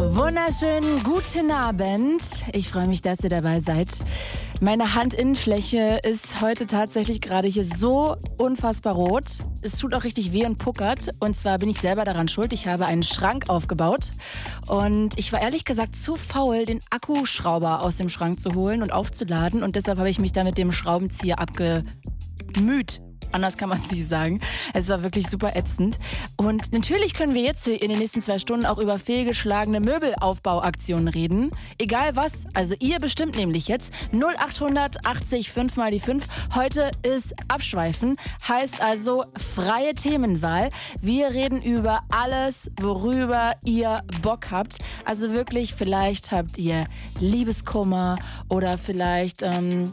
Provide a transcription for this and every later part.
Wunderschönen guten Abend. Ich freue mich, dass ihr dabei seid. Meine Handinnenfläche ist heute tatsächlich gerade hier so unfassbar rot. Es tut auch richtig weh und puckert. Und zwar bin ich selber daran schuld. Ich habe einen Schrank aufgebaut. Und ich war ehrlich gesagt zu faul, den Akkuschrauber aus dem Schrank zu holen und aufzuladen. Und deshalb habe ich mich da mit dem Schraubenzieher abgemüht. Anders kann man es nicht sagen. Es war wirklich super ätzend. Und natürlich können wir jetzt in den nächsten zwei Stunden auch über fehlgeschlagene Möbelaufbauaktionen reden. Egal was. Also ihr bestimmt nämlich jetzt 0880 5 mal die 5. Heute ist Abschweifen. Heißt also freie Themenwahl. Wir reden über alles, worüber ihr Bock habt. Also wirklich, vielleicht habt ihr Liebeskummer oder vielleicht... Ähm,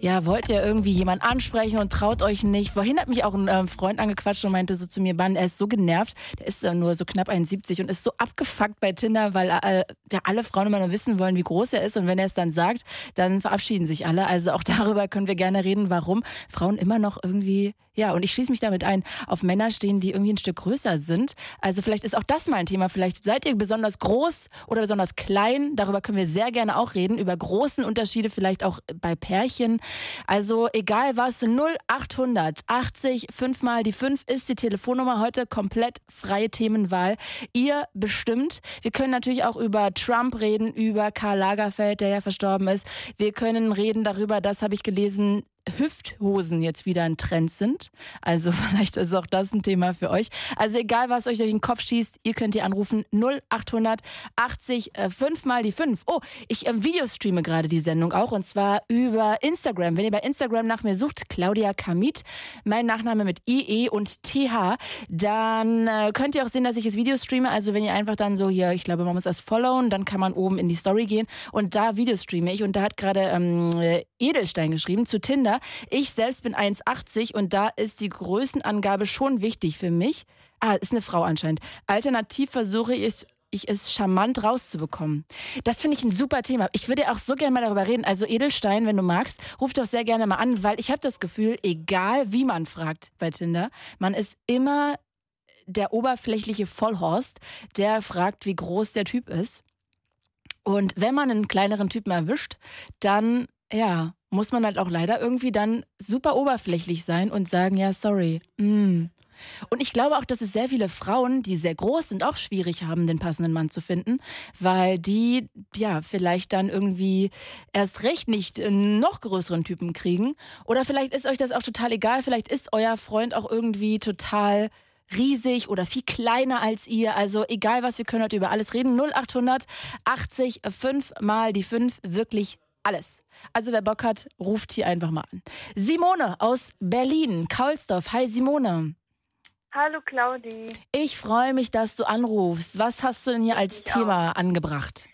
ja, wollt ihr irgendwie jemand ansprechen und traut euch nicht? Vorhin hat mich auch ein äh, Freund angequatscht und meinte so zu mir, Mann, er ist so genervt, der ist äh, nur so knapp 71 und ist so abgefuckt bei Tinder, weil äh, ja, alle Frauen immer nur wissen wollen, wie groß er ist und wenn er es dann sagt, dann verabschieden sich alle. Also auch darüber können wir gerne reden, warum Frauen immer noch irgendwie ja, und ich schließe mich damit ein, auf Männer stehen, die irgendwie ein Stück größer sind. Also vielleicht ist auch das mal ein Thema. Vielleicht seid ihr besonders groß oder besonders klein. Darüber können wir sehr gerne auch reden. Über großen Unterschiede, vielleicht auch bei Pärchen. Also egal was, 0800 80 5 mal die 5 ist die Telefonnummer. Heute komplett freie Themenwahl. Ihr bestimmt. Wir können natürlich auch über Trump reden, über Karl Lagerfeld, der ja verstorben ist. Wir können reden darüber, das habe ich gelesen, Hüfthosen jetzt wieder ein Trend sind. Also vielleicht ist auch das ein Thema für euch. Also egal, was euch durch den Kopf schießt, ihr könnt hier anrufen 0800 80 5 mal die 5. Oh, ich äh, Videostreame gerade die Sendung auch und zwar über Instagram. Wenn ihr bei Instagram nach mir sucht, Claudia Kamit, mein Nachname mit IE und TH, dann äh, könnt ihr auch sehen, dass ich das Video streame. Also wenn ihr einfach dann so hier, ich glaube, man muss das followen, dann kann man oben in die Story gehen und da Videostreame ich und da hat gerade ähm, Edelstein geschrieben zu Tinder. Ich selbst bin 1,80 und da ist die Größenangabe schon wichtig für mich. Ah, ist eine Frau anscheinend. Alternativ versuche ich es ich es charmant rauszubekommen. Das finde ich ein super Thema. Ich würde auch so gerne mal darüber reden. Also Edelstein, wenn du magst, ruf doch sehr gerne mal an, weil ich habe das Gefühl, egal wie man fragt bei Tinder, man ist immer der oberflächliche Vollhorst, der fragt, wie groß der Typ ist. Und wenn man einen kleineren Typen erwischt, dann ja, muss man halt auch leider irgendwie dann super oberflächlich sein und sagen, ja, sorry. Mm. Und ich glaube auch, dass es sehr viele Frauen, die sehr groß sind, auch schwierig haben, den passenden Mann zu finden, weil die ja vielleicht dann irgendwie erst recht nicht noch größeren Typen kriegen. Oder vielleicht ist euch das auch total egal, vielleicht ist euer Freund auch irgendwie total riesig oder viel kleiner als ihr. Also egal was, wir können heute über alles reden. 0800 80 5 mal die 5 wirklich alles. Also wer Bock hat, ruft hier einfach mal an. Simone aus Berlin, Kaulsdorf. Hi Simone. Hallo Claudi. Ich freue mich, dass du anrufst. Was hast du denn hier als ich Thema auch. angebracht?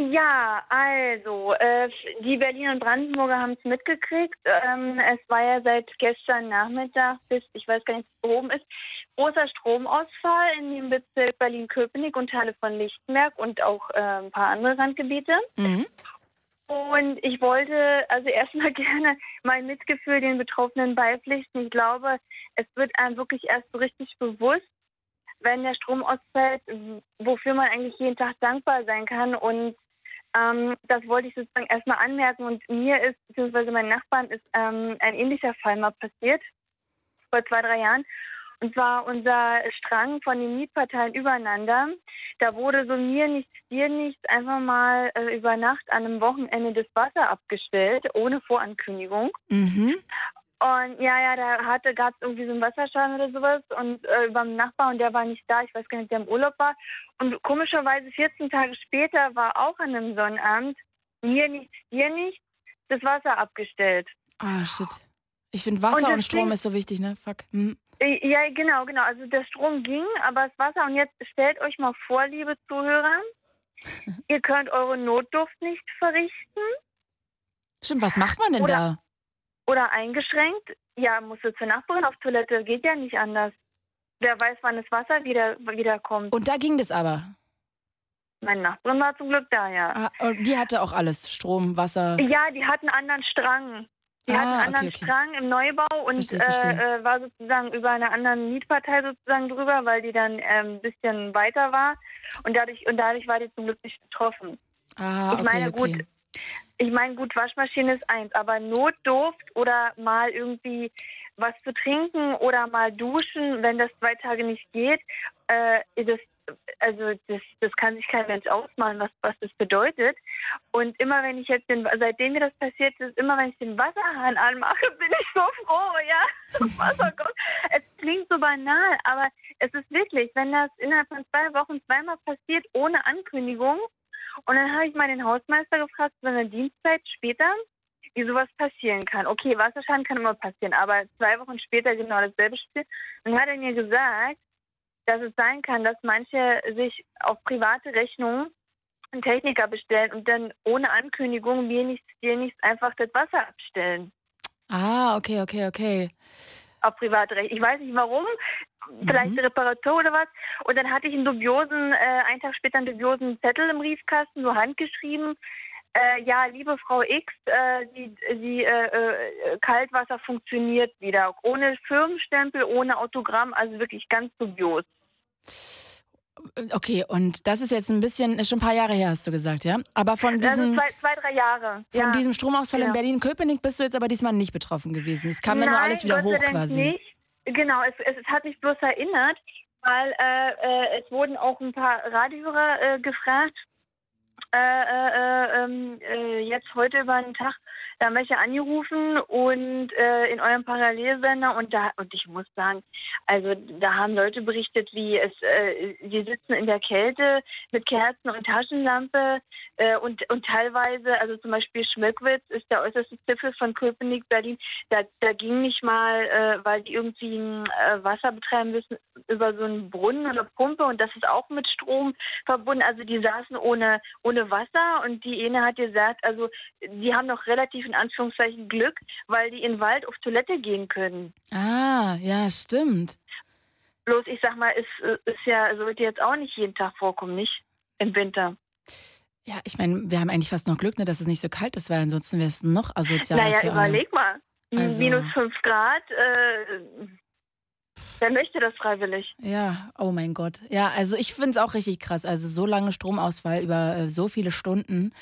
Ja, also, äh, die Berliner und Brandenburger haben es mitgekriegt. Ähm, es war ja seit gestern Nachmittag bis, ich weiß gar nicht, wo oben ist, großer Stromausfall in dem Bezirk Berlin-Köpenick und Teile von Lichtenberg und auch äh, ein paar andere Randgebiete. Mhm. Und ich wollte also erstmal gerne mein Mitgefühl den Betroffenen beipflichten. Ich glaube, es wird einem wirklich erst so richtig bewusst, wenn der Strom ausfällt, wofür man eigentlich jeden Tag dankbar sein kann. Und ähm, das wollte ich sozusagen erstmal anmerken. Und mir ist, beziehungsweise meinen Nachbarn ist ähm, ein ähnlicher Fall mal passiert, vor zwei, drei Jahren. Und zwar unser Strang von den Mietparteien übereinander. Da wurde so mir nichts, dir nichts einfach mal äh, über Nacht an einem Wochenende das Wasser abgestellt, ohne Vorankündigung. Mhm. Und ja, ja, da hatte, gab es irgendwie so einen Wasserschaden oder sowas und äh, beim Nachbar und der war nicht da, ich weiß gar nicht, der im Urlaub war. Und komischerweise 14 Tage später war auch an einem Sonnabend mir nichts, dir nichts, das Wasser abgestellt. Ah, shit. Ich finde Wasser und, und Strom ist so wichtig, ne? Fuck. Mhm. Ja, genau, genau. Also der Strom ging, aber das Wasser. Und jetzt stellt euch mal vor, liebe Zuhörer, ihr könnt eure Notduft nicht verrichten. Stimmt, was macht man denn oder, da? Oder eingeschränkt. Ja, musst du zur Nachbarin auf Toilette, geht ja nicht anders. Wer weiß, wann das Wasser wieder, wieder kommt. Und da ging das aber. Meine Nachbarin war zum Glück da, ja. Ah, und die hatte auch alles. Strom, Wasser. Ja, die hatten einen anderen Strang. Die Ah, hatten einen anderen okay, okay. Strang im Neubau und Verstehe, verstehe. Äh, äh, war sozusagen über einer anderen Mietpartei sozusagen drüber, weil die dann ähm, ein bisschen weiter war. Und dadurch, und dadurch war die zum Glück nicht betroffen. Ah, Ich okay, meine, gut. Ich meine, gut, Waschmaschine ist eins, aber Notdurft oder mal irgendwie was zu trinken oder mal duschen, wenn das zwei Tage nicht geht, äh, das, also das, das kann sich kein Mensch ausmalen, was, was das bedeutet. Und immer wenn ich jetzt den, seitdem mir das passiert ist, immer wenn ich den Wasserhahn anmache, bin ich so froh, ja, das Wasser kommt. Es klingt so banal, aber es ist wirklich, wenn das innerhalb von zwei Wochen zweimal passiert, ohne Ankündigung, und dann habe ich mal den Hausmeister gefragt, so eine Dienstzeit später, wie sowas passieren kann. Okay, Wasserschaden kann immer passieren, aber zwei Wochen später genau dasselbe Spiel. Dann hat er mir gesagt, dass es sein kann, dass manche sich auf private Rechnung einen Techniker bestellen und dann ohne Ankündigung mir nichts, dir nichts einfach das Wasser abstellen. Ah, okay, okay, okay. Auf private Rechnung. Ich weiß nicht warum, vielleicht Mhm. eine Reparatur oder was. Und dann hatte ich einen dubiosen, äh, einen Tag später einen dubiosen Zettel im Briefkasten, so handgeschrieben. Äh, ja, liebe Frau X, äh, die, die äh, äh, Kaltwasser funktioniert wieder. Ohne Firmenstempel, ohne Autogramm, also wirklich ganz dubios. Okay, und das ist jetzt ein bisschen, ist schon ein paar Jahre her, hast du gesagt, ja? Aber von Das diesem, zwei, zwei, drei Jahre. von ja. diesem Stromausfall in Ja. Berlin-Köpenick bist du jetzt aber diesmal nicht betroffen gewesen. Es kam dann nur Nein, alles wieder Gott hoch quasi. Nicht. Genau, es, es, es hat mich bloß erinnert, weil äh, äh, es wurden auch ein paar Radiohörer äh, gefragt. Äh, äh, äh, ähm, äh, jetzt heute über den Tag, da haben welche angerufen und äh, in eurem Parallelsender und da und ich muss sagen, also da haben Leute berichtet, wie es äh, sitzen in der Kälte mit Kerzen und Taschenlampe äh, und und teilweise, also zum Beispiel Schmöckwitz ist der äußerste Zipfel von Köpenick, Berlin, da, da ging nicht mal, äh, weil die irgendwie ein äh, Wasser betreiben müssen, über so einen Brunnen oder Pumpe und das ist auch mit Strom verbunden. Also die saßen ohne, ohne Wasser und die eine hat gesagt, also die haben noch relativ in Anführungszeichen Glück, weil die in den Wald auf Toilette gehen können. Ah, ja, stimmt. Bloß ich sag mal, ist, ist ja, sollte jetzt auch nicht jeden Tag vorkommen, nicht? Im Winter. Ja, ich meine, wir haben eigentlich fast noch Glück, ne, dass es nicht so kalt ist, weil ansonsten wäre es noch asozialer naja, für alle. überleg mal. Also- Minus fünf Grad, äh, wer möchte das freiwillig? Ja, oh mein Gott. Ja, also ich finde es auch richtig krass. Also so lange Stromausfall über äh, so viele Stunden.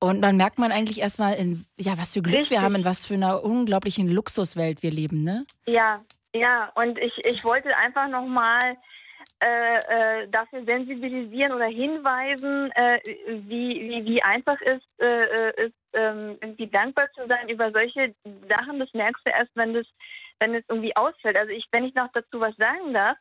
Und dann merkt man eigentlich erstmal, in, ja, was für Glück Richtig. wir haben, in was für einer unglaublichen Luxuswelt wir leben, ne? Ja, ja, und ich, ich wollte einfach nochmal äh, äh, dafür sensibilisieren oder hinweisen, äh, wie, wie, wie einfach es äh, äh, ist, ähm, irgendwie dankbar zu sein über solche Sachen. Das merkst du erst, wenn das, wenn es irgendwie ausfällt. Also ich, wenn ich noch dazu was sagen darf,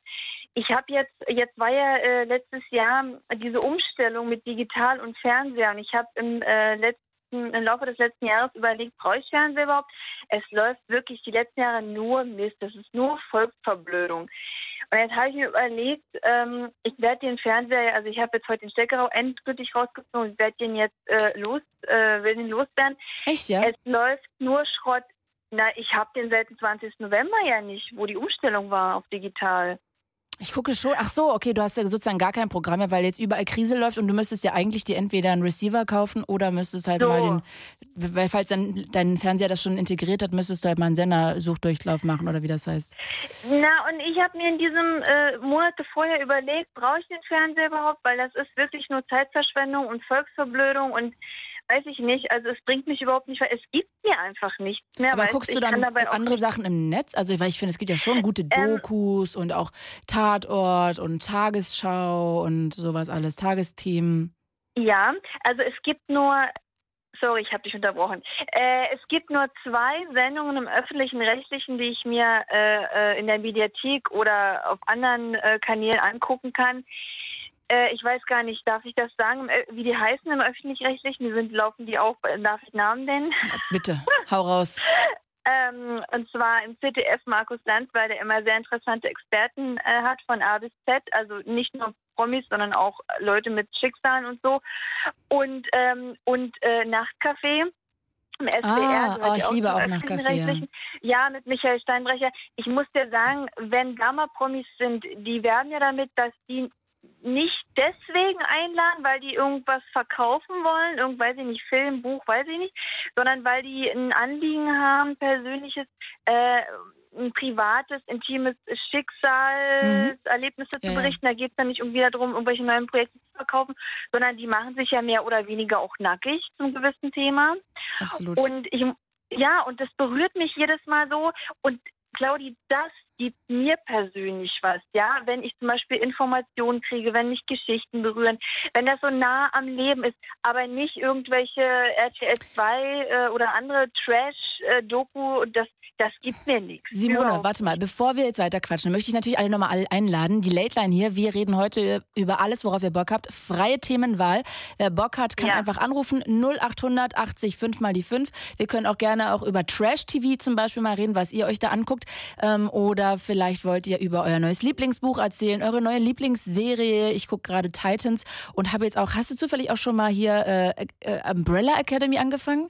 ich habe jetzt, jetzt war ja äh, letztes Jahr diese Umstellung mit Digital und Fernseher und ich habe im äh, letzten im Laufe des letzten Jahres überlegt, brauche ich Fernseher überhaupt? Es läuft wirklich die letzten Jahre nur Mist. Das ist nur Volksverblödung. Und jetzt habe ich mir überlegt, ähm, ich werde den Fernseher, also ich habe jetzt heute den Stecker auch endgültig rausgezogen, ich werde den jetzt äh, los, äh, will den loswerden. Echt, ja? Es läuft nur Schrott. Na, ich habe den seit dem 20. November ja nicht, wo die Umstellung war auf digital. Ich gucke schon. Ach so, okay, du hast ja sozusagen gar kein Programm mehr, weil jetzt überall Krise läuft und du müsstest ja eigentlich dir entweder einen Receiver kaufen oder müsstest halt So. mal den, weil falls dann dein Fernseher das schon integriert hat, müsstest du halt mal einen Sendersuchdurchlauf machen oder wie das heißt. Na, und ich habe mir in diesem äh, Monate vorher überlegt, brauche ich den Fernseher überhaupt? Weil das ist wirklich nur Zeitverschwendung und Volksverblödung und weiß ich nicht. Also es bringt mich überhaupt nicht, weil es gibt mir einfach nichts mehr. Aber guckst du dann andere Sachen im Netz? Also, weil ich finde, es gibt ja schon gute Ähm, Dokus und auch Tatort und Tagesschau und sowas alles, Tagesthemen. Ja, also es gibt nur, sorry, ich habe dich unterbrochen. Äh, es gibt nur zwei Sendungen im öffentlichen Rechtlichen, die ich mir äh, äh, in der Mediathek oder auf anderen äh, Kanälen angucken kann. Äh, ich weiß gar nicht, darf ich das sagen, äh, wie die heißen im öffentlich-rechtlichen? Sind, laufen die auch, darf ich Namen nennen? Bitte, hau raus. Ähm, und zwar im ZDF Markus Lanz, weil der immer sehr interessante Experten äh, hat von A bis Z, also nicht nur Promis, sondern auch Leute mit Schicksalen und so. Und, ähm, und äh, Nachtcafé. im SWR. Ah, oh, ich ja liebe auch nach Öffentlich-Rechtlichen. Ja, mit Michael Steinbrecher. Ich muss dir sagen, wenn Drama-Promis sind, die werden ja damit, dass die nicht deswegen einladen, weil die irgendwas verkaufen wollen, irgend, weiß ich nicht, Film, Buch, weiß ich nicht, sondern weil die ein Anliegen haben, persönliches, äh, ein privates, intimes Schicksal, Erlebnisse Mhm. Ja, zu ja. berichten. Da geht es dann nicht irgendwie darum, irgendwelche neuen Projekte zu verkaufen, sondern die machen sich ja mehr oder weniger auch nackig zum gewissen Thema. Absolut. Und ich, ja, und das berührt mich jedes Mal so. Und Claudi, das gibt mir persönlich was, ja. Wenn ich zum Beispiel Informationen kriege, wenn mich Geschichten berühren, wenn das so nah am Leben ist, aber nicht irgendwelche RTL 2 äh, oder andere Trash-Doku, das, das gibt mir nichts. Simone, warte mal, bevor wir jetzt weiter quatschen, möchte ich natürlich alle nochmal einladen. Die Late Line hier, wir reden heute über alles, worauf ihr Bock habt. Freie Themenwahl. Wer Bock hat, kann Ja. einfach anrufen. 0800 80 5 mal die 5. Wir können auch gerne auch über Trash-TV zum Beispiel mal reden, was ihr euch da anguckt. Ähm, oder vielleicht wollt ihr über euer neues Lieblingsbuch erzählen, eure neue Lieblingsserie. Ich gucke gerade Titans und habe jetzt auch, hast du zufällig auch schon mal hier äh, äh, Umbrella Academy angefangen?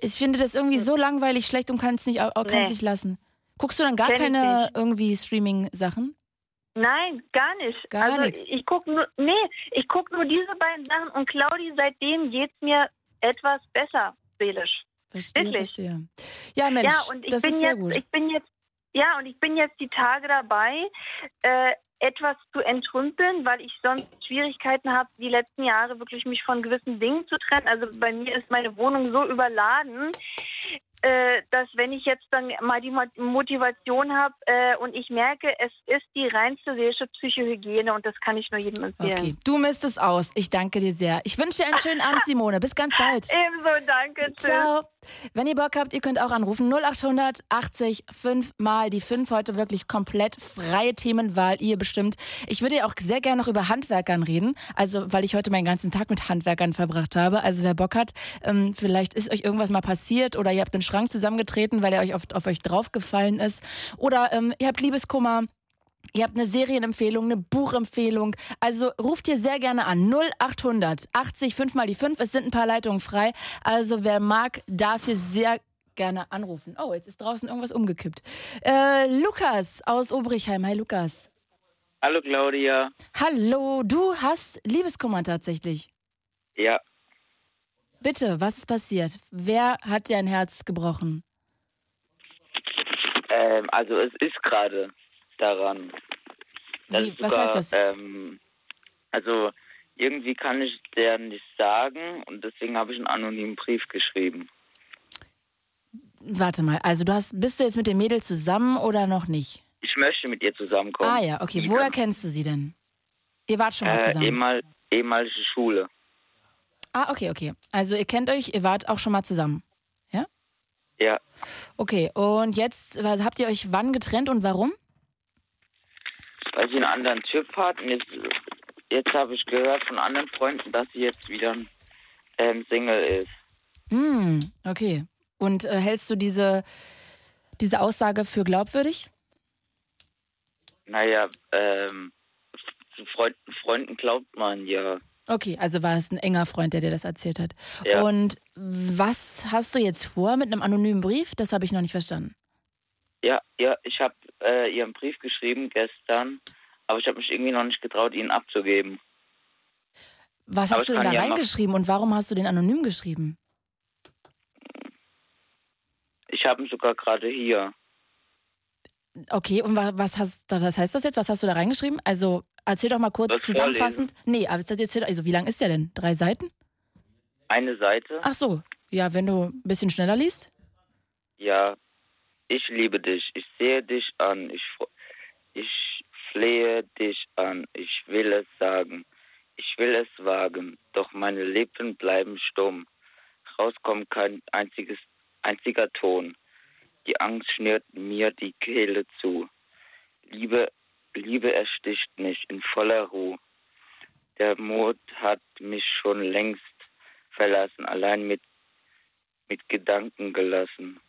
Ich finde das irgendwie so langweilig, schlecht und kann es nicht, Nee. nicht lassen. Guckst du dann gar Kenn keine irgendwie Streaming-Sachen? Nein, gar nicht. Gar also nichts. ich gucke nur, nee, ich gucke nur diese beiden Sachen und Claudi, seitdem geht's mir etwas besser seelisch. Verstehe, Wirklich? verstehe. Ja, Mensch, ja, und ich das bin ist sehr jetzt, gut. ich bin jetzt, ja, und ich bin jetzt die Tage dabei, äh, etwas zu entrümpeln, weil ich sonst Schwierigkeiten habe, die letzten Jahre wirklich mich von gewissen Dingen zu trennen. Also bei mir ist meine Wohnung so überladen, dass wenn ich jetzt dann mal die Mo- Motivation habe äh, und ich merke, es ist die reinste seelische Psychohygiene und das kann ich nur jedem empfehlen. Okay, du misst aus. Ich danke dir sehr. Ich wünsche dir einen schönen Abend, Simone. Bis ganz bald. Ebenso, danke. Tschüss. Ciao. Wenn ihr Bock habt, ihr könnt auch anrufen. 0800 80 5 mal die 5. Heute wirklich komplett freie Themenwahl. Ihr bestimmt. Ich würde ja auch sehr gerne noch über Handwerkern reden. Also, weil ich heute meinen ganzen Tag mit Handwerkern verbracht habe. Also, wer Bock hat, ähm, vielleicht ist euch irgendwas mal passiert oder ihr habt den Schrank zusammengetreten, weil er euch oft auf euch draufgefallen ist. Oder ähm, ihr habt Liebeskummer. Ihr habt eine Serienempfehlung, eine Buchempfehlung. Also ruft hier sehr gerne an. 0800 80 5 mal die 5. Es sind ein paar Leitungen frei. Also wer mag, darf hier sehr gerne anrufen. Oh, jetzt ist draußen irgendwas umgekippt. Äh, Lukas aus Obrichheim. Hi Lukas. Hallo Claudia. Hallo, du hast Liebeskummer tatsächlich. Ja, Bitte, was ist passiert? Wer hat dir ein Herz gebrochen? ähm, also es ist gerade daran. dass Wie, ich was sogar, heißt das? Ähm, also irgendwie kann ich der nicht sagen und deswegen habe ich einen anonymen Brief geschrieben. Warte mal, also du hast, bist du jetzt mit dem Mädel zusammen oder noch nicht? Ich möchte mit ihr zusammenkommen. Ah ja, okay. Woher kennst du sie denn? Ihr wart schon mal Äh, zusammen. ehemal, ehemalige Schule. Ah, okay, okay. Also ihr kennt euch, ihr wart auch schon mal zusammen. Ja? Ja, Okay, und jetzt was, habt ihr euch wann getrennt und warum? weil sie einen anderen Typ hat und jetzt, jetzt habe ich gehört von anderen Freunden, dass sie jetzt wieder ähm, Single ist. Hm, okay. Und äh, hältst du diese, diese Aussage für glaubwürdig? Naja, ähm, zu Freunden, Freunden glaubt man ja. Okay, also war es ein enger Freund, der dir das erzählt hat. Ja. Und was hast du jetzt vor mit einem anonymen Brief? Das habe ich noch nicht verstanden. Ja, ja, ich habe äh, ihr einen Brief geschrieben gestern, aber ich habe mich irgendwie noch nicht getraut, ihn abzugeben. Was Aber hast du denn da ja reingeschrieben und warum hast du den anonym geschrieben? Ich habe ihn sogar gerade hier. Okay, und wa- was, hast, was heißt das jetzt? Was hast du da reingeschrieben? Also erzähl doch mal kurz Das zusammenfassend. Nee, aber jetzt erzähl, also wie lang ist der denn? Drei Seiten? Eine Seite. Ach so, ja, wenn du ein bisschen schneller liest. Ja, ich liebe dich. Ich sehe dich an. Ich, ich flehe dich an. Ich will es sagen. Ich will es wagen. Doch meine Lippen bleiben stumm. Rauskommt kein einziges, einziger Ton. Die Angst schnürt mir die Kehle zu. Liebe, Liebe ersticht mich in voller Ruhe. Der Mut hat mich schon längst verlassen, allein mit, mit Gedanken gelassen.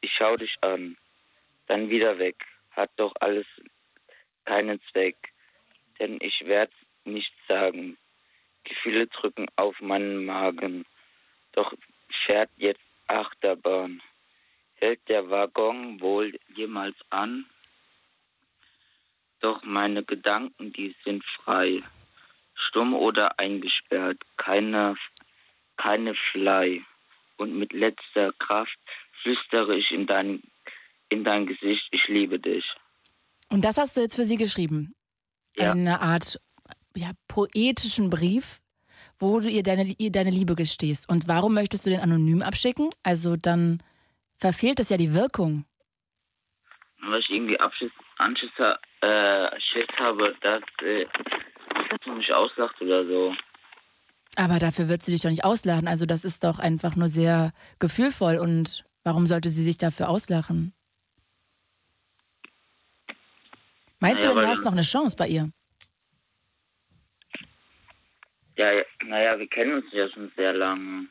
Ich schau dich an, dann wieder weg. Hat doch alles keinen Zweck, denn ich werd's nicht sagen. Gefühle drücken auf meinen Magen. Doch fährt jetzt Achterbahn. Hält der Waggon wohl jemals an? Doch meine Gedanken, die sind frei. Stumm oder eingesperrt, keine, keine Flei. Und mit letzter Kraft flüstere ich in dein, in dein Gesicht, ich liebe dich. Und das hast du jetzt für sie geschrieben? Ja. Eine Art ja, poetischen Brief, wo du ihr deine, ihr deine Liebe gestehst. Und warum möchtest du den anonym abschicken? Also dann verfehlt das ja die Wirkung. Weil ich irgendwie Abschiss, Anschiss, äh, Schiss habe, dass, äh, dass du mich auslacht oder so. Aber dafür wird sie dich doch nicht auslachen. Also das ist doch einfach nur sehr gefühlvoll. Und warum sollte sie sich dafür auslachen? Meinst Naja, du du hast noch eine Chance bei ihr? Ja, ja, naja, wir kennen uns ja schon sehr lange.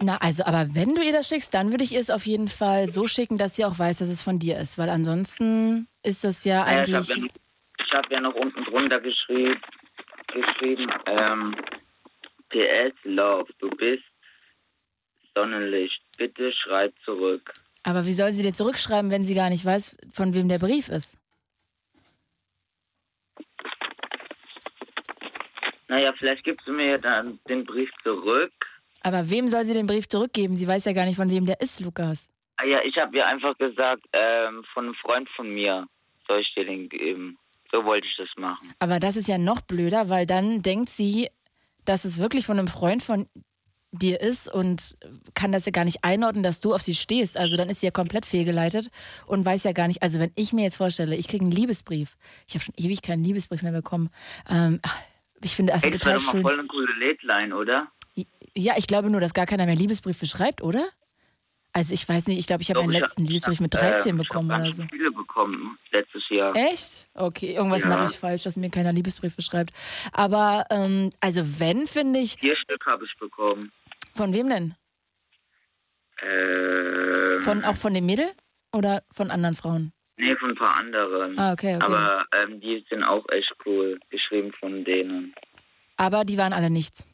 Na, also, aber wenn du ihr das schickst, dann würde ich ihr es auf jeden Fall so schicken, dass sie auch weiß, dass es von dir ist. Weil ansonsten ist das ja Naja, ich habe eigentlich. ja, hab ja noch unten drunter geschrieben, geschrieben ähm, PS Love, du bist Sonnenlicht. Bitte schreib zurück. Aber wie soll sie dir zurückschreiben, wenn sie gar nicht weiß, von wem der Brief ist? Naja, vielleicht gibst du mir ja dann den Brief zurück. Aber wem soll sie den Brief zurückgeben? Sie weiß ja gar nicht, von wem der ist, Lukas. Ah ja, ich habe ja einfach gesagt, ähm, von einem Freund von mir soll ich dir den geben. So wollte ich das machen. Aber das ist ja noch blöder, weil dann denkt sie, dass es wirklich von einem Freund von dir ist und kann das ja gar nicht einordnen, dass du auf sie stehst. Also dann ist sie ja komplett fehlgeleitet und weiß ja gar nicht. Also wenn ich mir jetzt vorstelle, ich kriege einen Liebesbrief. Ich habe schon ewig keinen Liebesbrief mehr bekommen. Ähm, ich finde das Ey, das total wäre doch mal schön. voll eine coole Lädlein, oder? Ja, ich glaube nur, dass gar keiner mehr Liebesbriefe schreibt, oder? Also ich weiß nicht, ich glaube, ich habe meinen ich hab- letzten ich Liebesbrief hab, mit 13 äh, bekommen ich hab oder so. viele bekommen letztes Jahr. Echt? Okay, irgendwas Ja. mache ich falsch, dass mir keiner Liebesbriefe schreibt. Aber ähm, also wenn, finde ich, Vier Stück habe ich bekommen. von wem denn? Ähm, Von auch von dem Mädel oder von anderen Frauen? Nee, von ein paar anderen. Ah, okay, okay. Aber ähm, die sind auch echt cool. Geschrieben von denen. Aber die waren alle nichts.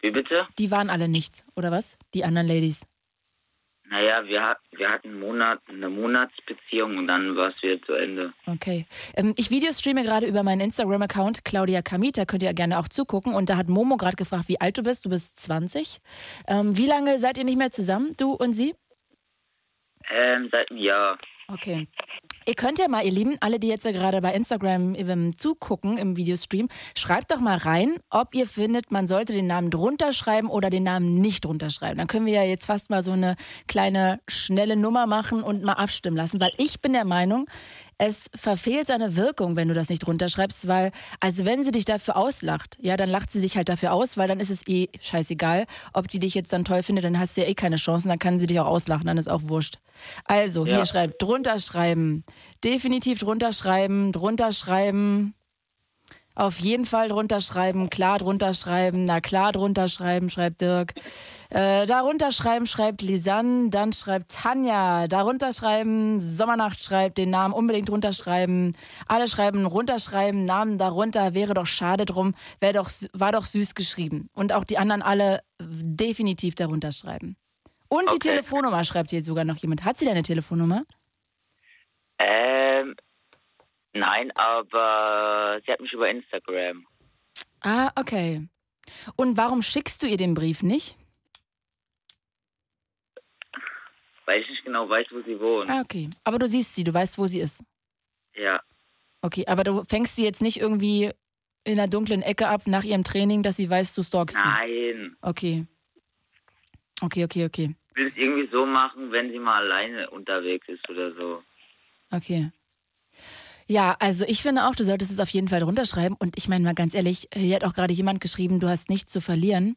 Wie bitte? Die waren alle nichts, oder was? Die anderen Ladies. Naja, wir, wir hatten einen Monat, eine Monatsbeziehung und dann war es wieder zu Ende. Okay. Ähm, ich videostreame gerade über meinen Instagram-Account Claudia Kamit. Da könnt ihr gerne auch zugucken. Und da hat Momo gerade gefragt, wie alt du bist. Du bist 20. Ähm, wie lange seid ihr nicht mehr zusammen, du und sie? Ähm, seit einem Jahr. Okay. Ihr könnt ja mal, ihr Lieben, alle, die jetzt ja gerade bei Instagram ähm, zugucken im Videostream, schreibt doch mal rein, ob ihr findet, man sollte den Namen drunter schreiben oder den Namen nicht drunter schreiben. Dann können wir ja jetzt fast mal so eine kleine, schnelle Nummer machen und mal abstimmen lassen, weil ich bin der Meinung, es verfehlt seine Wirkung, wenn du das nicht runterschreibst, weil, also wenn sie dich dafür auslacht, ja, dann lacht sie sich halt dafür aus, weil dann ist es eh scheißegal, ob die dich jetzt dann toll findet, dann hast du ja eh keine Chancen, dann kann sie dich auch auslachen, dann ist auch wurscht. Also, hier Ja. schreibt, drunter schreiben, definitiv drunter schreiben, drunter schreiben, auf jeden Fall drunter schreiben, klar drunter schreiben, na klar drunter schreiben, schreibt Dirk. Äh, darunter schreiben schreibt Lisanne, dann schreibt Tanja, darunter schreiben, Sommernacht schreibt den Namen unbedingt drunter schreiben. Alle schreiben runterschreiben, Namen darunter, wäre doch schade drum, doch, war doch süß geschrieben. Und auch die anderen alle definitiv darunter schreiben. Und die Okay. Telefonnummer schreibt hier sogar noch jemand. Hat sie deine Telefonnummer? Ähm, nein, aber sie hat mich über Instagram. Ah, okay. Und warum schickst du ihr den Brief nicht? Weil ich nicht genau weiß, wo sie wohnt. Ah, okay. Aber du siehst sie, du weißt, wo sie ist. Ja. Okay, aber du fängst sie jetzt nicht irgendwie in einer dunklen Ecke ab nach ihrem Training, dass sie weiß, du stalkst sie. Nein. Okay. Okay, okay, okay. Ich will es irgendwie so machen, wenn sie mal alleine unterwegs ist oder so. Okay. Ja, also ich finde auch, du solltest es auf jeden Fall drunter schreiben. Und ich meine mal ganz ehrlich, hier hat auch gerade jemand geschrieben, du hast nichts zu verlieren.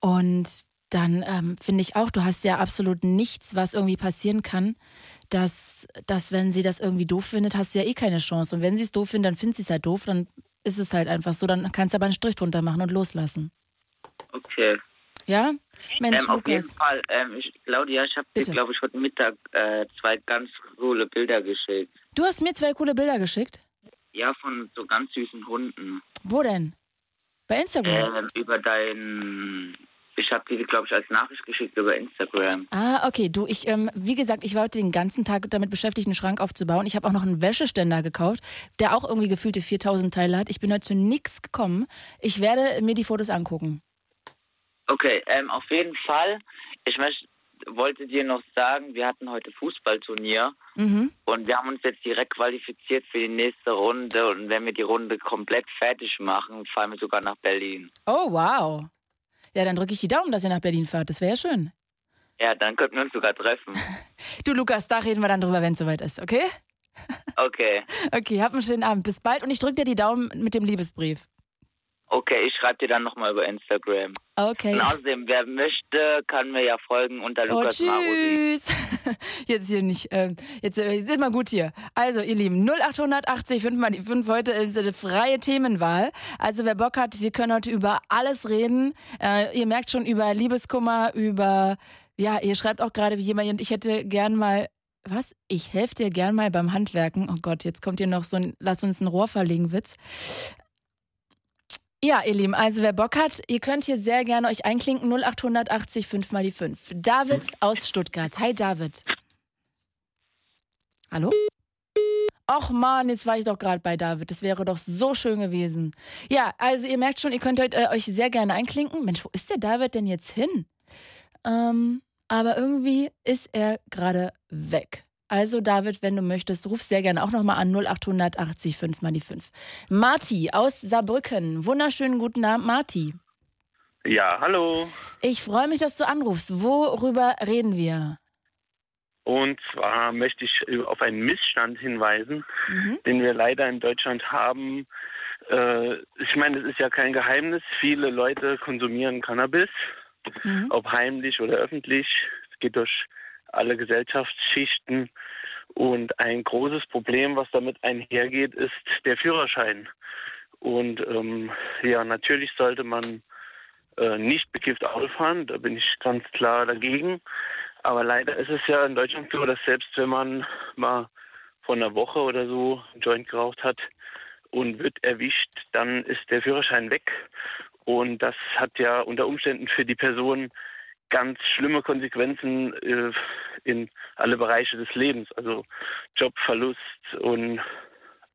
Und dann ähm, finde ich auch, du hast ja absolut nichts, was irgendwie passieren kann, dass, dass wenn sie das irgendwie doof findet, hast du ja eh keine Chance. Und wenn sie es doof findet, dann findet sie es halt doof, dann ist es halt einfach so, dann kannst du aber einen Strich drunter machen und loslassen. Okay. Ja? Mensch, ähm, auf jeden. Fall, ähm, ich, Claudia, ich habe dir, glaube ich, heute Mittag äh, zwei ganz coole Bilder geschickt. Du hast mir zwei coole Bilder geschickt. Ja, von so ganz süßen Hunden. Wo denn? Bei Instagram? Ähm, über dein. Ich habe dir, glaube ich, als Nachricht geschickt über Instagram. Ah, okay. Du, ich, ähm, wie gesagt, ich war heute den ganzen Tag damit beschäftigt, einen Schrank aufzubauen. Ich habe auch noch einen Wäscheständer gekauft, der auch irgendwie gefühlte 4000 Teile hat. Ich bin heute zu nichts gekommen. Ich werde mir die Fotos angucken. Okay, ähm, auf jeden Fall. Ich möchte, wollte dir noch sagen, wir hatten heute Fußballturnier Mhm. und wir haben uns jetzt direkt qualifiziert für die nächste Runde. Und wenn wir die Runde komplett fertig machen, fahren wir sogar nach Berlin. Oh, wow. Ja, dann drücke ich die Daumen, dass ihr nach Berlin fahrt. Das wäre ja schön. Ja, dann könnten wir uns sogar treffen. Du, Lukas, da reden wir dann drüber, wenn es soweit ist, okay? Okay. Okay, hab einen schönen Abend. Bis bald und ich drücke dir die Daumen mit dem Liebesbrief. Okay, ich schreibe dir dann nochmal über Instagram. Okay. Und außerdem, wer möchte, kann mir ja folgen unter Oh, Lukas Marusi. tschüss. Jetzt hier nicht. Ähm, jetzt, äh, jetzt ist mal gut hier. Also, ihr Lieben, 0880 5 mal die 5. Heute ist eine freie Themenwahl. Also, wer Bock hat, wir können heute über alles reden. Äh, ihr merkt schon über Liebeskummer, über. Ja, ihr schreibt auch gerade wie jemand, ich hätte gern mal. Was? Ich helfe dir gern mal beim Handwerken. Oh Gott, jetzt kommt hier noch so ein Lass uns ein Rohr verlegen Witz. Ja, ihr Lieben, also wer Bock hat, ihr könnt hier sehr gerne euch einklinken. 0880 5 mal die 5. David aus Stuttgart. Hi, David. Hallo? Och man, jetzt war ich doch gerade bei David. Das wäre doch so schön gewesen. Ja, also ihr merkt schon, ihr könnt heute, äh, euch sehr gerne einklinken. Mensch, wo ist der David denn jetzt hin? Ähm, aber irgendwie ist er gerade weg. Also David, wenn du möchtest, ruf sehr gerne auch nochmal an 0880 5 mal die 5. Marti aus Saarbrücken. Wunderschönen guten Abend, Marti. Ja, hallo. Ich freue mich, dass du anrufst. Worüber reden wir? Und zwar möchte ich auf einen Missstand hinweisen, Mhm. den wir leider in Deutschland haben. Äh, ich meine, es ist ja kein Geheimnis. Viele Leute konsumieren Cannabis, Mhm. ob heimlich oder öffentlich. Es geht durch alle Gesellschaftsschichten. Und ein großes Problem, was damit einhergeht, ist der Führerschein. Und ähm, ja, natürlich sollte man äh, nicht bekifft Auto fahren. Da bin ich ganz klar dagegen. Aber leider ist es ja in Deutschland so, dass selbst wenn man mal vor einer Woche oder so einen Joint geraucht hat und wird erwischt, dann ist der Führerschein weg. Und das hat ja unter Umständen für die Person ganz schlimme Konsequenzen äh, in alle Bereiche des Lebens. Also Jobverlust und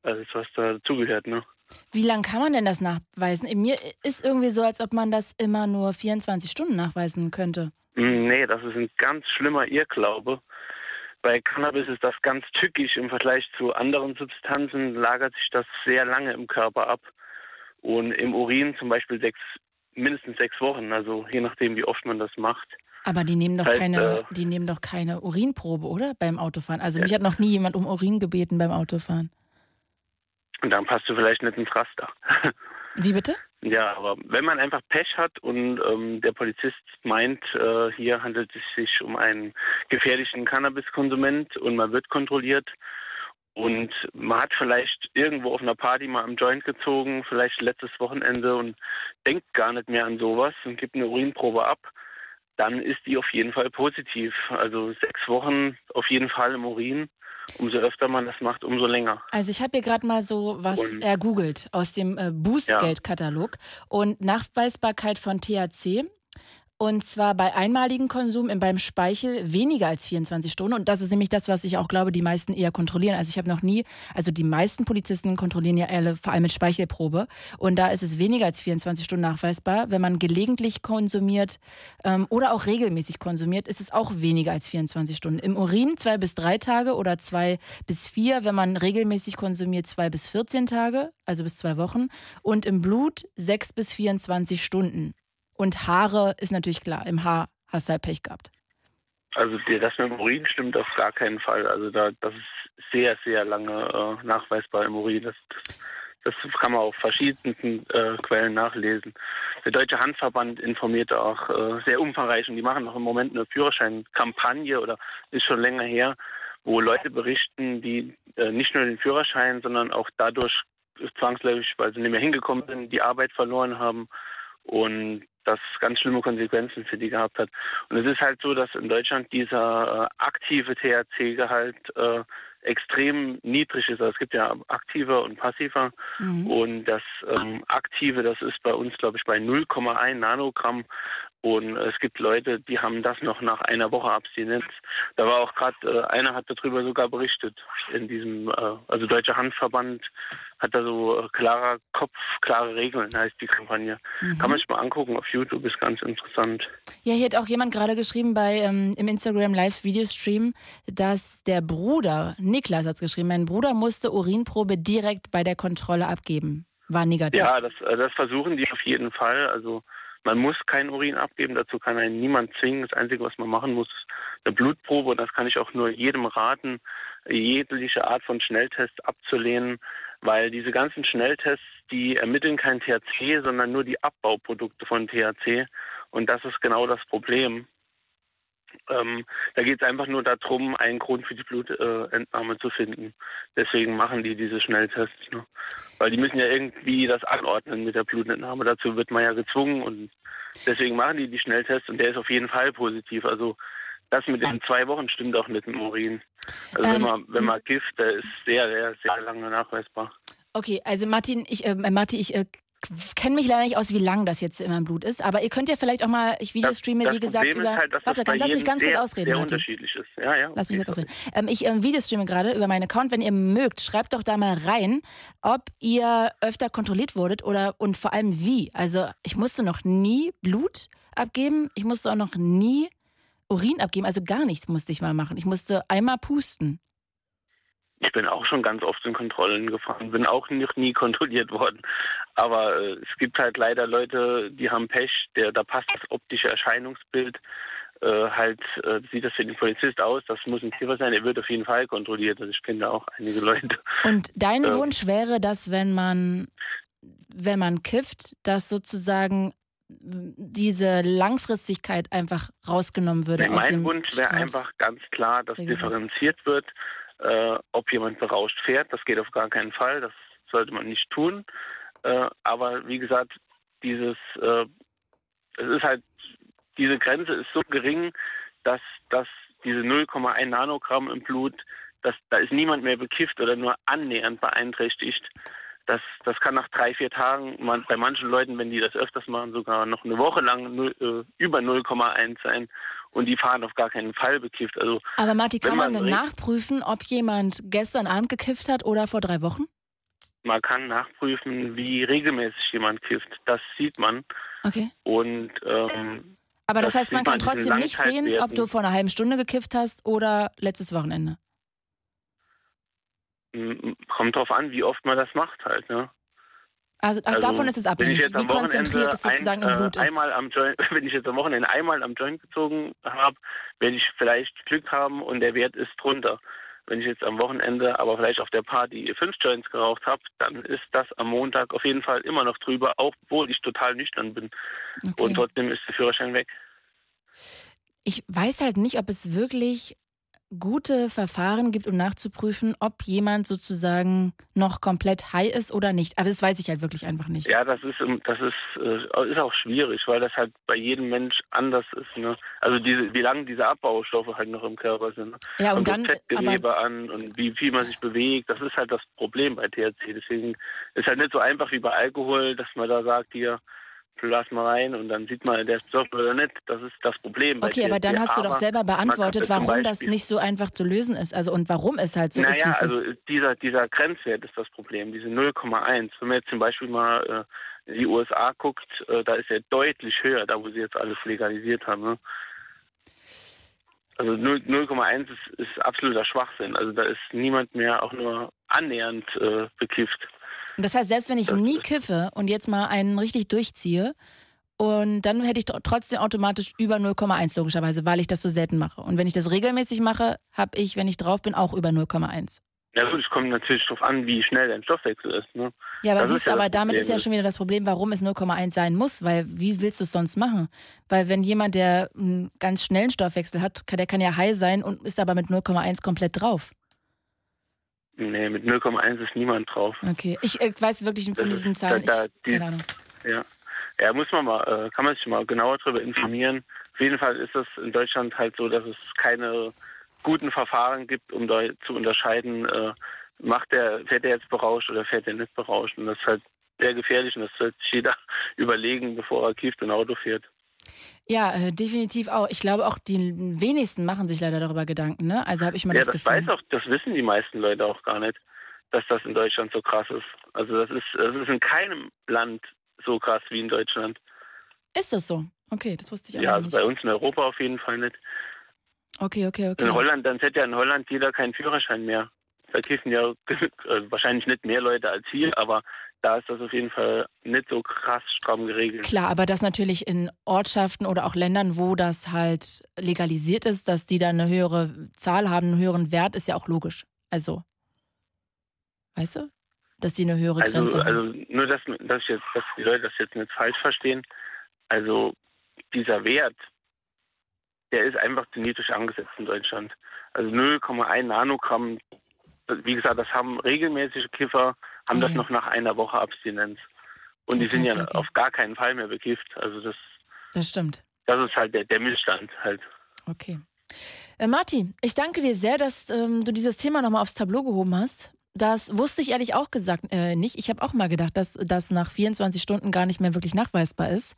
alles, was da dazugehört. Ne? Wie lange kann man denn das nachweisen? In Mir ist irgendwie so, als ob man das immer nur 24 Stunden nachweisen könnte. Mm, Nee, das ist ein ganz schlimmer Irrglaube. Bei Cannabis ist das ganz tückisch im Vergleich zu anderen Substanzen, lagert sich das sehr lange im Körper ab. Und im Urin zum Beispiel sechs, mindestens sechs Wochen, also je nachdem, wie oft man das macht. Aber die nehmen doch Heißt, keine, äh, die nehmen doch keine Urinprobe, oder? Beim Autofahren. Also mich hat noch nie jemand um Urin gebeten beim Autofahren. Und dann passt du vielleicht nicht ins Raster. Wie bitte? ja, aber wenn man einfach Pech hat und ähm, der Polizist meint, äh, hier handelt es sich um einen gefährlichen Cannabiskonsument und man wird kontrolliert und man hat vielleicht irgendwo auf einer Party mal am Joint gezogen, vielleicht letztes Wochenende und denkt gar nicht mehr an sowas und gibt eine Urinprobe ab, dann ist die auf jeden Fall positiv. Also sechs Wochen auf jeden Fall im Urin. Umso öfter man das macht, umso länger. Also ich habe hier gerade mal so was Und- ergoogelt aus dem äh, Bußgeldkatalog und Nachweisbarkeit von THC. Und zwar bei einmaligem Konsum im- beim Speichel weniger als 24 Stunden. Und das ist nämlich das, was ich auch glaube, die meisten eher kontrollieren. Also ich habe noch nie, also die meisten Polizisten kontrollieren ja alle, vor allem mit Speichelprobe. Und da ist es weniger als 24 Stunden nachweisbar. Wenn man gelegentlich konsumiert ähm, oder auch regelmäßig konsumiert, ist es auch weniger als 24 Stunden. Im Urin zwei bis drei Tage oder zwei bis vier, wenn man regelmäßig konsumiert, zwei bis 14 Tage, also bis zwei Wochen. Und im Blut sechs bis 24 Stunden. Und Haare ist natürlich klar, im Haar hast du halt Pech gehabt. Also das mit dem Urin stimmt auf gar keinen Fall. Also da das ist sehr, sehr lange äh, nachweisbar im Urin. Das, das, das kann man auf verschiedensten äh, Quellen nachlesen. Der Deutsche Handverband informiert auch äh, sehr umfangreich und die machen auch im Moment eine Führerscheinkampagne oder ist schon länger her, wo Leute berichten, die äh, nicht nur den Führerschein, sondern auch dadurch zwangsläufig, weil sie nicht mehr hingekommen sind, die Arbeit verloren haben und das ganz schlimme Konsequenzen für die gehabt hat. Und es ist halt so, dass in Deutschland dieser äh, aktive THC-Gehalt äh, extrem niedrig ist. Also es gibt ja aktiver und passiver. Mhm. Und das ähm, aktive, das ist bei uns, glaube ich, bei 0,1 Nanogramm. Und es gibt Leute, die haben das noch nach einer Woche Abstinenz. Da war auch gerade, äh, einer hat darüber sogar berichtet in diesem, äh, also Deutscher Handverband hat da so äh, klarer Kopf, klare Regeln, heißt die Kampagne. Mhm. Kann man sich mal angucken auf YouTube, ist ganz interessant. Ja, hier hat auch jemand gerade geschrieben bei ähm, im Instagram Live Videostream, dass der Bruder, Niklas hat es geschrieben, mein Bruder musste Urinprobe direkt bei der Kontrolle abgeben. War negativ. Ja, das, äh, das versuchen die auf jeden Fall. Also man muss kein Urin abgeben, dazu kann einen niemand zwingen. Das Einzige, was man machen muss, ist eine Blutprobe. Und das kann ich auch nur jedem raten, jegliche Art von Schnelltest abzulehnen, weil diese ganzen Schnelltests, die ermitteln kein THC, sondern nur die Abbauprodukte von THC. Und das ist genau das Problem. Ähm, da geht es einfach nur darum, einen Grund für die Blutentnahme äh, zu finden. Deswegen machen die diese Schnelltests. Ne? Weil die müssen ja irgendwie das anordnen mit der Blutentnahme. Dazu wird man ja gezwungen und deswegen machen die die Schnelltests und der ist auf jeden Fall positiv. Also das mit den zwei Wochen stimmt auch mit dem Urin. Also ähm, wenn man wenn man Gift, der ist sehr, sehr, sehr lange nachweisbar. Okay, also Martin, ich, äh, Martin, ich äh, kenne mich leider nicht aus, wie lang das jetzt in meinem Blut ist, aber ihr könnt ja vielleicht auch mal, ich Videostreame, das, wie gesagt, Problem über. Halt, warte, das lass mich ganz sehr, kurz ausreden. Sehr Martin. unterschiedlich ist. Ja, ja, lass mich kurz ausreden. Ähm, ich ähm, Videostreame gerade über meinen Account. Wenn ihr mögt, schreibt doch da mal rein, ob ihr öfter kontrolliert wurdet oder und vor allem wie. Also ich musste noch nie Blut abgeben, ich musste auch noch nie Urin abgeben, also gar nichts musste ich mal machen. Ich musste einmal pusten. Ich bin auch schon ganz oft in Kontrollen gefahren, bin auch noch nie kontrolliert worden. Aber äh, es gibt halt leider Leute, die haben Pech, der, da passt das optische Erscheinungsbild äh, halt, äh, sieht das für den Polizist aus, das muss ein Kiffer sein, er wird auf jeden Fall kontrolliert. Also ich kenne da auch einige Leute. Und dein äh, Wunsch wäre, dass wenn man, wenn man kifft, dass sozusagen diese Langfristigkeit einfach rausgenommen würde. Nee, mein Wunsch wäre einfach ganz klar, dass differenziert wird äh, ob jemand berauscht fährt. Das geht auf gar keinen Fall. Das sollte man nicht tun. Äh, aber wie gesagt, dieses, äh, es ist halt, diese Grenze ist so gering, dass, dass diese 0,1 Nanogramm im Blut, dass, da ist niemand mehr bekifft oder nur annähernd beeinträchtigt. Das, das kann nach drei, vier Tagen, man, bei manchen Leuten, wenn die das öfters machen, sogar noch eine Woche lang 0, äh, über 0,1 sein und die fahren auf gar keinen Fall bekifft. Also, Aber Marti, kann man, man denn nachprüfen, ob jemand gestern Abend gekifft hat oder vor drei Wochen? Man kann nachprüfen, wie regelmäßig jemand kifft. Das sieht man. Okay. Und ähm, aber das, das heißt, man kann trotzdem nicht sehen, ob du vor einer halben Stunde gekifft hast oder letztes Wochenende. Kommt drauf an, wie oft man das macht halt, ne? Also, also davon ist es abhängig, wie konzentriert es sozusagen ein, im Blut äh, einmal Am Joint, wenn ich jetzt am Wochenende einmal am Joint gezogen habe, werde ich vielleicht Glück haben und der Wert ist drunter. Wenn ich jetzt am Wochenende aber vielleicht auf der Party fünf Joints geraucht habe, dann ist das am Montag auf jeden Fall immer noch drüber, obwohl ich total nüchtern bin. Okay. Und trotzdem ist der Führerschein weg. Ich weiß halt nicht, ob es wirklich gute Verfahren gibt, um nachzuprüfen, ob jemand sozusagen noch komplett high ist oder nicht. Aber das weiß ich halt wirklich einfach nicht. Ja, das ist das ist, äh, ist auch schwierig, weil das halt bei jedem Mensch anders ist. Ne? Also diese, wie lange diese Abbaustoffe halt noch im Körper sind. Ne? Ja, und, und dann Fettgewebe an und wie viel man sich bewegt. Das ist halt das Problem bei THC. Deswegen ist halt nicht so einfach wie bei Alkohol, dass man da sagt, hier lass mal rein und dann sieht man, der ist besoffen oder nicht. Das ist das Problem. Okay, aber dann hast du doch selber beantwortet, warum das nicht so einfach zu lösen ist. Also und warum es halt so naja, ist, es also ist. Dieser, dieser Grenzwert ist das Problem, diese 0,1. Wenn man jetzt zum Beispiel mal äh, in die USA guckt, äh, da ist er deutlich höher, da wo sie jetzt alles legalisiert haben. Ne? Also 0,1 ist, ist absoluter Schwachsinn. Also da ist niemand mehr auch nur annähernd äh, bekifft. Und das heißt, selbst wenn ich nie kiffe und jetzt mal einen richtig durchziehe, und dann hätte ich trotzdem automatisch über 0,1 logischerweise, weil ich das so selten mache. Und wenn ich das regelmäßig mache, habe ich, wenn ich drauf bin, auch über 0,1. Ja gut, es kommt natürlich darauf an, wie schnell dein Stoffwechsel ist. Ne? Ja, aber das siehst du, ja aber damit ist ja schon wieder das Problem, warum es 0,1 sein muss, weil wie willst du es sonst machen? Weil wenn jemand, der einen ganz schnellen Stoffwechsel hat, der kann ja high sein und ist aber mit 0,1 komplett drauf. Nee, mit 0,1 ist niemand drauf. Okay, ich äh, weiß wirklich von das diesen Zahlen. Da, ich, die, keine Ahnung. Ja. ja, muss man mal, äh, kann man sich mal genauer darüber informieren. Auf jeden Fall ist es in Deutschland halt so, dass es keine guten Verfahren gibt, um da zu unterscheiden, äh, macht der, fährt er jetzt berauscht oder fährt er nicht berauscht. Und das ist halt sehr gefährlich und das sollte sich jeder überlegen, bevor er kieft und Auto fährt. Ja, äh, definitiv auch. Ich glaube auch die wenigsten machen sich leider darüber Gedanken, ne? Also habe ich mal ja, das, das Gefühl. weiß auch, das wissen die meisten Leute auch gar nicht, dass das in Deutschland so krass ist. Also das ist, das ist in keinem Land so krass wie in Deutschland. Ist das so? Okay, das wusste ich auch Ja, also nicht. bei uns in Europa auf jeden Fall nicht. Okay, okay, okay. In Holland, dann hätte ja in Holland jeder keinen Führerschein mehr. Da kiffen ja äh, wahrscheinlich nicht mehr Leute als hier, aber da ist das auf jeden Fall nicht so krass stramm geregelt. Klar, aber das natürlich in Ortschaften oder auch Ländern, wo das halt legalisiert ist, dass die dann eine höhere Zahl haben, einen höheren Wert, ist ja auch logisch. Also, weißt du? Dass die eine höhere Grenze Also, haben. also nur, dass, dass, ich jetzt, dass die Leute das jetzt nicht falsch verstehen. Also dieser Wert, der ist einfach niedrig angesetzt in Deutschland. Also 0,1 Nanogramm, wie gesagt, das haben regelmäßige Kiffer, haben das Okay. noch nach einer Woche Abstinenz. Und die Okay, sind ja okay, okay. auf gar keinen Fall mehr bekifft. Also das, Das stimmt. das ist halt der, der Missstand halt. Okay. Äh, Martin, ich danke dir sehr, dass ähm, du dieses Thema nochmal aufs Tableau gehoben hast. Das wusste ich ehrlich auch gesagt äh, nicht. Ich habe auch mal gedacht, dass das nach 24 Stunden gar nicht mehr wirklich nachweisbar ist.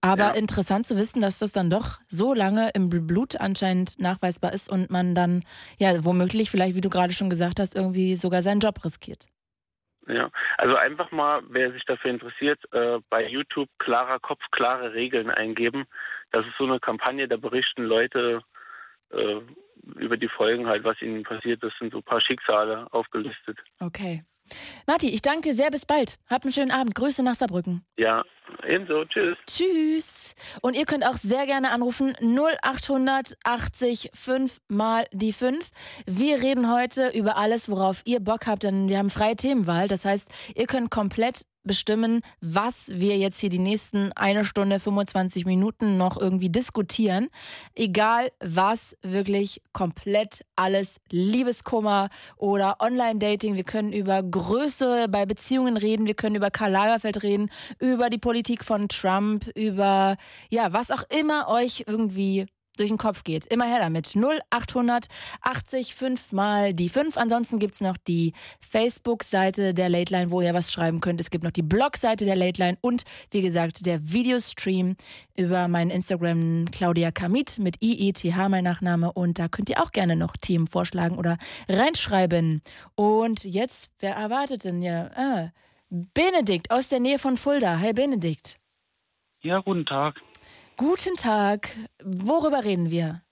Aber Ja. interessant zu wissen, dass das dann doch so lange im Blut anscheinend nachweisbar ist und man dann, ja, womöglich vielleicht, wie du gerade schon gesagt hast, irgendwie sogar seinen Job riskiert. Ja, also einfach mal, wer sich dafür interessiert, äh, bei YouTube klarer Kopf, klare Regeln eingeben. Das ist so eine Kampagne, da berichten Leute äh, über die Folgen halt, was ihnen passiert ist, sind so ein paar Schicksale aufgelistet. Okay. Marti, ich danke dir sehr. Bis bald. Hab einen schönen Abend. Grüße nach Saarbrücken. Ja, ebenso. Tschüss. Tschüss. Und ihr könnt auch sehr gerne anrufen 0880 5 mal die 5. Wir reden heute über alles, worauf ihr Bock habt, denn wir haben freie Themenwahl. Das heißt, ihr könnt komplett bestimmen, was wir jetzt hier die nächsten eine Stunde 25 Minuten noch irgendwie diskutieren. Egal was, wirklich komplett alles. Liebeskummer oder Online-Dating. Wir können über Größe bei Beziehungen reden. Wir können über Karl Lagerfeld reden, über die Politik von Trump, über ja, was auch immer euch irgendwie durch den Kopf geht. Immer her damit. 0800 80 5 mal die 5. Ansonsten gibt's noch die Facebook-Seite der Late Line, wo ihr was schreiben könnt. Es gibt noch die Blog-Seite der Late Line und wie gesagt der Videostream über meinen Instagram Claudia Kamit mit IETH mein Nachname und da könnt ihr auch gerne noch Themen vorschlagen oder reinschreiben. Und jetzt, wer erwartet denn ja? Ah, Benedikt aus der Nähe von Fulda. Hey Benedikt. Ja, guten Tag. Guten Tag. Worüber reden wir?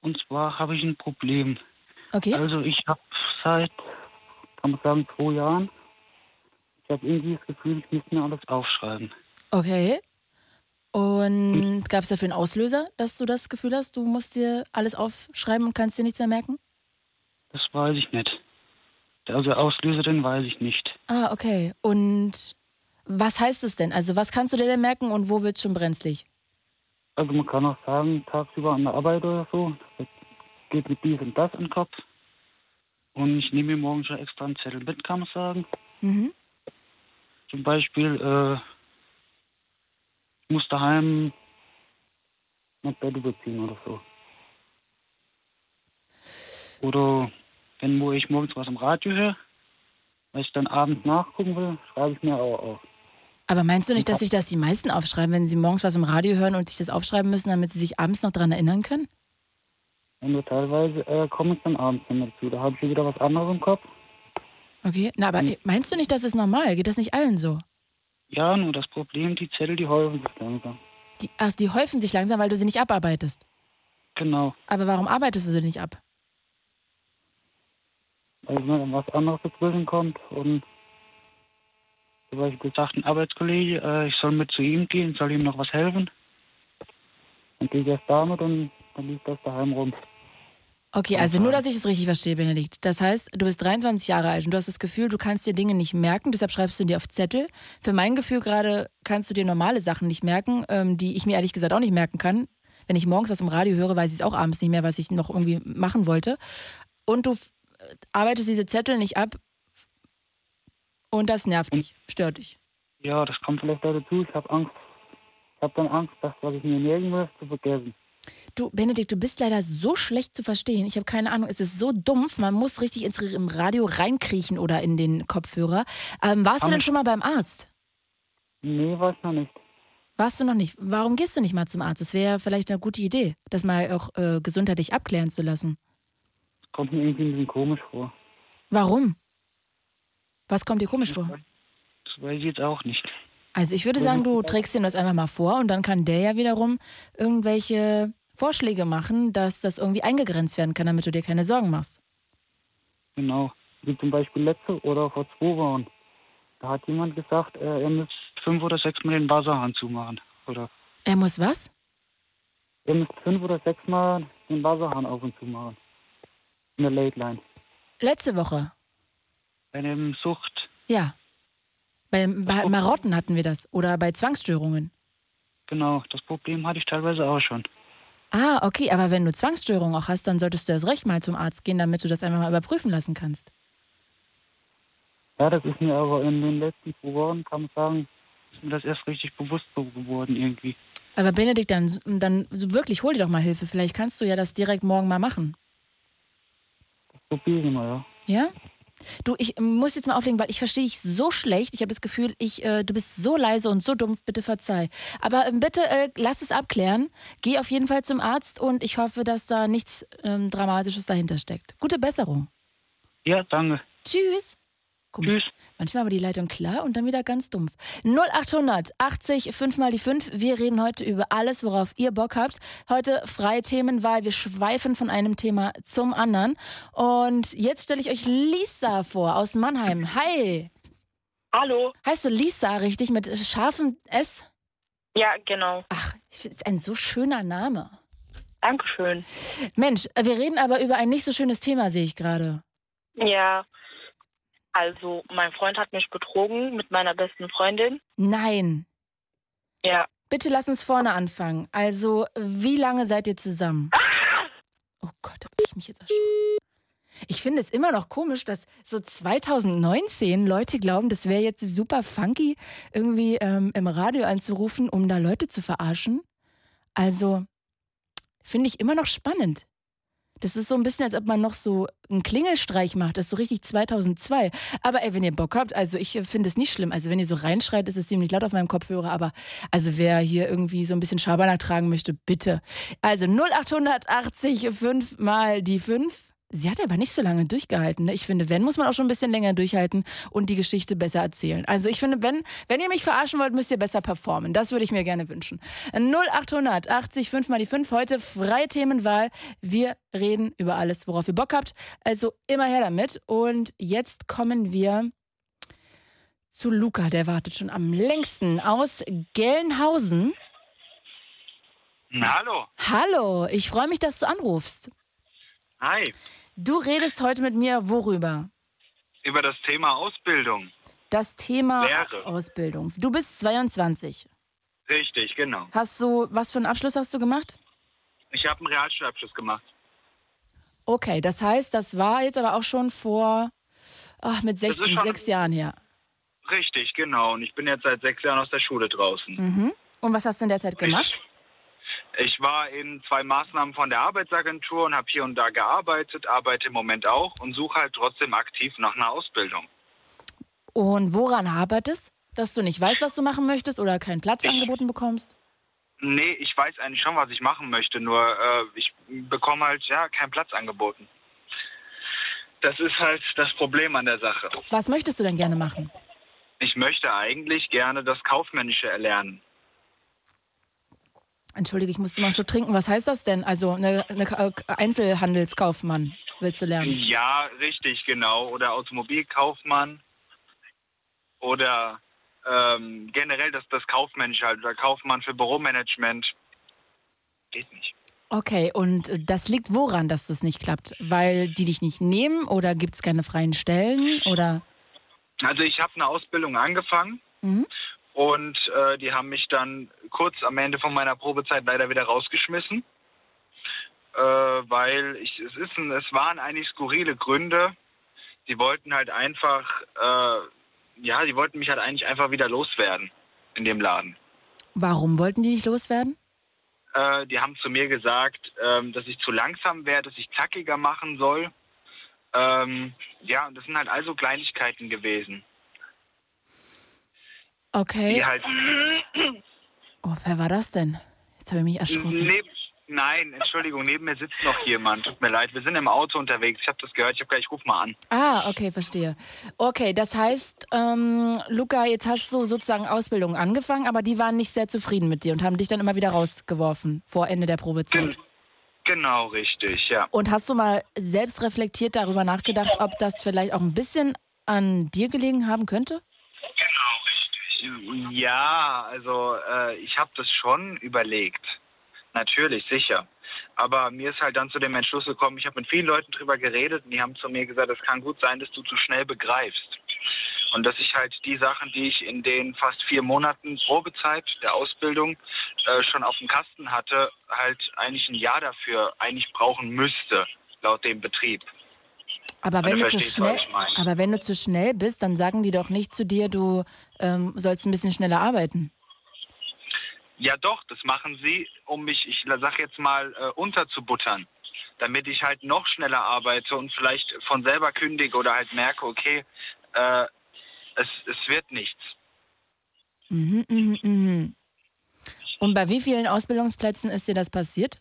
Und zwar habe ich ein Problem. Okay. Also ich habe seit, kann man sagen, zwei Jahren, ich habe irgendwie das Gefühl, ich müsste mir alles aufschreiben. Okay. Und gab es dafür einen Auslöser, dass du das Gefühl hast, du musst dir alles aufschreiben und kannst dir nichts mehr merken? Das weiß ich nicht. Also Auslöser, den weiß ich nicht. Ah, okay. Und was heißt es denn? Also was kannst du dir denn merken und wo wird schon brenzlig? Also man kann auch sagen, tagsüber an der Arbeit oder so, geht mit dies und das in den Kopf. Und ich nehme mir morgen schon extra einen Zettel mit, kann man sagen. Mhm. Zum Beispiel, äh, ich muss daheim mein Bett überziehen oder so. Oder wenn wo ich morgens was am Radio höre, was ich dann abends nachgucken will, schreibe ich mir auch auf. Aber meinst du nicht, dass sich das die meisten aufschreiben, wenn sie morgens was im Radio hören und sich das aufschreiben müssen, damit sie sich abends noch daran erinnern können? Und nur teilweise äh, komme ich dann abends nicht mehr dazu. Da habe ich wieder was anderes im Kopf. Okay. Na, aber meinst du nicht, das ist normal? Geht das nicht allen so? Ja, nur das Problem, die Zettel, die häufen sich langsam. Die, ach, die häufen sich langsam, weil du sie nicht abarbeitest. Genau. Aber warum arbeitest du sie nicht ab? Weil mir dann was anderes dazwischen kommt und zum Beispiel sagt ein Arbeitskollege, äh, ich soll mit zu ihm gehen, soll ihm noch was helfen. Dann gehe ich erst damit und dann liegt das daheim rum. Okay, also nur, dass ich es richtig verstehe, Benedikt. Das heißt, du bist 23 Jahre alt und du hast das Gefühl, du kannst dir Dinge nicht merken, deshalb schreibst du dir auf Zettel. Für mein Gefühl gerade kannst du dir normale Sachen nicht merken, ähm, die ich mir ehrlich gesagt auch nicht merken kann. Wenn ich morgens was im Radio höre, weiß ich es auch abends nicht mehr, was ich noch irgendwie machen wollte. Und du f- arbeitest diese Zettel nicht ab und das nervt dich, stört dich. Ja, das kommt vielleicht auch dazu. Ich habe Angst. Ich habe dann Angst, das, was ich mir merken will, zu vergessen. Du, Benedikt, du bist leider so schlecht zu verstehen. Ich habe keine Ahnung, es ist so dumpf, man muss richtig ins im Radio reinkriechen oder in den Kopfhörer. Ähm, warst du denn schon mal beim Arzt? Nee, weiß noch nicht. Warst du noch nicht? Warum gehst du nicht mal zum Arzt? Das wäre vielleicht eine gute Idee, das mal auch äh, gesundheitlich abklären zu lassen. Kommt mir irgendwie ein bisschen komisch vor. Warum? Was kommt dir komisch vor? Das weiß ich jetzt auch nicht. Also ich würde sagen, du trägst ihm das einfach mal vor und dann kann der ja wiederum irgendwelche Vorschläge machen, dass das irgendwie eingegrenzt werden kann, damit du dir keine Sorgen machst. Genau. Wie zum Beispiel letzte oder vor zwei Wochen. Da hat jemand gesagt, äh, er müsste fünf oder sechs Mal den Wasserhahn zumachen. Oder Er muss was? er müsste fünf oder sechs Mal den Wasserhahn auf und zu machen. In der Late Line. Letzte Woche. Bei einem Sucht. Ja. Bei, bei Marotten hatten wir das. Oder bei Zwangsstörungen. Genau, das Problem hatte ich teilweise auch schon. Ah, okay, aber wenn du Zwangsstörungen auch hast, dann solltest du erst recht mal zum Arzt gehen, damit du das einfach mal überprüfen lassen kannst. Ja, das ist mir aber in den letzten zwei Wochen, kann man sagen, ist mir das erst richtig bewusst geworden irgendwie. Aber Benedikt, dann, dann wirklich hol dir doch mal Hilfe. Vielleicht kannst du ja das direkt morgen mal machen. Probieren wir, ja. Ja? Du, ich muss jetzt mal auflegen, weil ich verstehe dich so schlecht. Ich habe das Gefühl, ich, äh, du bist so leise und so dumpf. Bitte verzeih. Aber ähm, bitte äh, lass es abklären. Geh auf jeden Fall zum Arzt und ich hoffe, dass da nichts ähm, Dramatisches dahinter steckt. Gute Besserung. Ja, danke. Tschüss. Komisch. Tschüss. Manchmal war die Leitung klar und dann wieder ganz dumpf. 0800 80 5 mal die 5. Wir reden heute über alles, worauf ihr Bock habt. Heute freie Themenwahl. Wir schweifen von einem Thema zum anderen. Und jetzt stelle ich euch Lisa vor aus Mannheim. Hi. Hallo. Heißt du Lisa richtig mit scharfem S? Ja, genau. Ach, es ein so schöner Name. Dankeschön. Mensch, wir reden aber über ein nicht so schönes Thema, sehe ich gerade. Ja. Also, mein Freund hat mich betrogen mit meiner besten Freundin. Nein. Ja. Bitte lass uns vorne anfangen. Also, wie lange seid ihr zusammen? Oh Gott, habe ich mich jetzt erschrocken. Ich finde es immer noch komisch, dass so 2019 Leute glauben, das wäre jetzt super funky, irgendwie ähm, im Radio anzurufen, um da Leute zu verarschen. Also, finde ich immer noch spannend. Das ist so ein bisschen, als ob man noch so einen Klingelstreich macht. Das ist so richtig 2002. Aber ey, wenn ihr Bock habt, also ich finde es nicht schlimm. Also wenn ihr so reinschreit, ist es ziemlich laut auf meinem Kopfhörer. Aber also wer hier irgendwie so ein bisschen Schabernack tragen möchte, bitte. Also 0880 5 mal die 5. Sie hat aber nicht so lange durchgehalten. Ne? Ich finde, wenn, muss man auch schon ein bisschen länger durchhalten und die Geschichte besser erzählen. Also ich finde, wenn, wenn ihr mich verarschen wollt, müsst ihr besser performen. Das würde ich mir gerne wünschen. 0880 5 mal die 5. Heute freie Themenwahl. Wir reden über alles, worauf ihr Bock habt. Also immer her damit. Und jetzt kommen wir zu Luca. Der wartet schon am längsten aus Gelnhausen. Hallo. Hallo, ich freue mich, dass du anrufst. Hi. Du redest heute mit mir worüber? Über das Thema Ausbildung. Das Thema Lehre. Ausbildung. Du bist 22. Richtig, genau. Hast du, was für einen Abschluss hast du gemacht? Ich habe einen Realschulabschluss gemacht. Okay, das heißt, das war jetzt aber auch schon vor, ach, mit Das ist 16, schon- sechs Jahren her. Richtig, genau. Und ich bin jetzt seit sechs Jahren aus der Schule draußen. Mhm. Und was hast du in der Zeit gemacht? Ich war in zwei Maßnahmen von der Arbeitsagentur und habe hier und da gearbeitet, arbeite im Moment auch und suche halt trotzdem aktiv nach einer Ausbildung. Und woran es? Dass du nicht weißt, was du machen möchtest oder keinen Platz Ich- angeboten bekommst? Nee, ich weiß eigentlich schon, was ich machen möchte, nur äh, ich bekomme halt ja keinen Platz angeboten. Das ist halt das Problem an der Sache. Was möchtest du denn gerne machen? Ich möchte eigentlich gerne das Kaufmännische erlernen. Entschuldige, ich musste mal Schluck trinken. Was heißt das denn? Also eine, eine Ka- Einzelhandelskaufmann willst du lernen? Ja, richtig, genau. Oder Automobilkaufmann. Oder ähm, generell das, das Kaufmännische halt. Oder Kaufmann für Büromanagement. Geht nicht. Okay, und äh, das liegt woran, dass das nicht klappt? Weil die dich nicht nehmen oder gibt es keine freien Stellen oder? Also ich habe eine Ausbildung angefangen Mhm. Und äh, die haben mich dann kurz am Ende von meiner Probezeit leider wieder rausgeschmissen. Äh, weil ich, es, ist ein, es waren eigentlich skurrile Gründe. Die wollten halt einfach, äh, ja, die wollten mich halt eigentlich einfach wieder loswerden in dem Laden. Warum wollten die dich loswerden? Äh, die haben zu mir gesagt, ähm, dass ich zu langsam wäre, dass ich zackiger machen soll. Ähm, ja, und das sind halt also Kleinigkeiten gewesen. Okay. Die halt Oh, wer war das denn? Jetzt habe ich mich erschrocken. neben, nein, Entschuldigung, neben mir sitzt noch jemand. Tut mir leid, wir sind im Auto unterwegs. Ich habe das gehört. Ich habe gleich, ich ruf mal an. Ah, okay, verstehe. Okay, das heißt, ähm, Luca, jetzt hast du sozusagen Ausbildung angefangen, aber die waren nicht sehr zufrieden mit dir und haben dich dann immer wieder rausgeworfen vor Ende der Probezeit. Genau, richtig, ja. Und hast du mal selbst reflektiert darüber nachgedacht, ob das vielleicht auch ein bisschen an dir gelegen haben könnte? Ja, also äh, ich habe das schon überlegt. Natürlich, sicher. Aber mir ist halt dann zu dem Entschluss gekommen, ich habe mit vielen Leuten drüber geredet und die haben zu mir gesagt, es kann gut sein, dass du zu schnell begreifst. Und dass ich halt die Sachen, die ich in den fast vier Monaten Probezeit der Ausbildung äh, schon auf dem Kasten hatte, halt eigentlich ein Jahr dafür eigentlich brauchen müsste, laut dem Betrieb. Aber Also wenn, du zu schnell, aber wenn du zu schnell bist, dann sagen die doch nicht zu dir, du ähm, sollst ein bisschen schneller arbeiten. Ja doch, das machen sie, um mich, ich sag jetzt mal, äh, unterzubuttern. Damit ich halt noch schneller arbeite und vielleicht von selber kündige oder halt merke, okay, äh, es, es wird nichts. Mhm, mhm, mhm. Und bei wie vielen Ausbildungsplätzen ist dir das passiert?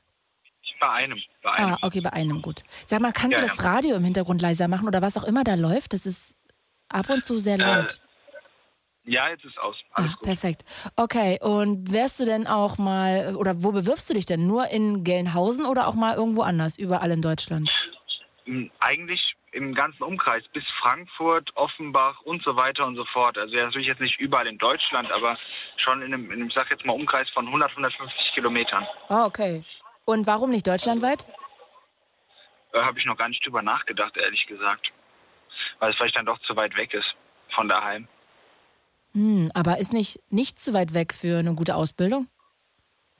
Bei einem, bei einem. Ah, okay, bei einem, gut. Sag mal, kannst Ja, du das ja. Radio im Hintergrund leiser machen oder was auch immer da läuft? Das ist ab und zu sehr laut. Ja, jetzt ist aus. Ah, perfekt. Okay, und wärst du denn auch mal, oder wo bewirbst du dich denn? Nur in Gelnhausen oder auch mal irgendwo anders, überall in Deutschland? M, Eigentlich im ganzen Umkreis, bis Frankfurt, Offenbach und so weiter und so fort. Also ja, natürlich jetzt nicht überall in Deutschland, aber schon in einem, in einem ich sag jetzt mal, Umkreis von 100, 150 Kilometern. Ah, okay. Und warum nicht deutschlandweit? Äh, Habe ich noch gar nicht drüber nachgedacht, ehrlich gesagt. Weil es vielleicht dann doch zu weit weg ist von daheim. Hm, aber ist nicht, nicht zu weit weg für eine gute Ausbildung?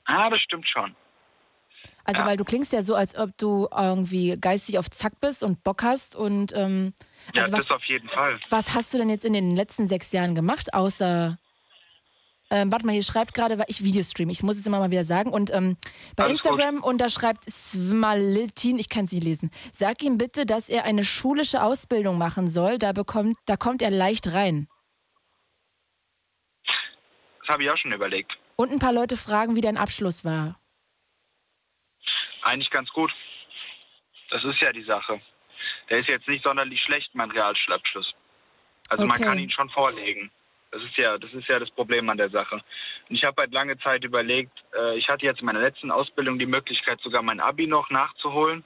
Ah, das stimmt schon. Also, Ja. weil du klingst ja so, als ob du irgendwie geistig auf Zack bist und Bock hast. Und ähm, Ja, also das was, auf jeden Fall. was hast du denn jetzt in den letzten sechs Jahren gemacht, außer. Ähm, warte mal, hier schreibt gerade, weil ich Videostream, ich muss es immer mal wieder sagen. Und ähm, bei Alles Instagram unterschreibt Smalitin, ich kann es nicht lesen. Sag ihm bitte, dass er eine schulische Ausbildung machen soll. Da bekommt, da kommt er leicht rein. Das habe ich auch schon überlegt. Und ein paar Leute fragen, wie dein Abschluss war. Eigentlich ganz gut. Das ist ja die Sache. Der ist jetzt nicht sonderlich schlecht, mein Realschulabschluss. Also man Okay. kann ihn schon vorlegen. Das ist ja, das ist ja das Problem an der Sache. Und ich habe halt lange Zeit überlegt, äh, ich hatte jetzt in meiner letzten Ausbildung die Möglichkeit, sogar mein Abi noch nachzuholen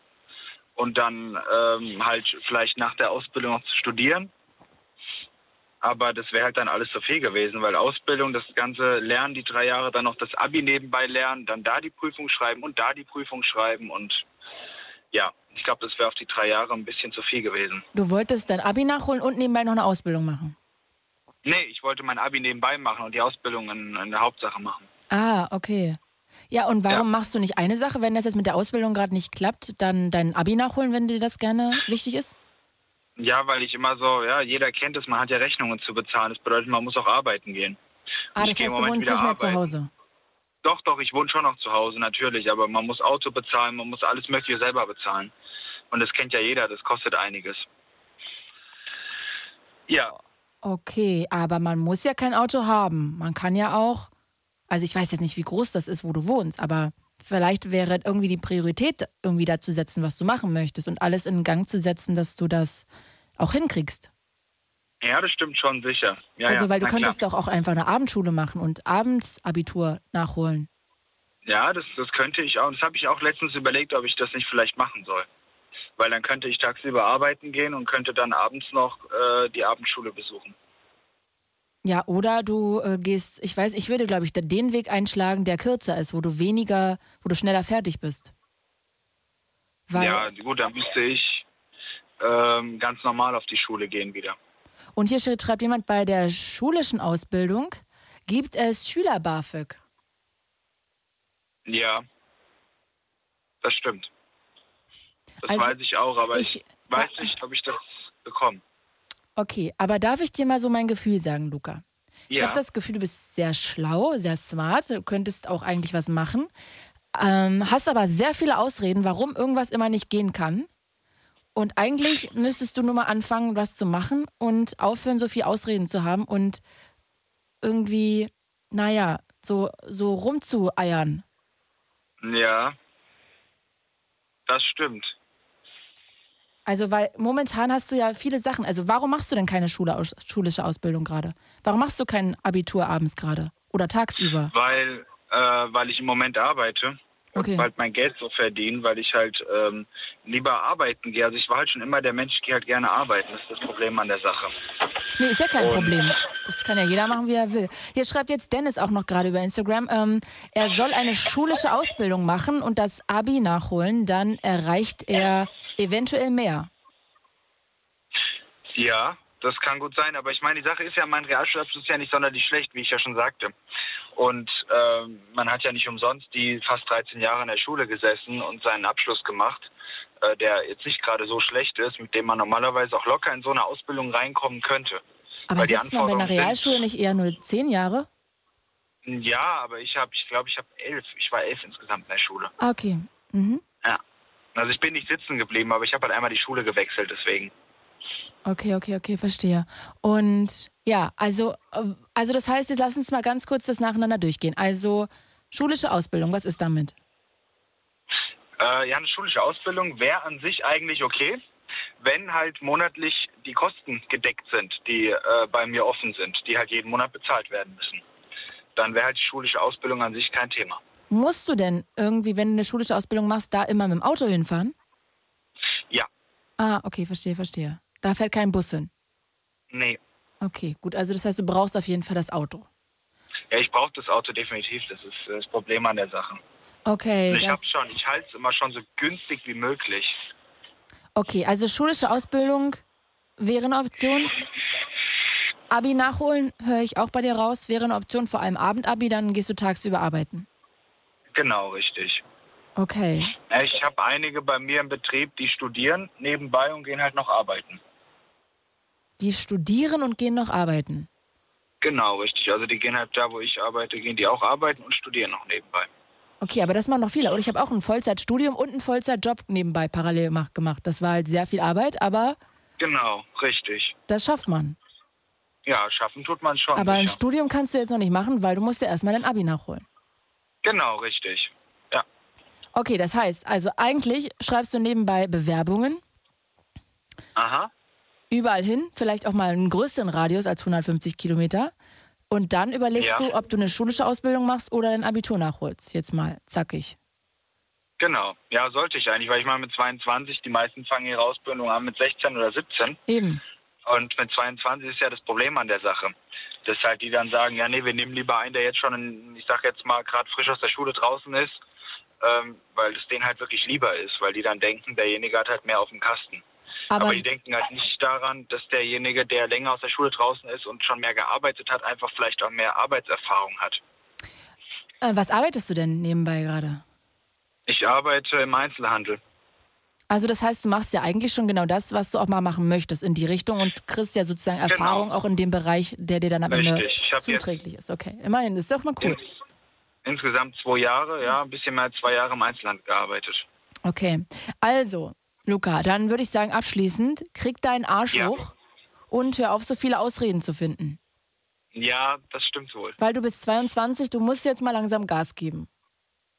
und dann ähm, halt vielleicht nach der Ausbildung noch zu studieren. Aber das wäre halt dann alles zu viel gewesen, weil Ausbildung, das ganze Lernen, die drei Jahre, dann noch das Abi nebenbei lernen, dann da die Prüfung schreiben und da die Prüfung schreiben und ja, ich glaube, das wäre auf die drei Jahre ein bisschen zu viel gewesen. Du wolltest dein Abi nachholen und nebenbei noch eine Ausbildung machen. Nee, ich wollte mein Abi nebenbei machen und die Ausbildung in, in der Hauptsache machen. Ah, okay. Ja, und warum machst du nicht eine Sache, wenn das jetzt mit der Ausbildung gerade nicht klappt, dann dein Abi nachholen, wenn dir das gerne wichtig ist? Ja, weil ich immer so, ja, jeder kennt es, man hat ja Rechnungen zu bezahlen. Das bedeutet, man muss auch arbeiten gehen. Ah, Ich das heißt, du wohnst nicht mehr zu arbeiten. Hause. Doch, doch, ich wohne schon noch zu Hause, natürlich, aber man muss Auto bezahlen, man muss alles Mögliche selber bezahlen. Und das kennt ja jeder, das kostet einiges. Ja, Okay, aber man muss ja kein Auto haben. Man kann ja auch, also ich weiß jetzt nicht, wie groß das ist, wo du wohnst, aber vielleicht wäre irgendwie die Priorität irgendwie dazu setzen, was du machen möchtest und alles in Gang zu setzen, dass du das auch hinkriegst. ja, das stimmt schon sicher. Ja, also ja, weil du na klar. könntest doch auch einfach eine Abendschule machen und abends Abitur nachholen. Ja, das, das könnte ich auch. Das habe ich auch letztens überlegt, ob ich das nicht vielleicht machen soll. Weil dann könnte ich tagsüber arbeiten gehen und könnte dann abends noch äh, die Abendschule besuchen. Ja, oder du äh, gehst, ich weiß, ich würde, glaube ich, den Weg einschlagen, der kürzer ist, wo du weniger, wo du schneller fertig bist. Weil, ja, gut, dann müsste ich ähm, ganz normal auf die Schule gehen wieder. Und hier schreibt jemand, bei der schulischen Ausbildung gibt es Schüler-BAföG. Ja, das stimmt. Das Also, weiß ich auch, aber ich, ich- weiß nicht, ob ich das bekomme. Okay, aber darf ich dir mal so mein Gefühl sagen, Luca? Ich Ja. habe das Gefühl, du bist sehr schlau, sehr smart, du könntest auch eigentlich was machen. ähm, hast aber sehr viele Ausreden, warum irgendwas immer nicht gehen kann. Und eigentlich müsstest du nur mal anfangen, was zu machen und aufhören, so viel Ausreden zu haben und irgendwie, naja, so, so rumzueiern. Ja. Das stimmt. Also, weil momentan hast du ja viele Sachen. Also, warum machst du denn keine Schule, schulische Ausbildung gerade? Warum machst du kein Abitur abends gerade? Oder tagsüber? Weil, äh, weil ich im Moment arbeite. Okay. Und halt mein Geld so verdiene, weil ich halt ähm, lieber arbeiten gehe. Also ich war halt schon immer der Mensch, ich gehe halt gerne arbeiten. Das ist das Problem an der Sache. Nee, ist ja kein Und- Problem. Das kann ja jeder machen, wie er will. Hier schreibt jetzt Dennis auch noch gerade über Instagram, ähm, er soll eine schulische Ausbildung machen und das Abi nachholen, dann erreicht er eventuell mehr. Ja, das kann gut sein. Aber ich meine, die Sache ist ja, mein Realschulabschluss ist ja nicht sonderlich schlecht, wie ich ja schon sagte. Und ähm, man hat ja nicht umsonst die fast 13 Jahre in der Schule gesessen und seinen Abschluss gemacht, äh, der jetzt nicht gerade so schlecht ist, mit dem man normalerweise auch locker in so eine Ausbildung reinkommen könnte. Aber Weil die sitzt man bei einer sind- Realschule nicht eher nur zehn Jahre? Ja, aber ich habe, ich glaube, ich habe elf. Ich war elf insgesamt in der Schule. Ah, Okay. Mhm. Also ich bin nicht sitzen geblieben, aber ich habe halt einmal die Schule gewechselt, deswegen. Okay, okay, okay, verstehe. Und ja, also, äh, also das heißt, jetzt lass uns mal ganz kurz das nacheinander durchgehen. Also schulische Ausbildung, was ist damit? Äh, ja, eine schulische Ausbildung wäre an sich eigentlich okay, wenn halt monatlich die Kosten gedeckt sind, die äh, bei mir offen sind, die halt jeden Monat bezahlt werden müssen. Dann wäre halt die schulische Ausbildung an sich kein Thema. Musst du denn irgendwie, wenn du eine schulische Ausbildung machst, da immer mit dem Auto hinfahren? Ja, Ah, okay, verstehe, verstehe. Da fährt kein Bus hin. nee. Okay, gut. Also das heißt, du brauchst auf jeden Fall das Auto. Ja, ich brauche das Auto definitiv. Das ist das Problem an der Sache. Okay, Und ich habe schon, ich halte es immer schon so günstig wie möglich. okay, also schulische Ausbildung wäre eine Option. Abi nachholen, höre ich auch bei dir raus, wäre eine Option, vor allem Abendabi, dann gehst du tagsüber arbeiten. Genau, richtig. Okay. Ich habe einige bei mir im Betrieb, die studieren nebenbei und gehen halt noch arbeiten. Die studieren und gehen noch arbeiten. Genau, richtig. Also die gehen halt da, wo ich arbeite, gehen die auch arbeiten und studieren noch nebenbei. Okay, aber das machen noch viele. Und ich habe auch ein Vollzeitstudium und einen Vollzeitjob nebenbei parallel mach- gemacht. Das war halt sehr viel Arbeit, aber Genau, richtig. das schafft man. Ja, schaffen tut man schon. Aber ein sicher. Studium kannst du jetzt noch nicht machen, weil du musst ja erstmal dein Abi nachholen. Genau, richtig. Ja, Okay, das heißt, also eigentlich schreibst du nebenbei Bewerbungen aha. überall hin, vielleicht auch mal einen größeren Radius als 150 Kilometer. Und dann überlegst Ja. du, ob du eine schulische Ausbildung machst oder dein Abitur nachholst. Jetzt mal zackig. Genau. Ja, sollte ich eigentlich, weil ich meine, mit 22, die meisten fangen ihre Ausbildung an mit 16 oder 17. Eben. Und mit 22 ist ja das Problem an der Sache. Dass halt die dann sagen, ja, nee, wir nehmen lieber einen, der jetzt schon, in, ich sag jetzt mal, gerade frisch aus der Schule draußen ist, ähm, weil es denen halt wirklich lieber ist, weil die dann denken, derjenige hat halt mehr auf dem Kasten. Aber, Aber die denken halt nicht daran, dass derjenige, der länger aus der Schule draußen ist und schon mehr gearbeitet hat, einfach vielleicht auch mehr Arbeitserfahrung hat. äh, was arbeitest du denn nebenbei gerade? Ich arbeite im Einzelhandel. Also das heißt, du machst ja eigentlich schon genau das, was du auch mal machen möchtest in die Richtung und kriegst ja sozusagen Erfahrung auch in dem Bereich, der dir dann am Ende Genau. Zuträglich ist. Okay, immerhin, das ist doch mal cool. Ins, insgesamt zwei Jahre, ja, ein bisschen mehr als zwei Jahre im Einzelhandel gearbeitet. Okay, also, Luca, dann würde ich sagen, abschließend, krieg deinen Arsch Ja. hoch und hör auf, so viele Ausreden zu finden. Ja, das stimmt wohl. Weil du bist 22, du musst jetzt mal langsam Gas geben.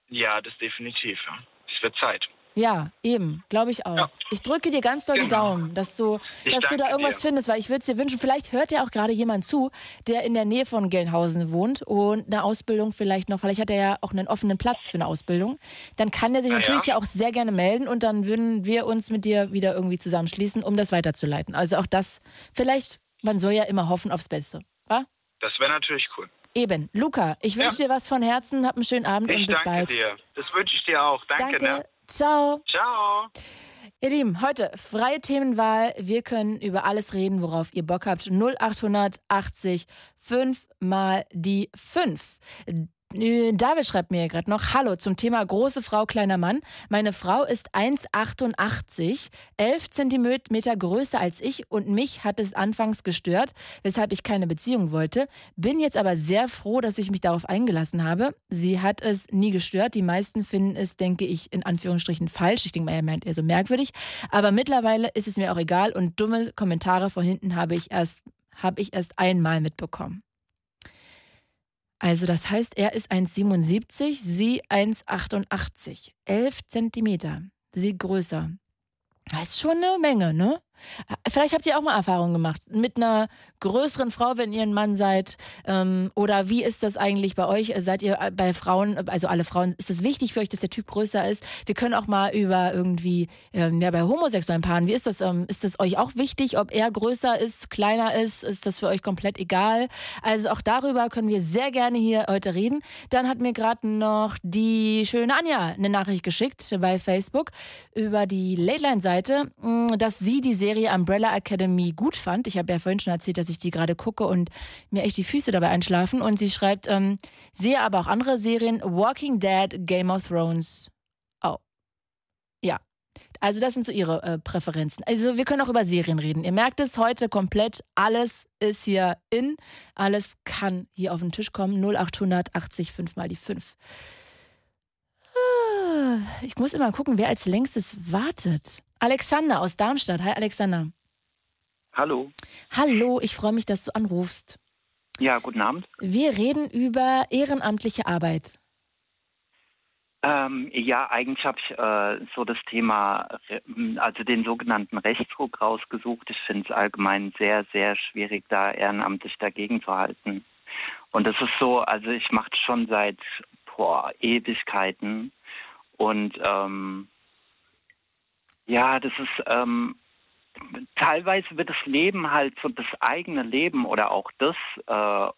Ja, das definitiv. Ja. Es wird Zeit. Ja, eben, glaube ich auch. Ja. Ich drücke dir ganz doll die Genau. Daumen, dass du, Ich dass du da danke irgendwas dir. findest, weil ich würde es dir wünschen, vielleicht hört ja auch gerade jemand zu, der in der Nähe von Gelnhausen wohnt und eine Ausbildung vielleicht noch, vielleicht hat er ja auch einen offenen Platz für eine Ausbildung. Dann kann er sich Na natürlich ja. ja auch sehr gerne melden und dann würden wir uns mit dir wieder irgendwie zusammenschließen, um das weiterzuleiten. Also auch das, vielleicht, man soll ja immer hoffen aufs Beste. Wa? Das wäre natürlich cool. Eben. Luca, ich wünsche dir was von Herzen, hab einen schönen Abend Ich und bis danke bald. dir. Das wünsche ich dir auch. Danke, Danke. ne? Ciao. Ciao. Ihr Lieben, heute freie Themenwahl. Wir können über alles reden, worauf ihr Bock habt. 0880 5 mal die 5. Äh, David schreibt mir gerade noch, hallo, zum Thema große Frau, kleiner Mann. Meine Frau ist 1,88, 11 Zentimeter größer als ich und mich hat es anfangs gestört, weshalb ich keine Beziehung wollte. Bin jetzt aber sehr froh, dass ich mich darauf eingelassen habe. Sie hat es nie gestört. Die meisten finden es, denke ich, in Anführungsstrichen falsch. Ich denke mal, er meint eher so merkwürdig. Aber mittlerweile ist es mir auch egal und dumme Kommentare von hinten habe ich erst, habe ich erst einmal mitbekommen. Also das heißt, er ist 1,77, sie 1,88. 11 Zentimeter. Sie größer. Das ist schon eine Menge, ne? Vielleicht habt ihr auch mal Erfahrungen gemacht mit einer größeren Frau, wenn ihr ein Mann seid. Ähm, oder wie ist das eigentlich bei euch? Seid ihr bei Frauen, also alle Frauen, ist es wichtig für euch, dass der Typ größer ist? Wir können auch mal über irgendwie, ähm, ja, bei homosexuellen Paaren, wie ist das? Ähm, ist das euch auch wichtig, ob er größer ist, kleiner ist? Ist das für euch komplett egal? Also auch darüber können wir sehr gerne hier heute reden. Dann hat mir gerade noch die schöne Anja eine Nachricht geschickt bei Facebook über die Late Line Seite, dass sie die Serie Umbrella Academy gut fand. Ich habe ja vorhin schon erzählt, dass ich die gerade gucke und mir echt die Füße dabei einschlafen. Und sie schreibt, ähm, sehe aber auch andere Serien, Walking Dead, Game of Thrones. Oh. Ja. Also das sind so ihre äh, Präferenzen. Also wir können auch über Serien reden. Ihr merkt es heute komplett, alles ist hier in, alles kann hier auf den Tisch kommen. 0880 5 mal die 5. Ich muss immer gucken, wer als längstes wartet. Alexander aus Darmstadt. Hi Alexander. Hallo. Hallo, ich freue mich, dass du anrufst. Ja, guten Abend. Wir reden über ehrenamtliche Arbeit. Ähm, ja, eigentlich habe ich äh, so das Thema, also den sogenannten Rechtsruck rausgesucht. Ich finde es allgemein sehr, sehr schwierig, da ehrenamtlich dagegen zu halten. Und das ist so, also ich mache es schon seit boah, Ewigkeiten. Und ähm, ja, das ist ähm, teilweise wird das Leben halt so das eigene Leben oder auch das äh,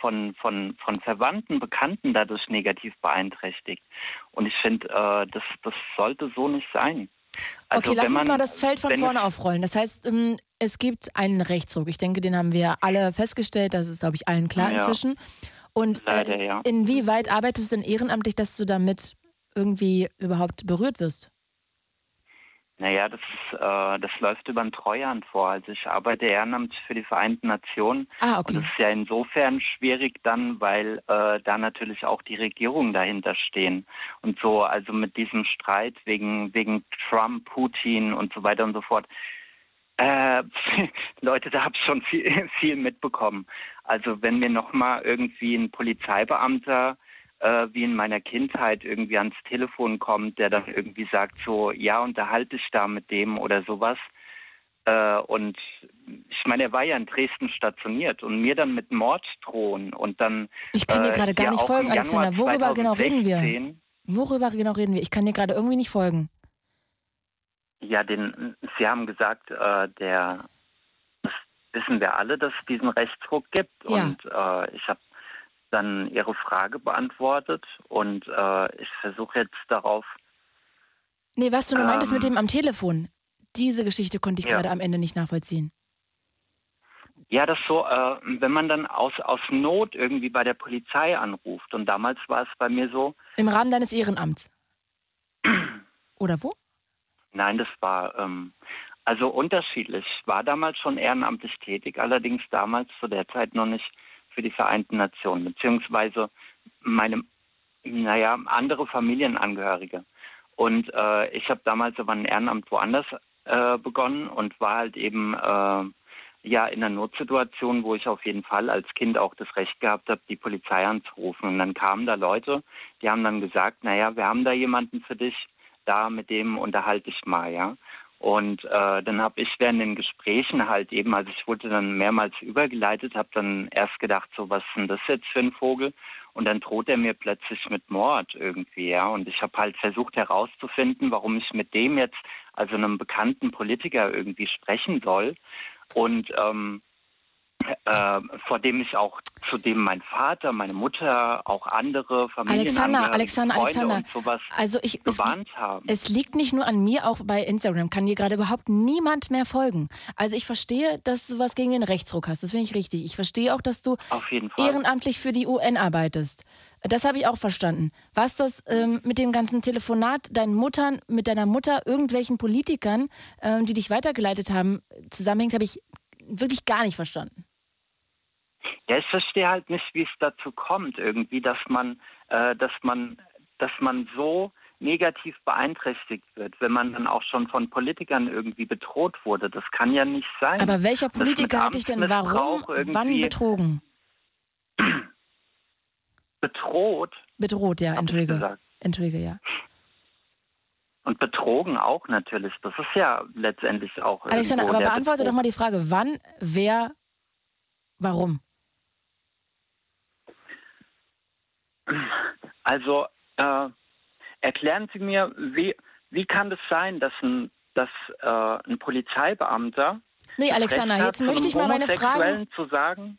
von, von, von Verwandten, Bekannten dadurch negativ beeinträchtigt. Und ich finde, äh, das, das sollte so nicht sein. Also okay, lass man, uns mal das Feld von vorne aufrollen. Das heißt, ähm, es gibt einen Rechtsruck. Ich denke, den haben wir alle festgestellt. Das ist, glaube ich, allen klar ja. inzwischen. Und Leider, äh, ja. inwieweit arbeitest du denn ehrenamtlich, dass du damit irgendwie überhaupt berührt wirst? Naja, das, äh, das läuft über ein Treuhand vor. Also ich arbeite ehrenamtlich für die Vereinten Nationen. Ah, okay. Und das ist ja insofern schwierig dann, weil äh, da natürlich auch die Regierungen dahinter stehen. Und so, also mit diesem Streit wegen, wegen Trump, Putin und so weiter und so fort. Äh, Leute, da habe ich schon viel, viel mitbekommen. Also wenn mir nochmal irgendwie ein Polizeibeamter äh, wie in meiner Kindheit irgendwie ans Telefon kommt, der dann irgendwie sagt so, ja, unterhalte ich da mit dem oder sowas. Äh, und ich meine, er war ja in Dresden stationiert und mir dann mit Mord drohen und dann. Ich kann dir gerade äh, gar nicht folgen, Alexander. Worüber genau reden wir? Worüber genau reden wir? Ich kann dir gerade irgendwie nicht folgen. Ja, den, Sie haben gesagt, äh, der, das wissen wir alle, dass es diesen Rechtsruck gibt. Ja. Und äh, ich habe dann Ihre Frage beantwortet und äh, ich versuche jetzt darauf. Nee, was du nur ähm, meintest mit ähm, dem am Telefon. Diese Geschichte konnte ich ja. gerade am Ende nicht nachvollziehen. Ja, das so, äh, wenn man dann aus, aus Not irgendwie bei der Polizei anruft und damals war es bei mir so. Im Rahmen deines Ehrenamts. Oder wo? Nein, das war ähm, also unterschiedlich. Ich war damals schon ehrenamtlich tätig, allerdings damals zu der Zeit noch nicht für die Vereinten Nationen, beziehungsweise meine, naja, andere Familienangehörige. Und äh, ich habe damals aber ein Ehrenamt woanders äh, begonnen und war halt eben äh, ja in einer Notsituation, wo ich auf jeden Fall als Kind auch das Recht gehabt habe, die Polizei anzurufen. Und dann kamen da Leute, die haben dann gesagt, naja, wir haben da jemanden für dich, da mit dem unterhalte ich mal, ja. Und äh, dann habe ich während den Gesprächen halt eben, also ich wurde dann mehrmals übergeleitet, habe dann erst gedacht, so was ist denn das jetzt für ein Vogel? Und dann droht er mir plötzlich mit Mord irgendwie, ja. Und ich habe halt versucht herauszufinden, warum ich mit dem jetzt, also einem bekannten Politiker irgendwie sprechen soll. Und ähm, äh, vor dem ich auch, zu dem mein Vater, meine Mutter, auch andere Familien Alexander, Alexander, Freunde Alexander. und sowas also ich, gewarnt es, haben. Es liegt nicht nur an mir, auch bei Instagram kann dir gerade überhaupt niemand mehr folgen. Also ich verstehe, dass du was gegen den Rechtsruck hast, das finde ich richtig. Ich verstehe auch, dass du ehrenamtlich für die UN arbeitest. Das habe ich auch verstanden. Was das ähm, mit dem ganzen Telefonat deinen Muttern, mit deiner Mutter, irgendwelchen Politikern, ähm, die dich weitergeleitet haben, zusammenhängt, habe ich wirklich gar nicht verstanden. Ja, ich verstehe halt nicht, wie es dazu kommt, irgendwie, dass man, äh, dass man, dass man so negativ beeinträchtigt wird, wenn man dann auch schon von Politikern irgendwie bedroht wurde. Das kann ja nicht sein. Aber welcher Politiker hat dich denn warum, wann betrogen? Bedroht? Bedroht, ja, entschuldige. Entschuldige, ja. Und betrogen auch natürlich. Das ist ja letztendlich auch. Alexander, aber beantworte Betrug. doch mal die Frage, wann, wer, warum? Also, äh, erklären Sie mir, wie, wie kann das sein, dass ein, dass, äh, ein Polizeibeamter. Nee, Alexander, jetzt möchte ich mal meine Fragen. zu sagen.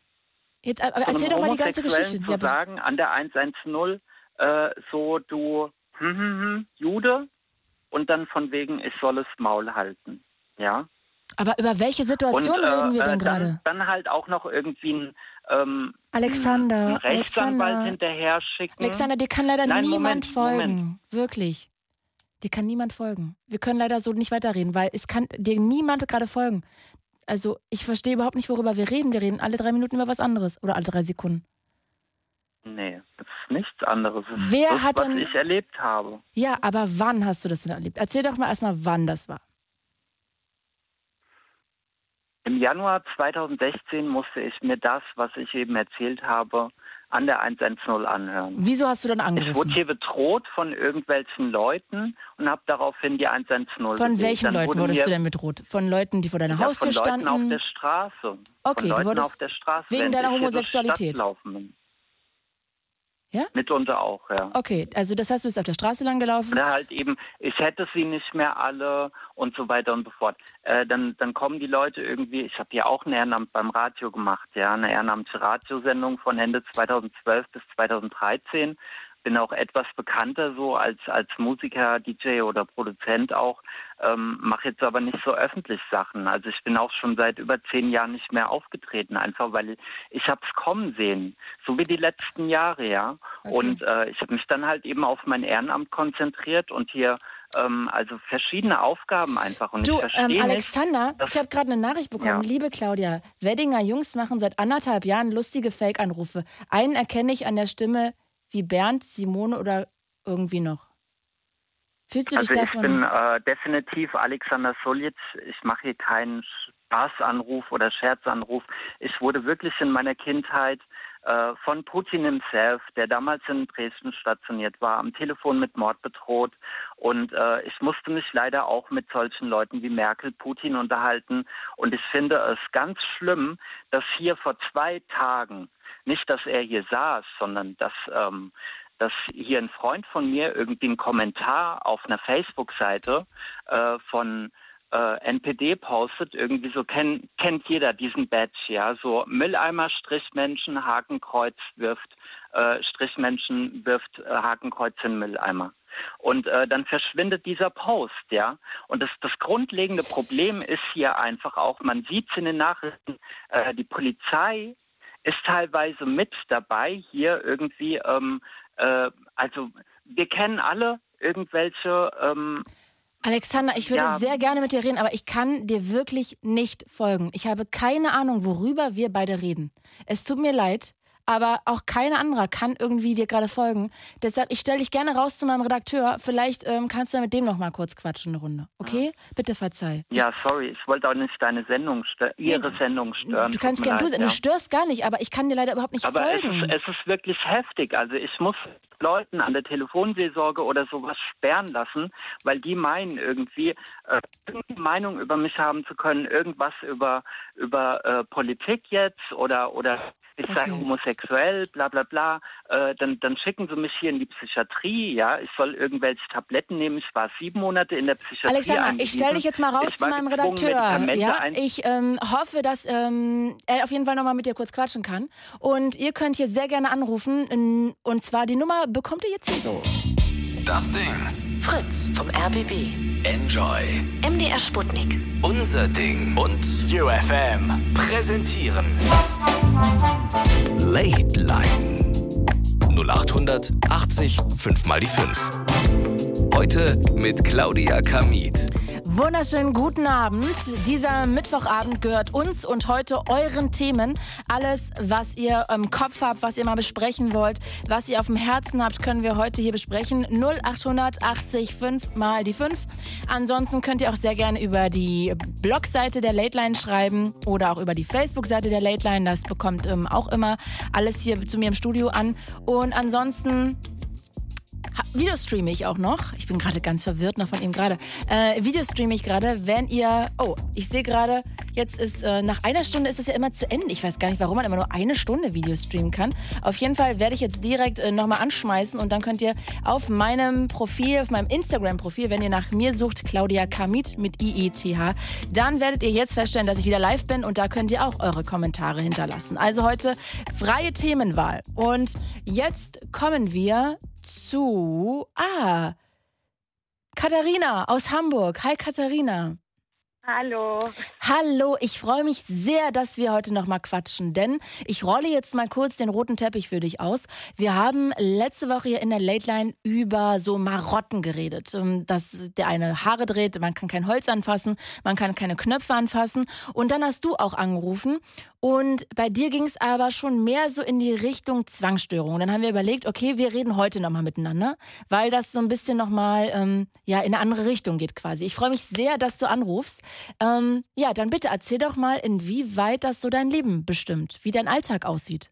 Jetzt, aber erzähl doch mal die ganze Geschichte. zu ja, sagen, an der 110, äh, so du, hm, hm, hm, Jude, und dann von wegen, ich soll es Maul halten. Ja. Aber über welche Situation und, äh, reden wir denn äh, gerade? Dann, dann, halt auch noch irgendwie ein, ähm, Alexander, einen Rechtsanwalt Alexander, hinterher schicken. Alexander, dir kann leider Nein, niemand Moment, folgen. Moment. Wirklich. Dir kann niemand folgen. Wir können leider so nicht weiterreden, weil es kann dir niemand gerade folgen. Also ich verstehe überhaupt nicht, worüber wir reden. Wir reden alle drei Minuten über was anderes oder alle drei Sekunden. Nee, das ist nichts anderes. Das Wer das, hat was denn, ich erlebt habe. Ja, aber wann hast du das denn erlebt? Erzähl doch mal erstmal, wann das war. Im Januar 2016 musste ich mir das, was ich eben erzählt habe, an der 110 anhören. Wieso hast du dann angerufen? Ich wurde hier bedroht von irgendwelchen Leuten und habe daraufhin die 110 Von welchen Dann Leuten wurde wurdest du denn bedroht? Von Leuten, die vor deiner ja, Haustür von Leuten standen? auf der Straße. Okay, von du wurdest auf der Straße. wegen deiner Homosexualität? Ja? Mitunter auch, ja. Okay, also das heißt, du bist auf der Straße lang gelaufen. Oder halt eben, ich hätte sie nicht mehr alle und so weiter und so fort. Äh, dann, dann kommen die Leute irgendwie, ich habe ja auch ein Ehrenamt beim Radio gemacht, ja, eine ehrenamtliche Radiosendung von Ende 2012 bis 2013. Bin auch etwas bekannter so als, als Musiker, DJ oder Produzent auch, ähm, mache jetzt aber nicht so öffentlich Sachen. Also ich bin auch schon seit über zehn Jahren nicht mehr aufgetreten, einfach weil ich, ich habe es kommen sehen, so wie die letzten Jahre, ja. Und äh, ich habe mich dann halt eben auf mein Ehrenamt konzentriert und hier ähm, also verschiedene Aufgaben einfach. Und Du, ich verstehe ähm, Alexander, nicht, ich habe gerade eine Nachricht bekommen. Ja. Liebe Claudia, Weddinger Jungs machen seit anderthalb Jahren lustige Fake-Anrufe. Einen erkenne ich an der Stimme wie Bernd, Simone oder irgendwie noch. Fühlst du Also dich ich davon? bin äh, definitiv Alexander Solic. Ich mache hier keinen Spaßanruf oder Scherzanruf. Ich wurde wirklich in meiner Kindheit von Putin himself, der damals in Dresden stationiert war, am Telefon mit Mord bedroht. Und äh, ich musste mich leider auch mit solchen Leuten wie Merkel, Putin unterhalten. Und ich finde es ganz schlimm, dass hier vor zwei Tagen, nicht, dass er hier saß, sondern dass ähm, dass hier ein Freund von mir irgendwie einen Kommentar auf einer Facebook-Seite äh, von äh, NPD postet, irgendwie so kenn, kennt jeder diesen Badge, ja, so Mülleimer, Strichmenschen, Hakenkreuz wirft, äh, Strichmenschen wirft äh, Hakenkreuz in Mülleimer. Und äh, dann verschwindet dieser Post, ja. Und das, das grundlegende Problem ist hier einfach auch, man sieht es in den Nachrichten, äh, die Polizei ist teilweise mit dabei, hier irgendwie, ähm, äh, also wir kennen alle irgendwelche ähm, Alexander, ich würde Ja. sehr gerne mit dir reden, aber ich kann dir wirklich nicht folgen. Ich habe keine Ahnung, worüber wir beide reden. Es tut mir leid, aber auch keiner anderer kann irgendwie dir gerade folgen. Deshalb, ich stelle dich gerne raus zu meinem Redakteur. Vielleicht ähm, kannst du ja mit dem noch mal kurz quatschen eine Runde. Okay? Bitte verzeih. Ja, sorry, ich wollte auch nicht deine Sendung stören, ihre Sendung stören. Du kannst gerne du sein. Du ja. störst gar nicht, aber ich kann dir leider überhaupt nicht Aber es folgen. ist, es ist wirklich heftig. Also ich muss Leuten an der Telefonseelsorge oder sowas sperren lassen, weil die meinen irgendwie, äh, irgendeine Meinung über mich haben zu können, irgendwas über, über äh, Politik jetzt oder, oder ich sei homosexuell, bla bla bla, äh, dann, dann schicken sie mich hier in die Psychiatrie, ja, ich soll irgendwelche Tabletten nehmen, ich war sieben Monate in der Psychiatrie Alexander, ich stelle dich jetzt mal raus Ich zu meinem Redakteur. Ja, ich ähm, hoffe, dass ähm, er auf jeden Fall nochmal mit dir kurz quatschen kann. Und ihr könnt hier sehr gerne anrufen. Und zwar die Nummer bekommt ihr jetzt hier so. Das Ding. Fritz vom RBB. Enjoy. MDR Sputnik. Unser Ding. Und UFM präsentieren Late Line. 0800 80 5 mal die 5. Heute mit Claudia Kamit. Wunderschönen guten Abend. Dieser Mittwochabend gehört uns und heute euren Themen. Alles, was ihr im Kopf habt, was ihr mal besprechen wollt, was ihr auf dem Herzen habt, können wir heute hier besprechen. 0880 5 mal die 5. Ansonsten könnt ihr auch sehr gerne über die Blogseite der Late Line schreiben oder auch über die Facebook-Seite der Late Line. Das bekommt ähm, auch immer alles hier zu mir im Studio an. Und ansonsten Videostreame ich auch noch. Ich bin gerade ganz verwirrt noch von ihm gerade. Äh, Videostreame ich gerade, wenn ihr. Oh, ich sehe gerade, jetzt ist äh, nach einer Stunde ist es ja immer zu Ende. Ich weiß gar nicht, warum man immer nur eine Stunde Video streamen kann. Auf jeden Fall werde ich jetzt direkt äh, nochmal anschmeißen und dann könnt ihr auf meinem Profil, auf meinem Instagram-Profil, wenn ihr nach mir sucht, Claudia Kamit mit IETH, dann werdet ihr jetzt feststellen, dass ich wieder live bin und da könnt ihr auch eure Kommentare hinterlassen. Also heute freie Themenwahl. Und jetzt kommen wir zu. Ah, Katharina aus Hamburg. Hi, Katharina. Hallo. Hallo, ich freue mich sehr, dass wir heute noch mal quatschen, denn ich rolle jetzt mal kurz den roten Teppich für dich aus. Wir haben letzte Woche hier in der Late Line über so Marotten geredet, ähm, dass der eine Haare dreht, man kann kein Holz anfassen, man kann keine Knöpfe anfassen und dann hast du auch angerufen und bei dir ging es aber schon mehr so in die Richtung Zwangsstörung. Und dann haben wir überlegt, okay, wir reden heute nochmal miteinander, weil das so ein bisschen nochmal ähm, ja, in eine andere Richtung geht quasi. Ich freue mich sehr, dass du anrufst. Ähm, ja, dann bitte erzähl doch mal, inwieweit das so dein Leben bestimmt, wie dein Alltag aussieht.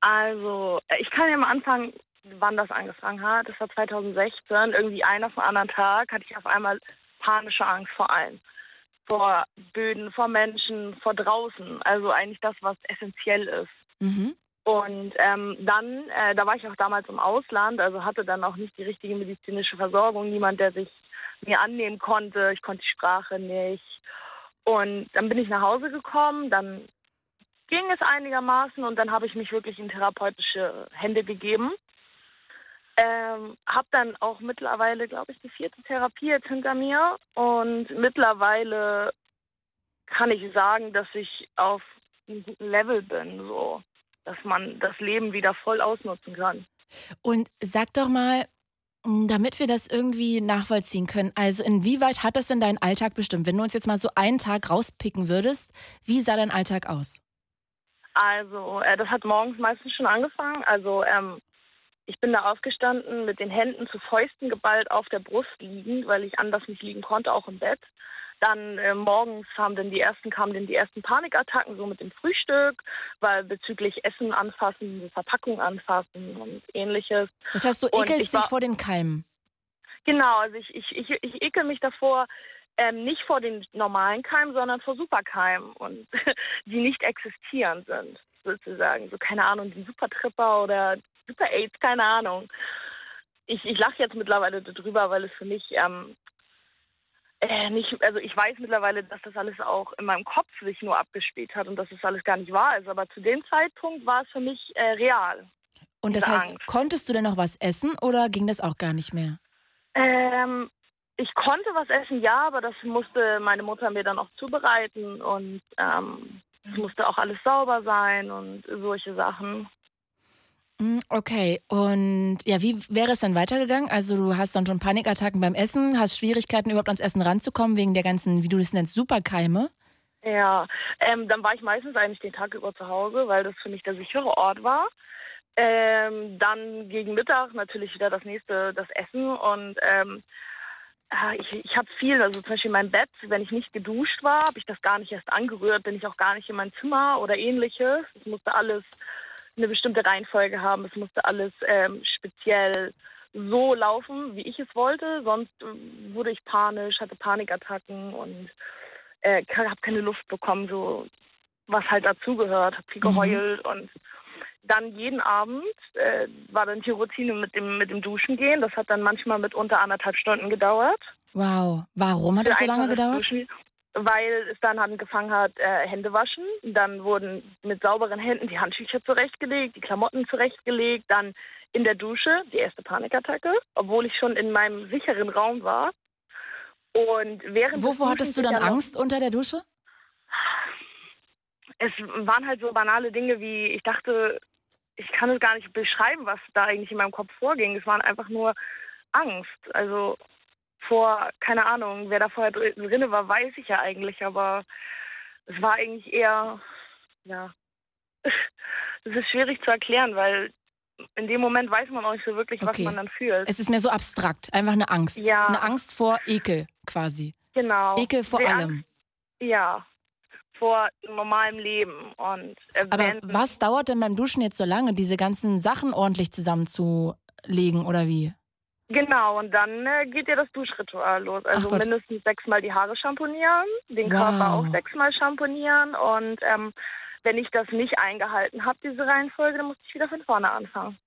Also, ich kann ja mal anfangen, wann das angefangen hat. Das war 2016. Irgendwie einen auf den anderen Tag hatte ich auf einmal panische Angst vor allem. Vor Böden, vor Menschen, vor draußen. Also eigentlich das, was essentiell ist. Mhm. Und ähm, dann, äh, da war ich auch damals im Ausland, also hatte dann auch nicht die richtige medizinische Versorgung, niemand, der sich mir annehmen konnte. Ich konnte die Sprache nicht. Und dann bin ich nach Hause gekommen, dann ging es einigermaßen und dann habe ich mich wirklich in therapeutische Hände gegeben. Ähm, habe dann auch mittlerweile, glaube ich, die vierte Therapie jetzt hinter mir und mittlerweile kann ich sagen, dass ich auf einem guten Level bin, so dass man das Leben wieder voll ausnutzen kann. Und sag doch mal, damit wir das irgendwie nachvollziehen können, also inwieweit hat das denn deinen Alltag bestimmt? Wenn du uns jetzt mal so einen Tag rauspicken würdest, wie sah dein Alltag aus? Also, äh, das hat morgens meistens schon angefangen. Also, ähm, ich bin da aufgestanden mit den Händen zu Fäusten geballt auf der Brust liegend, weil ich anders nicht liegen konnte, auch im Bett. Dann äh, morgens haben dann die ersten, kamen dann die ersten Panikattacken, so mit dem Frühstück, weil bezüglich Essen anfassen, Verpackung anfassen und ähnliches. Das heißt, du ekelst dich vor den Keimen. Genau, also ich, ich, ich, ich ekel mich davor, ähm, nicht vor den normalen Keimen, sondern vor Superkeimen und die nicht existierend sind, sozusagen. So, keine Ahnung, die Supertripper oder Super AIDS, keine Ahnung. Ich, ich lache jetzt mittlerweile darüber, weil es für mich ähm, äh, nicht, also ich weiß mittlerweile, dass das alles auch in meinem Kopf sich nur abgespielt hat und dass das alles gar nicht wahr ist. Aber zu dem Zeitpunkt war es für mich äh, real. Und das heißt, Angst. konntest du denn noch was essen oder ging das auch gar nicht mehr? Ähm, ich konnte was essen, ja, aber das musste meine Mutter mir dann auch zubereiten und ähm, es musste auch alles sauber sein und solche Sachen. Hm, okay, und ja, wie wäre es dann weitergegangen? Also du hast dann schon Panikattacken beim Essen, hast Schwierigkeiten überhaupt ans Essen ranzukommen wegen der ganzen, wie du das nennst, Superkeime? Ja, ähm, dann war ich meistens eigentlich den Tag über zu Hause, weil das für mich der sichere Ort war. Ähm, dann gegen Mittag natürlich wieder das nächste, das Essen und ähm, ah, ich, ich habe viel, also zum Beispiel mein Bett, wenn ich nicht geduscht war, habe ich das gar nicht erst angerührt, bin ich auch gar nicht in mein Zimmer oder ähnliches. Es musste alles eine bestimmte Reihenfolge haben. Es musste alles ähm, speziell so laufen, wie ich es wollte. Sonst äh, wurde ich panisch, hatte Panikattacken und äh, habe keine Luft bekommen, so was halt dazugehört. Habe viel mhm. geheult mhm. und dann jeden Abend äh, war dann die Routine mit dem mit dem Duschen gehen. Das hat dann manchmal mit unter anderthalb Stunden gedauert. Wow, warum hat das so lange gedauert? Duschen weil es dann angefangen hat, äh, Hände waschen. Dann wurden mit sauberen Händen die Handtücher zurechtgelegt, die Klamotten zurechtgelegt. Dann in der Dusche die erste Panikattacke, obwohl ich schon in meinem sicheren Raum war. Und während Wovor hattest du dann Angst unter der Dusche? Es waren halt so banale Dinge wie, ich dachte, ich kann es gar nicht beschreiben, was da eigentlich in meinem Kopf vorging. Es waren einfach nur Angst. Also vor, keine Ahnung, wer da vorher drin war, weiß ich ja eigentlich, aber es war eigentlich eher, ja, es ist schwierig zu erklären, weil in dem Moment weiß man auch nicht so wirklich, Okay. was man dann fühlt. Es ist mehr so abstrakt, einfach eine Angst. Ja. Eine Angst vor Ekel quasi. genau. Ekel vor Die allem. Angst, ja, vor normalem Leben und Aber was dauert denn beim Duschen jetzt so lange, diese ganzen Sachen ordentlich zusammenzulegen oder wie? Genau, und dann äh, geht ja das Duschritual los. Also Ach mindestens sechsmal die Haare schamponieren, den Wow. Körper auch sechsmal schamponieren. Und ähm, wenn ich das nicht eingehalten habe, diese Reihenfolge, dann muss ich wieder von vorne anfangen.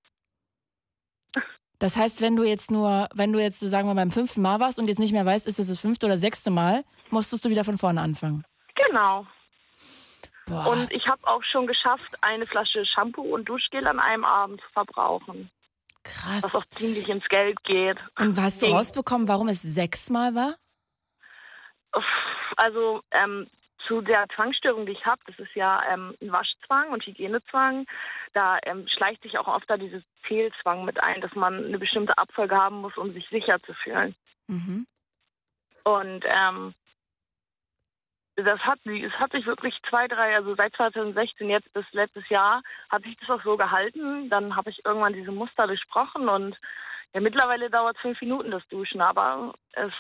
Das heißt, wenn du jetzt nur, wenn du jetzt, sagen wir, beim fünften Mal warst und jetzt nicht mehr weißt, ist es das fünfte oder sechste Mal, musstest du wieder von vorne anfangen. Genau. Boah. Und ich habe auch schon geschafft, eine Flasche Shampoo und Duschgel an einem Abend zu verbrauchen. Krass. Was auch ziemlich ins Geld geht. Und hast du Ding. rausbekommen, warum es sechsmal war? Also ähm, zu der Zwangsstörung, die ich habe, das ist ja ähm, ein Waschzwang und Hygienezwang. Da ähm, schleicht sich auch oft da dieses Zählzwang mit ein, dass man eine bestimmte Abfolge haben muss, um sich sicher zu fühlen. Mhm. Und ähm, das hat, es hat sich wirklich zwei, drei, also seit 2016 jetzt bis letztes Jahr, hat sich das auch so gehalten. Dann habe ich irgendwann diese Muster durchbrochen und ja, mittlerweile dauert es fünf Minuten das Duschen, aber es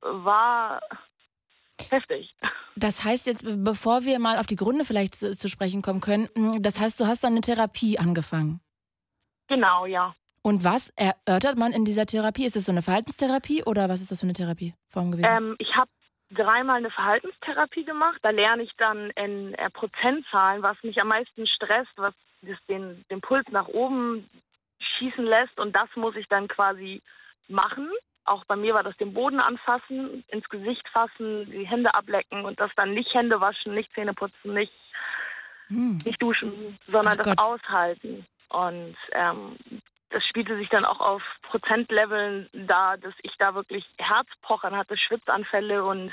war heftig. Das heißt jetzt, bevor wir mal auf die Gründe vielleicht zu, zu sprechen kommen können, mm, das heißt, du hast dann eine Therapie angefangen. Genau, ja. Und was erörtert man in dieser Therapie? Ist das so eine Verhaltenstherapie oder was ist das für eine Therapieform gewesen? Ähm, ich habe dreimal eine Verhaltenstherapie gemacht. Da lerne ich dann in äh, Prozentzahlen, was mich am meisten stresst, was den, den Puls nach oben schießen lässt. Und das muss ich dann quasi machen. Auch bei mir war das den Boden anfassen, ins Gesicht fassen, die Hände ablecken und das dann nicht Hände waschen, nicht Zähne putzen, nicht, Hm. nicht duschen, sondern Ach das Gott. aushalten. Und ähm, das spielte sich dann auch auf Prozentleveln da, dass ich da wirklich Herzpochern hatte, Schwitzanfälle und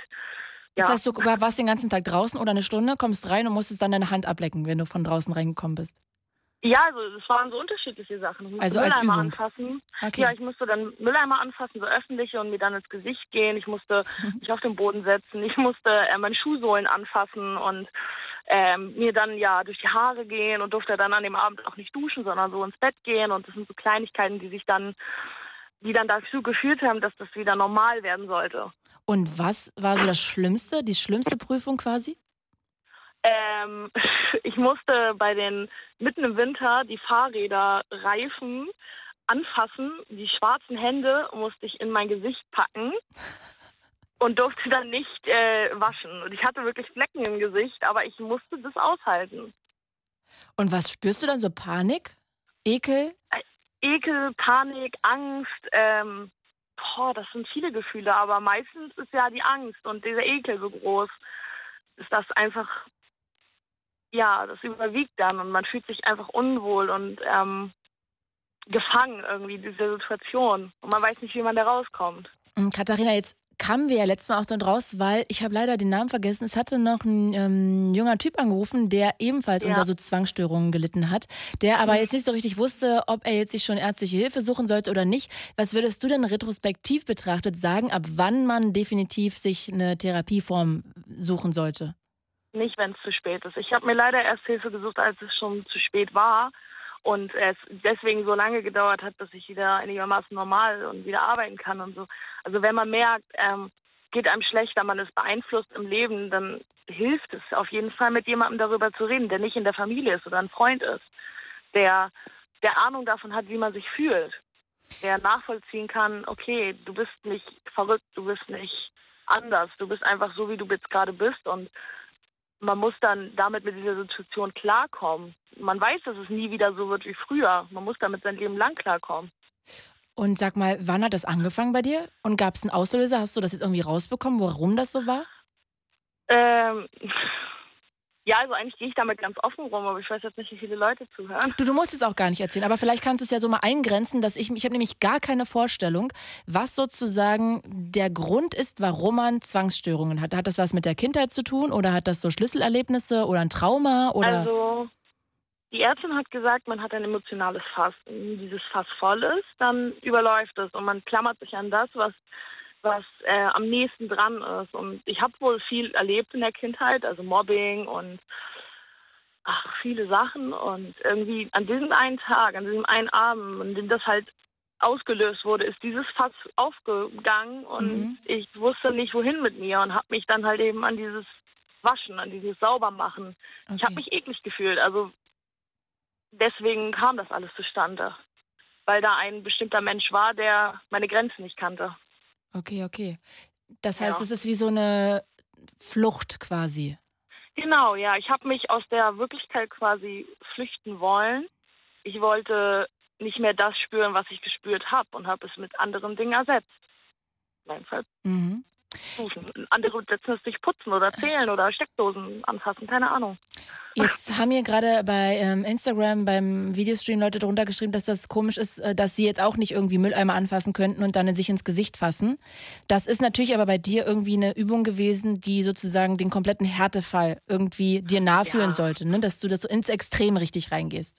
ja. Das heißt, du warst den ganzen Tag draußen oder eine Stunde, kommst rein und musstest dann deine Hand ablecken, wenn du von draußen reingekommen bist. Ja, also es waren so unterschiedliche Sachen. Also als Mülleimer Übung. anfassen. Okay. Ja, ich musste dann Mülleimer anfassen, so öffentliche und mir dann ins Gesicht gehen. Ich musste mich auf den Boden setzen. Ich musste äh, meine Schuhsohlen anfassen und ähm, mir dann ja durch die Haare gehen und durfte dann an dem Abend auch nicht duschen, sondern so ins Bett gehen. Und das sind so Kleinigkeiten, die sich dann, die dann dazu geführt haben, dass das wieder normal werden sollte. Und was war so das Schlimmste, die schlimmste Prüfung quasi? Ähm, ich musste bei den mitten im Winter die Fahrräder Reifen anfassen. Die schwarzen Hände musste ich in mein Gesicht packen und durfte dann nicht äh, waschen. Und ich hatte wirklich Flecken im Gesicht, aber ich musste das aushalten. Und was spürst du dann so? Panik? Ekel? Ekel, Panik, Angst, ähm, boah, das sind viele Gefühle, aber meistens ist ja die Angst und dieser Ekel so groß, ist das einfach, ja, das überwiegt dann und man fühlt sich einfach unwohl und ähm, gefangen irgendwie in dieser Situation und man weiß nicht, wie man da rauskommt. Mm, Katharina, jetzt kamen wir ja letztes Mal auch dann raus, weil ich habe leider den Namen vergessen. Es hatte noch ein ähm, junger Typ angerufen, der ebenfalls Ja. unter so Zwangsstörungen gelitten hat, der aber Mhm. jetzt nicht so richtig wusste, ob er jetzt sich schon ärztliche Hilfe suchen sollte oder nicht. Was würdest du denn retrospektiv betrachtet sagen, ab wann man definitiv sich eine Therapieform suchen sollte? Nicht, wenn es zu spät ist. Ich habe mir leider erst Hilfe gesucht, als es schon zu spät war und es deswegen so lange gedauert hat, dass ich wieder einigermaßen normal und wieder arbeiten kann und so. Also wenn man merkt, ähm, geht einem schlechter, man ist beeinflusst im Leben, dann hilft es auf jeden Fall mit jemandem darüber zu reden, der nicht in der Familie ist oder ein Freund ist, der der Ahnung davon hat, wie man sich fühlt, der nachvollziehen kann, okay, du bist nicht verrückt, du bist nicht anders, du bist einfach so, wie du jetzt gerade bist und man muss dann damit mit dieser Situation klarkommen. Man weiß, dass es nie wieder so wird wie früher. Man muss damit sein Leben lang klarkommen. Und sag mal, wann hat das angefangen bei dir? Und gab es einen Auslöser? Hast du das jetzt irgendwie rausbekommen, warum das so war? Ähm, ja, also eigentlich gehe ich damit ganz offen rum, aber ich weiß jetzt nicht, wie viele Leute zuhören. Du, du musst es auch gar nicht erzählen, aber vielleicht kannst du es ja so mal eingrenzen, dass ich, ich habe nämlich gar keine Vorstellung, was sozusagen der Grund ist, warum man Zwangsstörungen hat. Hat das was mit der Kindheit zu tun oder hat das so Schlüsselerlebnisse oder ein Trauma oder? Also die Ärztin hat gesagt, man hat ein emotionales Fass. Wenn dieses Fass voll ist, dann überläuft es und man klammert sich an das, was was äh, am nächsten dran ist. Und ich habe wohl viel erlebt in der Kindheit, also Mobbing und ach, viele Sachen. Und irgendwie an diesem einen Tag, an diesem einen Abend, an dem das halt ausgelöst wurde, ist dieses Fass aufgegangen und mhm. ich wusste nicht, wohin mit mir und habe mich dann halt eben an dieses Waschen, an dieses Saubermachen. Okay. Ich habe mich eklig gefühlt. Also deswegen kam das alles zustande. Weil da ein bestimmter Mensch war, der meine Grenzen nicht kannte. Okay, okay. Das heißt, ja. es ist wie so eine Flucht quasi. Genau, ja. Ich habe mich aus der Wirklichkeit quasi flüchten wollen. Ich wollte nicht mehr das spüren, was ich gespürt habe und habe es mit anderen Dingen ersetzt. Mein Fall. Mhm. Andere setzen es sich putzen oder zählen oder Steckdosen anfassen, keine Ahnung. Jetzt haben hier gerade bei ähm, Instagram beim Videostream Leute drunter geschrieben, dass das komisch ist, äh, dass sie jetzt auch nicht irgendwie Mülleimer anfassen könnten und dann sich ins Gesicht fassen. Das ist natürlich aber bei dir irgendwie eine Übung gewesen, die sozusagen den kompletten Härtefall irgendwie dir nachführen ja. sollte, ne? dass du das ins Extrem richtig reingehst.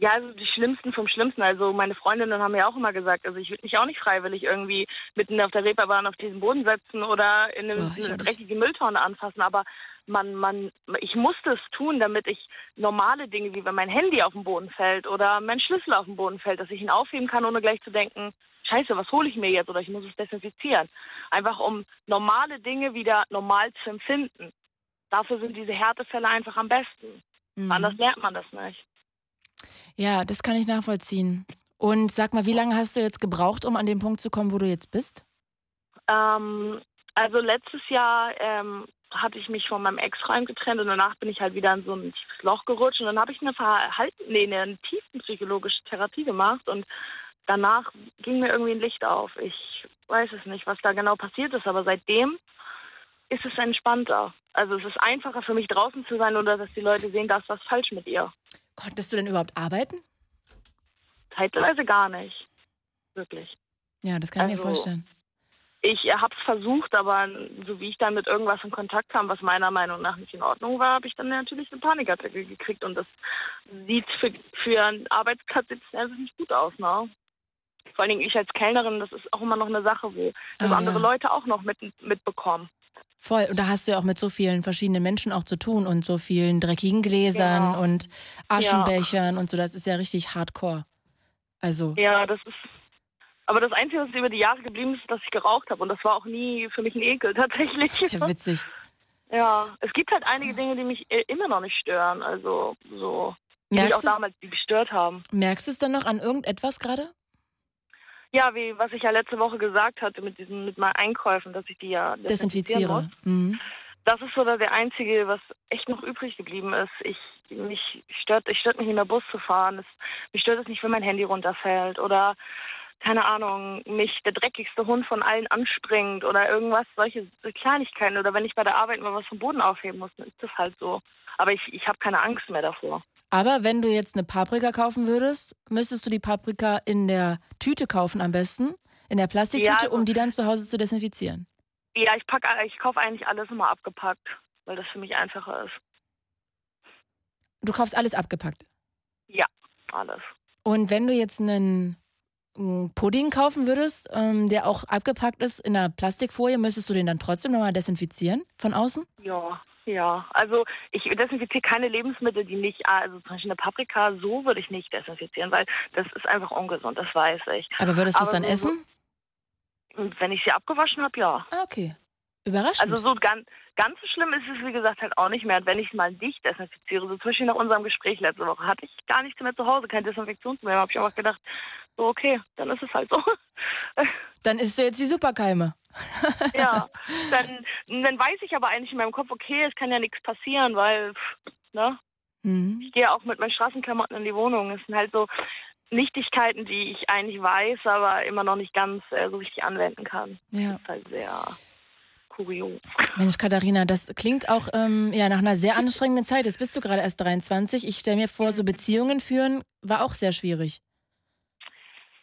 Ja, also die Schlimmsten vom Schlimmsten. Also meine Freundinnen haben ja auch immer gesagt, also ich würde mich auch nicht freiwillig irgendwie mitten auf der Reeperbahn auf diesen Boden setzen oder in eine, oh, eine dreckige Mülltonne anfassen. Aber man, man, ich musste es tun, damit ich normale Dinge, wie wenn mein Handy auf den Boden fällt oder mein Schlüssel auf den Boden fällt, dass ich ihn aufheben kann, ohne gleich zu denken, Scheiße, was hole ich mir jetzt oder ich muss es desinfizieren. Einfach um normale Dinge wieder normal zu empfinden. Dafür sind diese Härtefälle einfach am besten. Mhm. Anders lernt man das nicht. Ja, das kann ich nachvollziehen. Und sag mal, wie lange hast du jetzt gebraucht, um an den Punkt zu kommen, wo du jetzt bist? Ähm, also letztes Jahr ähm, hatte ich mich von meinem Ex-Freund getrennt und danach bin ich halt wieder in so ein tiefes Loch gerutscht und dann habe ich eine Verhalten, nee, eine tiefenpsychologische Therapie gemacht und danach ging mir irgendwie ein Licht auf. Ich weiß es nicht, was da genau passiert ist, aber seitdem ist es entspannter. Also es ist einfacher für mich draußen zu sein oder dass die Leute sehen, da ist was falsch mit ihr. Konntest du denn überhaupt arbeiten? Zeitweise gar nicht. Wirklich. Ja, das kann ich also, mir vorstellen. Ich habe es versucht, aber so wie ich dann mit irgendwas in Kontakt kam, was meiner Meinung nach nicht in Ordnung war, habe ich dann natürlich eine Panikattacke gekriegt. Und das sieht für, für einen Arbeitsplatz jetzt also nicht gut aus, ne? Vor allen Dingen ich als Kellnerin, das ist auch immer noch eine Sache, wo das oh, andere ja. Leute auch noch mit, mitbekommen. Voll. Und da hast du ja auch mit so vielen verschiedenen Menschen auch zu tun und so vielen dreckigen Gläsern genau. und Aschenbechern ja. und so. Das ist ja richtig hardcore. Also. Ja, das ist. Aber das Einzige, was über die Jahre geblieben ist, ist, dass ich geraucht habe. Und das war auch nie für mich ein Ekel, tatsächlich. Das ist ja witzig. Ja, es gibt halt einige Dinge, die mich äh, immer noch nicht stören. Also so, die mich auch damals gestört haben. Merkst du es dann noch an irgendetwas gerade? Ja, wie was ich ja letzte Woche gesagt hatte mit diesen mit meinen Einkäufen, dass ich die ja desinfiziere. Mhm. Das ist so der einzige, was echt noch übrig geblieben ist. Ich mich stört, ich stört mich nicht mehr Bus zu fahren. Es, mich stört es nicht, wenn mein Handy runterfällt oder keine Ahnung, mich der dreckigste Hund von allen anspringt oder irgendwas, solche Kleinigkeiten oder wenn ich bei der Arbeit mal was vom Boden aufheben muss, dann ist das halt so. Aber ich, ich habe keine Angst mehr davor. Aber wenn du jetzt eine Paprika kaufen würdest, müsstest du die Paprika in der Tüte kaufen am besten, in der Plastiktüte, ja, also, um die dann zu Hause zu desinfizieren. Ja, ich pack, ich kaufe eigentlich alles immer abgepackt, weil das für mich einfacher ist. Du kaufst alles abgepackt? Ja, alles. Und wenn du jetzt einen Pudding kaufen würdest, ähm, der auch abgepackt ist in einer Plastikfolie, müsstest du den dann trotzdem nochmal desinfizieren von außen? Ja, ja, also ich desinfiziere keine Lebensmittel, die nicht, also zum Beispiel eine Paprika, so würde ich nicht desinfizieren, weil das ist einfach ungesund, das weiß ich. Aber würdest du es dann so, essen? Wenn ich sie abgewaschen habe, ja. Ah, okay. Überraschend. Also so ganz, ganz so schlimm ist es, wie gesagt, halt auch nicht mehr. Und wenn ich es mal nicht desinfiziere, so zwischen nach unserem Gespräch letzte Woche, hatte ich gar nichts mehr zu Hause, kein Desinfektionsmittel. Da habe ich einfach gedacht, so okay, dann ist es halt so. Dann isst du jetzt die Superkeime. ja, dann, dann weiß ich aber eigentlich in meinem Kopf, okay, es kann ja nichts passieren, weil, ne? Mhm. Ich gehe auch mit meinen Straßenklamotten in die Wohnung. Es sind halt so Nichtigkeiten, die ich eigentlich weiß, aber immer noch nicht ganz äh, so richtig anwenden kann. Ja. Das ist halt sehr kurios. Mensch, Katharina, das klingt auch ähm, ja, nach einer sehr anstrengenden Zeit. Jetzt bist du gerade erst 23. Ich stelle mir vor, so Beziehungen führen war auch sehr schwierig.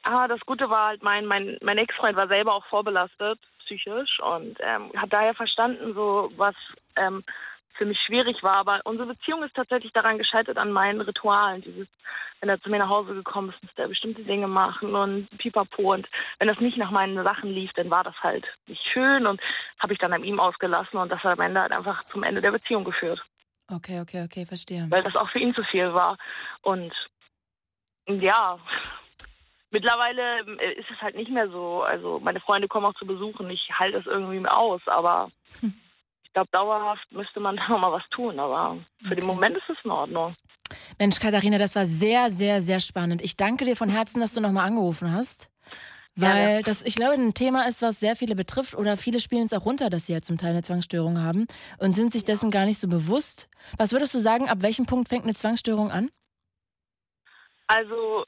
Ah, das Gute war halt, mein, mein, mein Ex-Freund war selber auch vorbelastet, psychisch, und ähm, hat daher verstanden, so was ähm, für mich schwierig war. Aber unsere Beziehung ist tatsächlich daran gescheitert an meinen Ritualen. Dieses, wenn er zu mir nach Hause gekommen ist, musste er bestimmte Dinge machen und pipapo. Und wenn das nicht nach meinen Sachen lief, dann war das halt nicht schön und habe ich dann an ihm ausgelassen und das hat am Ende halt einfach zum Ende der Beziehung geführt. Okay, okay, okay, verstehe. Weil das auch für ihn zu viel war. Und ja, mittlerweile ist es halt nicht mehr so. Also meine Freunde kommen auch zu besuchen. Ich halte es irgendwie aus, aber hm. Ich glaube, dauerhaft müsste man da nochmal was tun. Aber für okay. den Moment ist es in Ordnung. Mensch, Katharina, das war sehr, sehr, sehr spannend. Ich danke dir von Herzen, dass du nochmal angerufen hast. Weil das, ich glaube, ein Thema ist, was sehr viele betrifft oder viele spielen es auch runter, dass sie ja zum Teil eine Zwangsstörung haben und sind sich dessen gar nicht so bewusst. Was würdest du sagen, ab welchem Punkt fängt eine Zwangsstörung an? Also,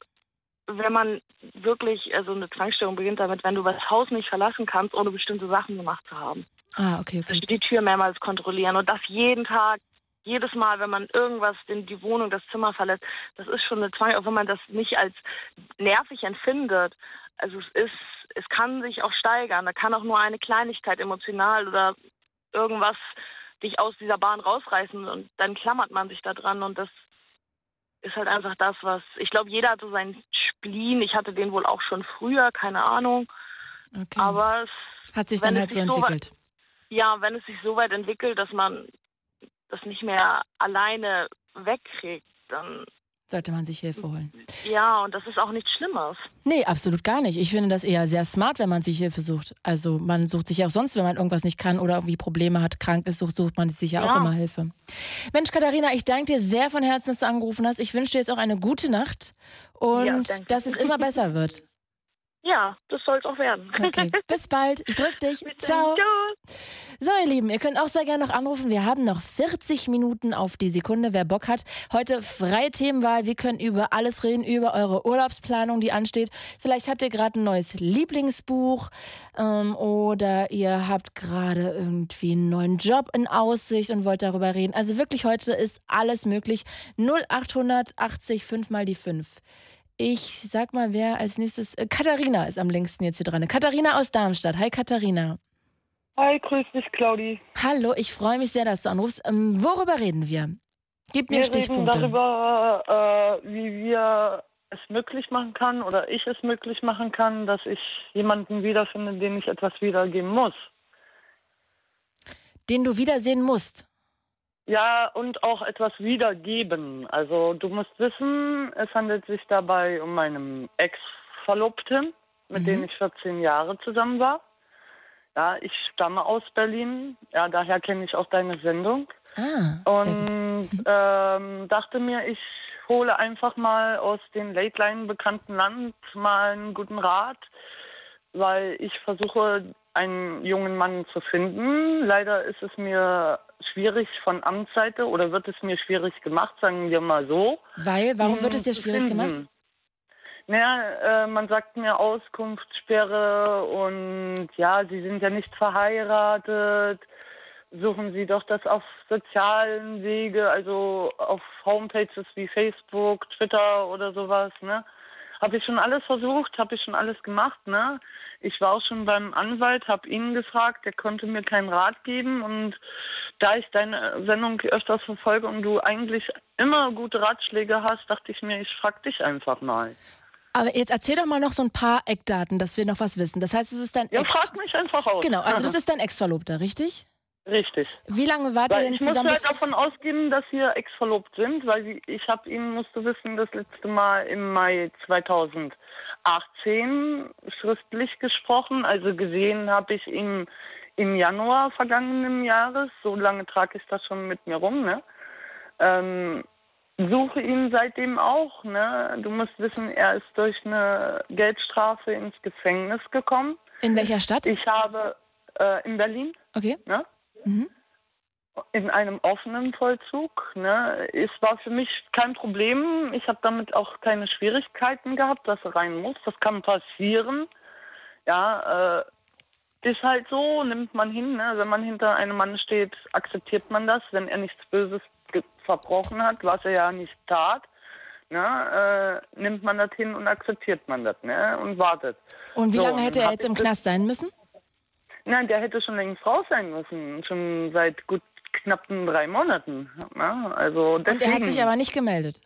wenn man wirklich, also eine Zwangsstörung beginnt damit, wenn du das Haus nicht verlassen kannst, ohne bestimmte Sachen gemacht zu haben. Ah, okay, okay. Also die Tür mehrmals kontrollieren und das jeden Tag, jedes Mal, wenn man irgendwas, in die Wohnung, das Zimmer verlässt, das ist schon eine Zwang, auch wenn man das nicht als nervig empfindet also es ist, es kann sich auch steigern. Da kann auch nur eine Kleinigkeit emotional oder irgendwas dich aus dieser Bahn rausreißen und dann klammert man sich da dran und das ist halt einfach das, was ich glaube, jeder hat so seinen Spleen. Ich hatte den wohl auch schon früher, keine Ahnung. Okay. Aber es hat sich dann halt so entwickelt. So weit, ja, wenn es sich so weit entwickelt, dass man das nicht mehr alleine wegkriegt, dann sollte man sich Hilfe holen. Ja, und das ist auch nichts Schlimmes. Nee, absolut gar nicht. Ich finde das eher sehr smart, wenn man sich Hilfe sucht. Also man sucht sich auch sonst, wenn man irgendwas nicht kann oder irgendwie Probleme hat, krank ist, sucht, sucht man sich ja, ja. auch immer Hilfe. Mensch, Katharina, ich danke dir sehr von Herzen, dass du angerufen hast. Ich wünsche dir jetzt auch eine gute Nacht und ja, dass es immer besser wird. Ja, das soll es auch werden. Okay, bis bald. Ich drück dich. Ciao. So, ihr Lieben, ihr könnt auch sehr gerne noch anrufen. Wir haben noch 40 Minuten auf die Sekunde, wer Bock hat. Heute freie Themenwahl. Wir können über alles reden, über eure Urlaubsplanung, die ansteht. Vielleicht habt ihr gerade ein neues Lieblingsbuch ähm, oder ihr habt gerade irgendwie einen neuen Job in Aussicht und wollt darüber reden. Also wirklich, heute ist alles möglich. 0880 5 mal die 5. Ich sag mal, wer als nächstes. Äh, Katharina ist am längsten jetzt hier dran. Katharina aus Darmstadt. Hi, Katharina. Hi, grüß dich, Claudi. Hallo, ich freue mich sehr, dass du anrufst. Ähm, worüber reden wir? Gib mir wir Stichpunkte. reden darüber, äh, wie wir es möglich machen kann oder ich es möglich machen kann, dass ich jemanden wiederfinde, den ich etwas wiedergeben muss. Den du wiedersehen musst? Ja, und auch etwas wiedergeben. Also du musst wissen, es handelt sich dabei um meinen Ex-Verlobten, mit mhm. dem ich 14 Jahre zusammen war. Ja, ich stamme aus Berlin. Ja, daher kenne ich auch deine Sendung. Ah, und ähm, dachte mir, ich hole einfach mal aus dem Late-Line bekannten Land mal einen guten Rat, weil ich versuche, einen jungen Mann zu finden. Leider ist es mir schwierig von Amtsseite oder wird es mir schwierig gemacht, sagen wir mal so. Weil, warum wird es dir schwierig finden. gemacht? Naja, äh, man sagt mir Auskunftssperre und ja, Sie sind ja nicht verheiratet. Suchen Sie doch das auf sozialen Wege, also auf Homepages wie Facebook, Twitter oder sowas, ne? Habe ich schon alles versucht, habe ich schon alles gemacht, ne? Ich war auch schon beim Anwalt, habe ihn gefragt, der konnte mir keinen Rat geben und da ich deine Sendung öfters verfolge und du eigentlich immer gute Ratschläge hast, dachte ich mir, ich frag dich einfach mal. Aber jetzt erzähl doch mal noch so ein paar Eckdaten, dass wir noch was wissen. Das heißt, es ist dein Ja, Ex frag mich einfach aus. Genau, also das ist dein Ex-Verlobter, richtig? Richtig. Wie lange wart ihr denn ich zusammen? Ich muss halt davon ausgehen, dass wir ex-verlobt sind, weil ich habe ihn, musst du wissen, das letzte Mal im Mai 2018 schriftlich gesprochen. Also gesehen habe ich ihn im Januar vergangenen Jahres, so lange trage ich das schon mit mir rum, ne? Ähm, suche ihn seitdem auch, ne? Du musst wissen, er ist durch eine Geldstrafe ins Gefängnis gekommen. In welcher Stadt? Ich habe äh, in Berlin. Okay. Ne? Mhm. In einem offenen Vollzug. Ne? Es war für mich kein Problem. Ich habe damit auch keine Schwierigkeiten gehabt, dass er rein muss. Das kann passieren. Ja, äh, ist halt so, nimmt man hin. Ne? Wenn man hinter einem Mann steht, akzeptiert man das. Wenn er nichts Böses verbrochen hat, was er ja nicht tat, ne? äh, nimmt man das hin und akzeptiert man das ne? und wartet. Und wie so, lange hätte er jetzt im Knast sein müssen? Nein, der hätte schon längst raus sein müssen. Schon seit gut knappen drei Monaten. Ne? Also deswegen. Und er hat sich aber nicht gemeldet.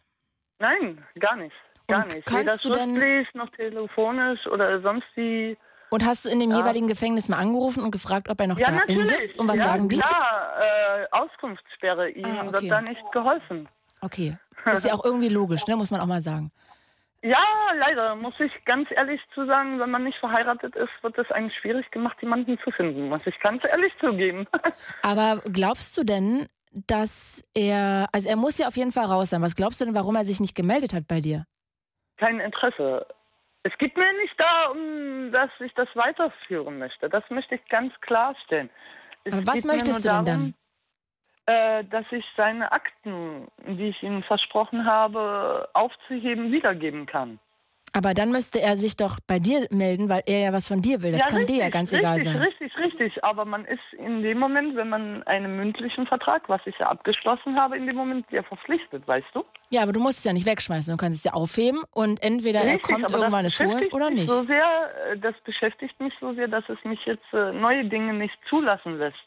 Nein, gar nicht. Gar Und nicht. kannst Weder schriftlich noch telefonisch oder sonst wie. Und hast du in dem Ja. jeweiligen Gefängnis mal angerufen und gefragt, ob er noch Ja, da natürlich. sitzt? Und was ja, sagen die? Klar, äh, Auskunftssperre. Ihm Ah, okay. wird da nicht geholfen. Okay. Ist ja auch irgendwie logisch, ne? muss man auch mal sagen. Ja, leider, muss ich ganz ehrlich zu sagen, wenn man nicht verheiratet ist, wird es einem schwierig gemacht, jemanden zu finden, muss ich ganz ehrlich zugeben. Aber glaubst du denn, dass er, also er muss ja auf jeden Fall raus sein. Was glaubst du denn, warum er sich nicht gemeldet hat bei dir? Kein Interesse. Es geht mir nicht darum, dass ich das weiterführen möchte. Das möchte ich ganz klarstellen. Es Aber was möchtest du denn darum, Äh, dass ich seine Akten, die ich ihm versprochen habe, aufzuheben, wiedergeben kann. Aber dann müsste er sich doch bei dir melden, weil er ja was von dir will. Das ja, kann richtig, dir ja ganz richtig, egal sein. Richtig, richtig. Aber man ist in dem Moment, wenn man einen mündlichen Vertrag, was ich ja abgeschlossen habe, in dem Moment ja verpflichtet, weißt du? Ja, aber du musst es ja nicht wegschmeißen. Du kannst es ja aufheben und entweder er Richtig, kommt aber irgendwann holen beschäftigt oder nicht. So sehr, äh, das beschäftigt mich so sehr, dass es mich jetzt äh, neue Dinge nicht zulassen lässt.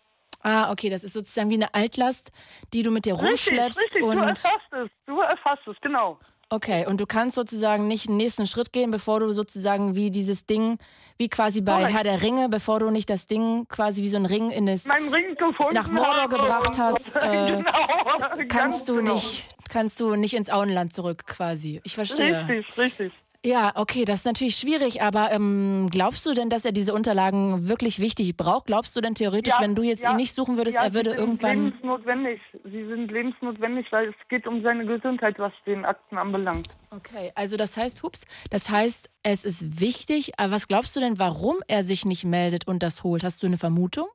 Ah, okay, das ist sozusagen wie eine Altlast, die du mit dir Richtig, rumschleppst richtig, du und erfasst es, du erfasst es, genau. Okay, und du kannst sozusagen nicht einen nächsten Schritt gehen, bevor du sozusagen wie dieses Ding, wie quasi bei Korrekt. Herr der Ringe, bevor du nicht das Ding quasi wie so ein Ring in das Ring nach Mordor gebracht hast, äh, genau, kannst du genau. nicht kannst du nicht ins Auenland zurück quasi. Ich verstehe. Richtig, richtig. Ja, okay, das ist natürlich schwierig, aber ähm, glaubst du denn, dass er diese Unterlagen wirklich wichtig braucht? Glaubst du denn theoretisch, Ja, wenn du jetzt ja, ihn nicht suchen würdest, ja, er würde sie sind irgendwann. lebensnotwendig. Sie sind lebensnotwendig, weil es geht um seine Gesundheit, was den Akten anbelangt. Okay, also das heißt, hups, das heißt, es ist wichtig, aber was glaubst du denn, warum er sich nicht meldet und das holt? Hast du eine Vermutung?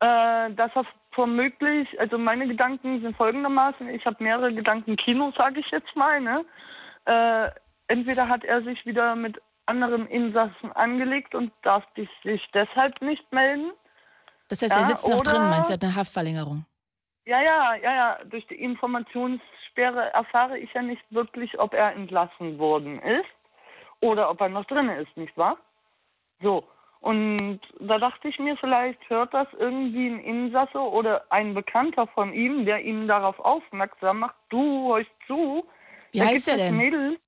Äh, das war womöglich, also meine Gedanken sind folgendermaßen, ich habe mehrere Gedanken Kino, sage ich jetzt mal, ne? Äh, entweder hat er sich wieder mit anderen Insassen angelegt und darf sich deshalb nicht melden. Das heißt, er Ja, sitzt noch drin, meinst du, er hat eine Haftverlängerung? Ja, ja, ja, ja. Durch die Informationssperre erfahre ich ja nicht wirklich, ob er entlassen worden ist oder ob er noch drin ist, nicht wahr? So. Und da dachte ich mir, vielleicht hört das irgendwie ein Insasse oder ein Bekannter von ihm, der ihn darauf aufmerksam macht, du hörst zu. Wie heißt er denn? Mädel.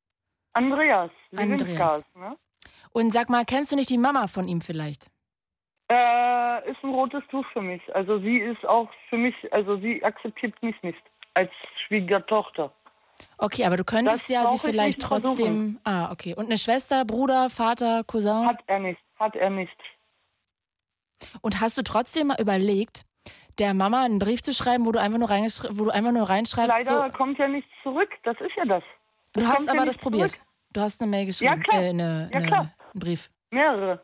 Andreas. Andreas. Ne? Und sag mal, kennst du nicht die Mama von ihm vielleicht? Äh, ist ein rotes Tuch für mich. Also sie ist auch für mich, also sie akzeptiert mich nicht als Schwiegertochter. Okay, aber du könntest Das ja sie ich vielleicht trotzdem. Ah, okay. Und eine Schwester, Bruder, Vater, Cousin? Hat er nicht, hat er nicht. Und hast du trotzdem mal überlegt, der Mama einen Brief zu schreiben, wo du einfach nur, du einfach nur reinschreibst? Leider so, kommt ja nichts zurück, das ist ja das. du Es hast kommt ja aber das probiert. zurück. Du hast eine Mail geschrieben. klar. Äh, eine, Ja, eine, klar. einen Brief. Mehrere.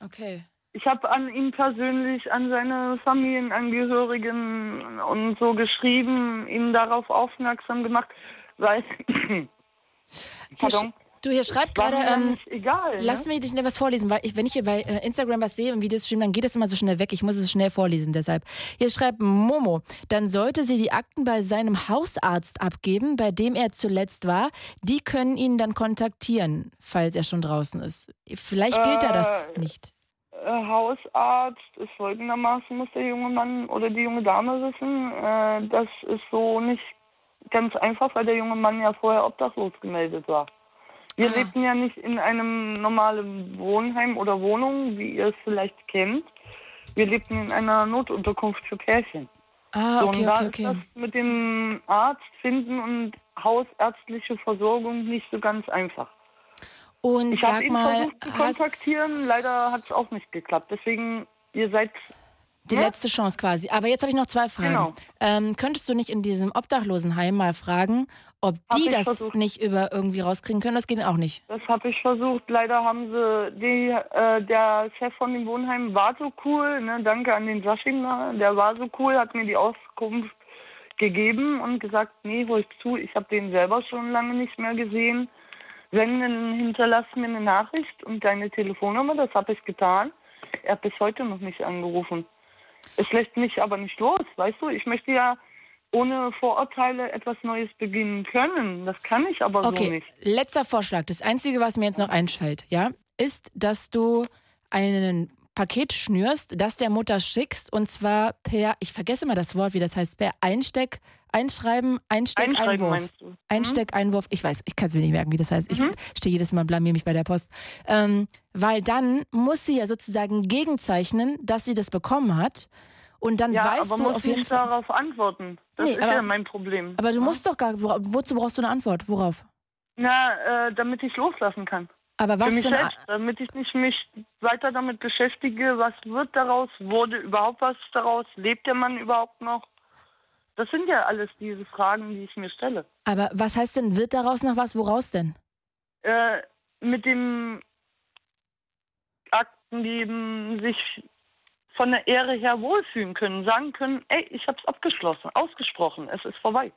Okay. Ich habe an ihn persönlich, an seine Familienangehörigen und so geschrieben, ihn darauf aufmerksam gemacht, weil, pardon, du, hier schreibt gerade, ähm, egal. lass ne? mich dich schnell was vorlesen, weil ich, wenn ich hier bei äh, Instagram was sehe im Videostream, dann geht es immer so schnell weg. Ich muss es schnell vorlesen, deshalb. Hier schreibt Momo, dann sollte sie die Akten bei seinem Hausarzt abgeben, bei dem er zuletzt war. Die können ihn dann kontaktieren, falls er schon draußen ist. Vielleicht gilt da das Äh, nicht. äh, Hausarzt ist folgendermaßen, muss der junge Mann oder die junge Dame wissen. Äh, das ist so nicht ganz einfach, weil der junge Mann ja vorher obdachlos gemeldet war. Wir Ah. lebten ja nicht in einem normalen Wohnheim oder Wohnung, wie ihr es vielleicht kennt. Wir lebten in einer Notunterkunft für Pärchen. Ah, So, okay, und da okay, ist okay. das mit dem Arzt finden und hausärztliche Versorgung nicht so ganz einfach. Und Ich habe ihn mal, versucht zu kontaktieren, leider hat es auch nicht geklappt. Deswegen, ihr seid. die Ja? letzte Chance quasi. Aber jetzt habe ich noch zwei Fragen. Genau. Ähm, könntest du nicht in diesem Obdachlosenheim mal fragen, ob Hab die das versucht. nicht über irgendwie rauskriegen können? Das geht auch nicht. Das habe ich versucht. Leider haben sie, die, äh, der Chef von dem Wohnheim war so cool, ne? danke an den Sascha, ne? der war so cool, hat mir die Auskunft gegeben und gesagt, nee, hol ich zu, ich habe den selber schon lange nicht mehr gesehen. Wenn, dann hinterlass mir eine Nachricht und deine Telefonnummer, das habe ich getan. Er hat bis heute noch nicht angerufen. Es lässt mich aber nicht los, weißt du? Ich möchte ja ohne Vorurteile etwas Neues beginnen können. Das kann ich aber so Okay, nicht. letzter Vorschlag. Das Einzige, was mir jetzt noch einfällt, ja, ist, dass du einen Paket schnürst, das der Mutter schickst und zwar per, ich vergesse mal das Wort, wie das heißt, per Einsteck, Einschreiben, Einsteck, Einschreiben Einwurf. meinst du? Mhm. Einsteck, Einwurf, ich weiß, ich kann es mir nicht merken, wie das heißt. Ich stehe jedes Mal, blamier mich bei der Post. Ähm, weil dann muss sie ja sozusagen gegenzeichnen, dass sie das bekommen hat. Und dann ja, weißt aber du muss auf jeden nicht Fall. darauf antworten. Das Nee, ist aber- ja mein Problem. Aber du musst doch gar, wo, wozu brauchst du eine Antwort? Worauf? Na, äh, damit ich loslassen kann. Aber was für mich für selbst, damit ich nicht mich weiter damit beschäftige, was wird daraus, wurde überhaupt was daraus, lebt der Mann überhaupt noch? Das sind ja alles diese Fragen, die ich mir stelle. Aber was heißt denn, wird daraus noch was? Woraus denn? Äh, mit dem Aktenleben sich von der Ehre her wohlfühlen können, sagen können, ey, ich hab's abgeschlossen, ausgesprochen, es ist vorbei.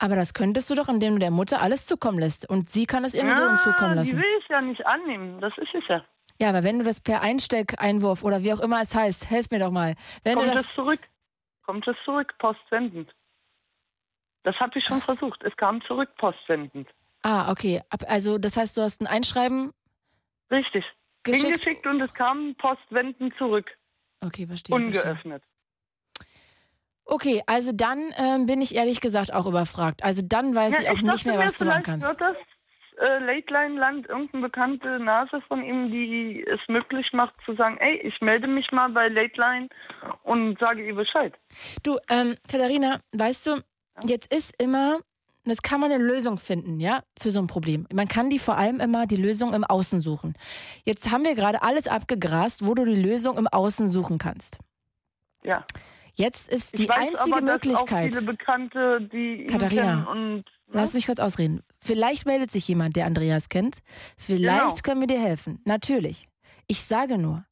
Aber das könntest du doch, indem du der Mutter alles zukommen lässt. Und sie kann es ihrem Sohn Ja, zukommen Die lassen. will ich ja nicht annehmen, das ist es ja. Ja, aber wenn du das per Einsteck, Einwurf oder wie auch immer es heißt, helf mir doch mal. Wenn Kommt du das, es zurück? Kommt es zurück, postwendend? Das habe ich schon versucht. Es kam zurück, postwendend. Ah, okay. Also das heißt, du hast ein Einschreiben Richtig. geschickt. Hingeschickt und es kam postwendend zurück. Okay, verstehe. verstehe. Ungeöffnet. Okay, also dann ähm, bin ich ehrlich gesagt auch überfragt. Also dann weiß Ja, ich auch ich nicht mehr, was du machen kannst. wird das äh, Late Line Land irgendeine bekannte Nase von ihm, die es möglich macht zu sagen, ey, ich melde mich mal bei Late Line und sage ihr Bescheid. Du, ähm, Katharina, weißt du, jetzt ist immer, jetzt kann man eine Lösung finden, ja, für so ein Problem. Man kann die vor allem immer die Lösung im Außen suchen. Jetzt haben wir gerade alles abgegrast, wo du die Lösung im Außen suchen kannst. Ja. Jetzt ist Ich die weiß einzige aber, Möglichkeit. Auch viele Bekannte, die Katharina, und Lass mich kurz ausreden. Vielleicht meldet sich jemand, der Andreas kennt. Vielleicht Genau. können wir dir helfen. Natürlich. Ich sage nur,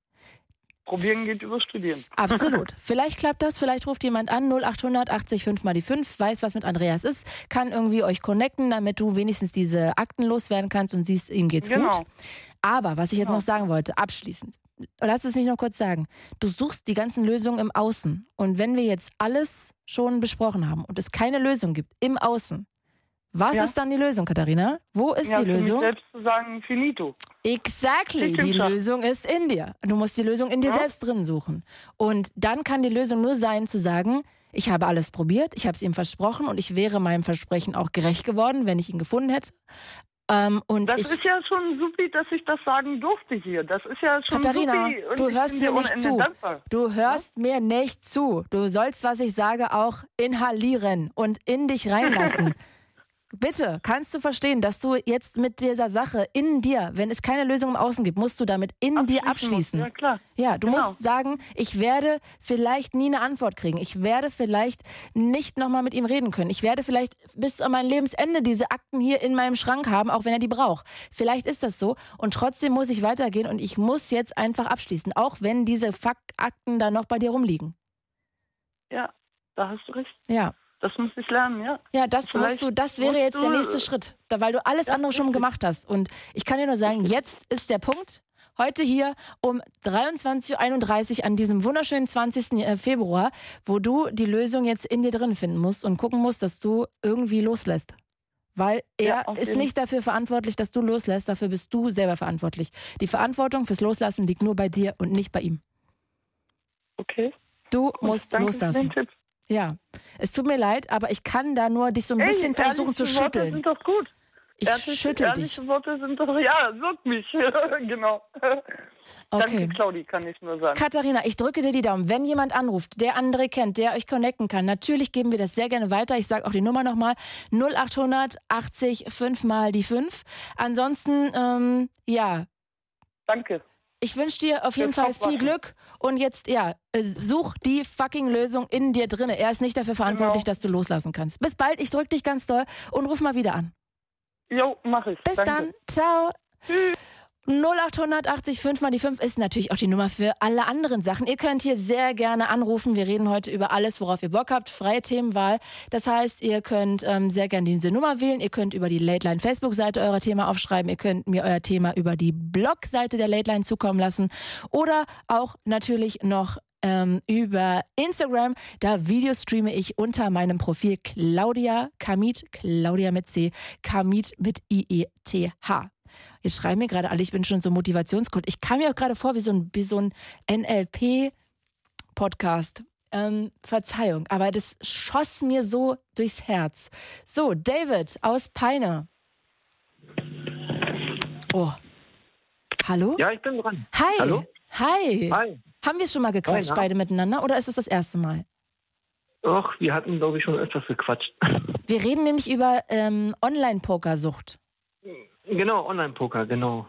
probieren geht über Studieren. Absolut. Vielleicht klappt das, vielleicht ruft jemand an, 0800 80 5 mal die 5, weiß, was mit Andreas ist, kann irgendwie euch connecten, damit du wenigstens diese Akten loswerden kannst und siehst, ihm geht's Genau. gut. Aber was ich jetzt Genau. noch sagen wollte, abschließend, lass es mich noch kurz sagen. Du suchst die ganzen Lösungen im Außen. Und wenn wir jetzt alles schon besprochen haben und es keine Lösung gibt im Außen, was Ja. ist dann die Lösung, Katharina? Wo ist ja, die Lösung? selbst zu sagen, finito. Exactly. Die. Lösung ist in dir. Du musst die Lösung in dir Ja. selbst drin suchen. Und dann kann die Lösung nur sein, zu sagen, ich habe alles probiert, ich habe es ihm versprochen und ich wäre meinem Versprechen auch gerecht geworden, wenn ich ihn gefunden hätte. Ähm, und Das ich, ist ja schon supi, dass ich das sagen durfte hier. Das ist ja schon Katharina, supi. Und du hörst mir nicht zu. Dankbar. Du hörst mir nicht zu. Du sollst, was ich sage, auch inhalieren und in dich reinlassen. Bitte, kannst du verstehen, dass du jetzt mit dieser Sache in dir, wenn es keine Lösung im Außen gibt, musst du damit in dir Abschließen muss. Ja, klar. Ja, du Genau. musst sagen, ich werde vielleicht nie eine Antwort kriegen. Ich werde vielleicht nicht nochmal mit ihm reden können. Ich werde vielleicht bis an mein Lebensende diese Akten hier in meinem Schrank haben, auch wenn er die braucht. Vielleicht ist das so. Und trotzdem muss ich weitergehen und ich muss jetzt einfach abschließen, auch wenn diese Faktakten da noch bei dir rumliegen. Ja, da hast du recht. Ja. Das muss ich lernen, ja. Ja, das Vielleicht musst du, das wäre jetzt der nächste Schritt, da, weil du alles andere schon gemacht hast. Und ich kann dir nur sagen, jetzt ist der Punkt. Heute hier um 23.31 Uhr an diesem wunderschönen 20. äh, Februar, wo du die Lösung jetzt in dir drin finden musst und gucken musst, dass du irgendwie loslässt. Weil er Ja, ist nicht dafür verantwortlich, dass du loslässt, dafür bist du selber verantwortlich. Die Verantwortung fürs Loslassen liegt nur bei dir und nicht bei ihm. Okay. Du Gut, musst danke für loslassen. den Tipp. Ja, es tut mir leid, aber ich kann da nur dich so ein Ey, bisschen versuchen zu ehrliche Worte schütteln. sind doch gut. Ich Ehrlich- schüttel dich. Ehrliche Worte sind doch, ja, wirkt mich. genau. Okay. Danke, Claudi, kann ich nur sagen. Katharina, ich drücke dir die Daumen. Wenn jemand anruft, der André kennt, der euch connecten kann, natürlich geben wir das sehr gerne weiter. Ich sage auch die Nummer nochmal. 0800 80 5 mal die 5. Ansonsten, ähm, ja. Danke. Ich wünsche dir auf jeden Fall viel. Glück und jetzt, ja, äh, such die fucking Lösung in dir drinne. Er ist nicht dafür verantwortlich, Genau. dass du loslassen kannst. Bis bald, ich drücke dich ganz doll und ruf mal wieder an. Jo, mach ich. Bis Danke. dann. Ciao. 0880 5 mal die 5 ist natürlich auch die Nummer für alle anderen Sachen. Ihr könnt hier sehr gerne anrufen. Wir reden heute über alles, worauf ihr Bock habt. Freie Themenwahl. Das heißt, ihr könnt ähm, sehr gerne diese Nummer wählen. Ihr könnt über die Late Line Facebook-Seite euer Thema aufschreiben. Ihr könnt mir euer Thema über die Blog-Seite der Late Line zukommen lassen. Oder auch natürlich noch ähm, über Instagram. Da Videostreame ich unter meinem Profil Claudia Kamit, Claudia mit C, Kamit mit I-E-T-H. Jetzt schreiben mir gerade alle, ich bin schon so Motivationscoach. Ich kam mir auch gerade vor wie so ein, wie so ein NLP-Podcast. Ähm, Verzeihung, aber das schoss mir so durchs Herz. So, David aus Peine. Oh. Hallo? Ja, ich bin dran. Hi. Hallo? Hi. Hi. Haben wir schon mal gequatscht, Hi, beide miteinander, oder ist es das erste Mal? Och, wir hatten, glaube ich, schon öfters gequatscht. Wir reden nämlich über ähm, Online-Pokersucht. Genau, Online-Poker, genau.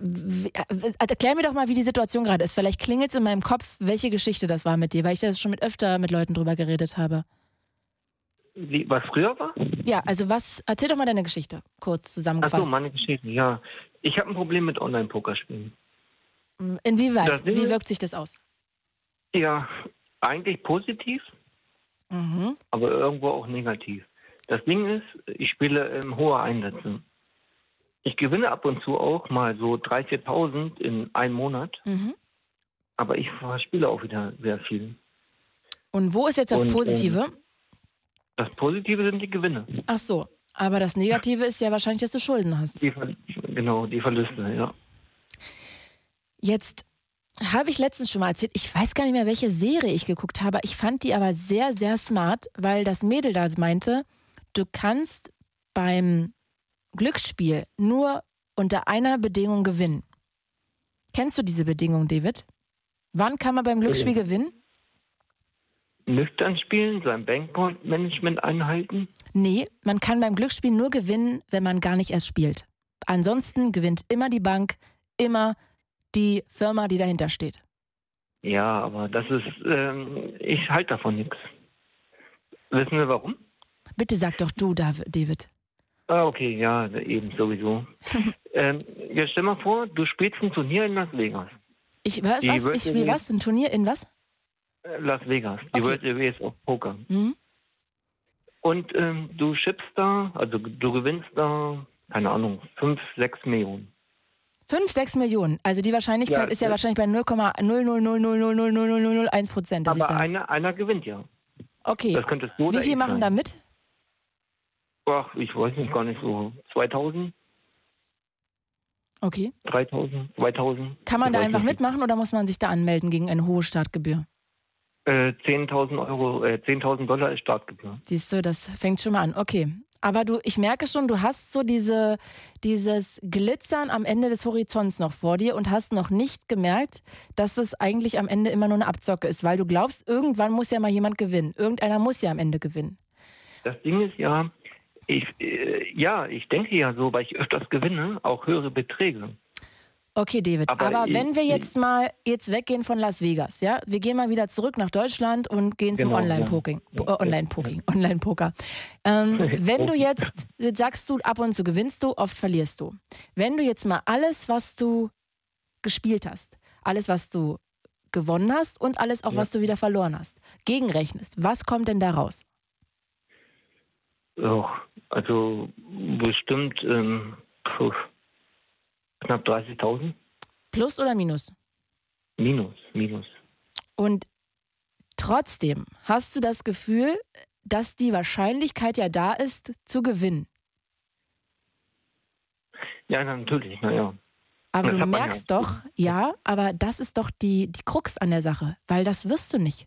Äh, Erklär mir doch mal, wie die Situation gerade ist. Vielleicht klingelt es in meinem Kopf, welche Geschichte das war mit dir, weil ich das schon mit öfter mit Leuten drüber geredet habe. Wie, was früher war? Ja, also was, erzähl doch mal deine Geschichte, kurz Achso, zusammengefasst. meine Geschichte, ja. Ich habe ein Problem mit Online-Pokerspielen. Inwieweit? Wie wirkt sich das aus? Ja, eigentlich positiv, Mhm. aber irgendwo auch negativ. Das Ding ist, ich spiele ähm, hohe Einsätze. Ich gewinne ab und zu auch mal so 3.000, 4.000 in einem Monat, Mhm. aber ich verspiele auch wieder sehr viel. Und wo ist jetzt das Und, ähm, Positive? Das Positive sind die Gewinne. Ach so, aber das Negative ist ja wahrscheinlich, dass du Schulden hast. Die, genau, die Verluste, ja. Jetzt habe ich letztens schon mal erzählt, ich weiß gar nicht mehr, welche Serie ich geguckt habe. Ich fand die aber sehr, sehr smart, weil das Mädel da meinte, du kannst beim Glücksspiel nur unter einer Bedingung gewinnen. Kennst du diese Bedingung, David? Wann kann man beim Glücksspiel gewinnen? Nüchtern spielen, sein Bankmanagement einhalten. Nee, man kann beim Glücksspiel nur gewinnen, wenn man gar nicht erst spielt. Ansonsten gewinnt immer die Bank, immer die Firma, die dahinter steht. Ja, aber das ist, ähm, ich halte davon nichts. Wissen Sie warum? Bitte sag doch du, Dav- David. Ah, okay, ja, eben sowieso. ähm, ja, stell mal vor, du spielst ein Turnier in Las Vegas. Ich, was, Die was? World Ich spiele was? Ein Turnier in was? Äh, Las Vegas, die Okay. World Series of Poker. Mhm. Und ähm, du schippst da, also du gewinnst da, keine Ahnung, 5, 6 Millionen. Fünf, sechs Millionen. Also die Wahrscheinlichkeit Ja, ist ja wahrscheinlich bei 0,000000001 Prozent. Aber einer, einer gewinnt ja. Okay. Das könnte so Wie viel machen da mit? Ach, ich weiß nicht, gar nicht so. 2000, Okay. 3000, 2000. Kann man da einfach mitmachen oder muss man sich da anmelden gegen eine hohe Startgebühr? Äh, 10.000 Euro, äh, 10.000 Dollar ist Startgebühr. Siehst du, das fängt schon mal an. Okay. Aber du, ich merke schon, du hast so diese, dieses Glitzern am Ende des Horizonts noch vor dir und hast noch nicht gemerkt, dass es eigentlich am Ende immer nur eine Abzocke ist, weil du glaubst, irgendwann muss ja mal jemand gewinnen. Irgendeiner muss ja am Ende gewinnen. Das Ding ist ja, ich, äh, ja, ich denke ja so, weil ich öfters gewinne, auch höhere Beträge. Okay, David, aber, Aber ich- wenn wir jetzt mal jetzt weggehen von Las Vegas, ja, wir gehen mal wieder zurück nach Deutschland und gehen zum Genau, ja. Online-Poking, Ja, äh, Online-Poking, Online-Poker. Ähm, wenn du jetzt, jetzt sagst du, ab und zu gewinnst du, oft verlierst du. Wenn du jetzt mal alles, was du gespielt hast, alles, was du gewonnen hast und alles auch, Ja. was du wieder verloren hast, gegenrechnest, was kommt denn da raus? Oh, also bestimmt ähm, knapp 30.000 Plus oder minus? minus, minus. Und trotzdem hast du das Gefühl, dass die Wahrscheinlichkeit ja da ist, zu gewinnen. Ja, na, natürlich, naja. Aber Das du man ja. merkst doch, ja, aber das ist doch die, die Krux an der Sache, weil das wirst du nicht.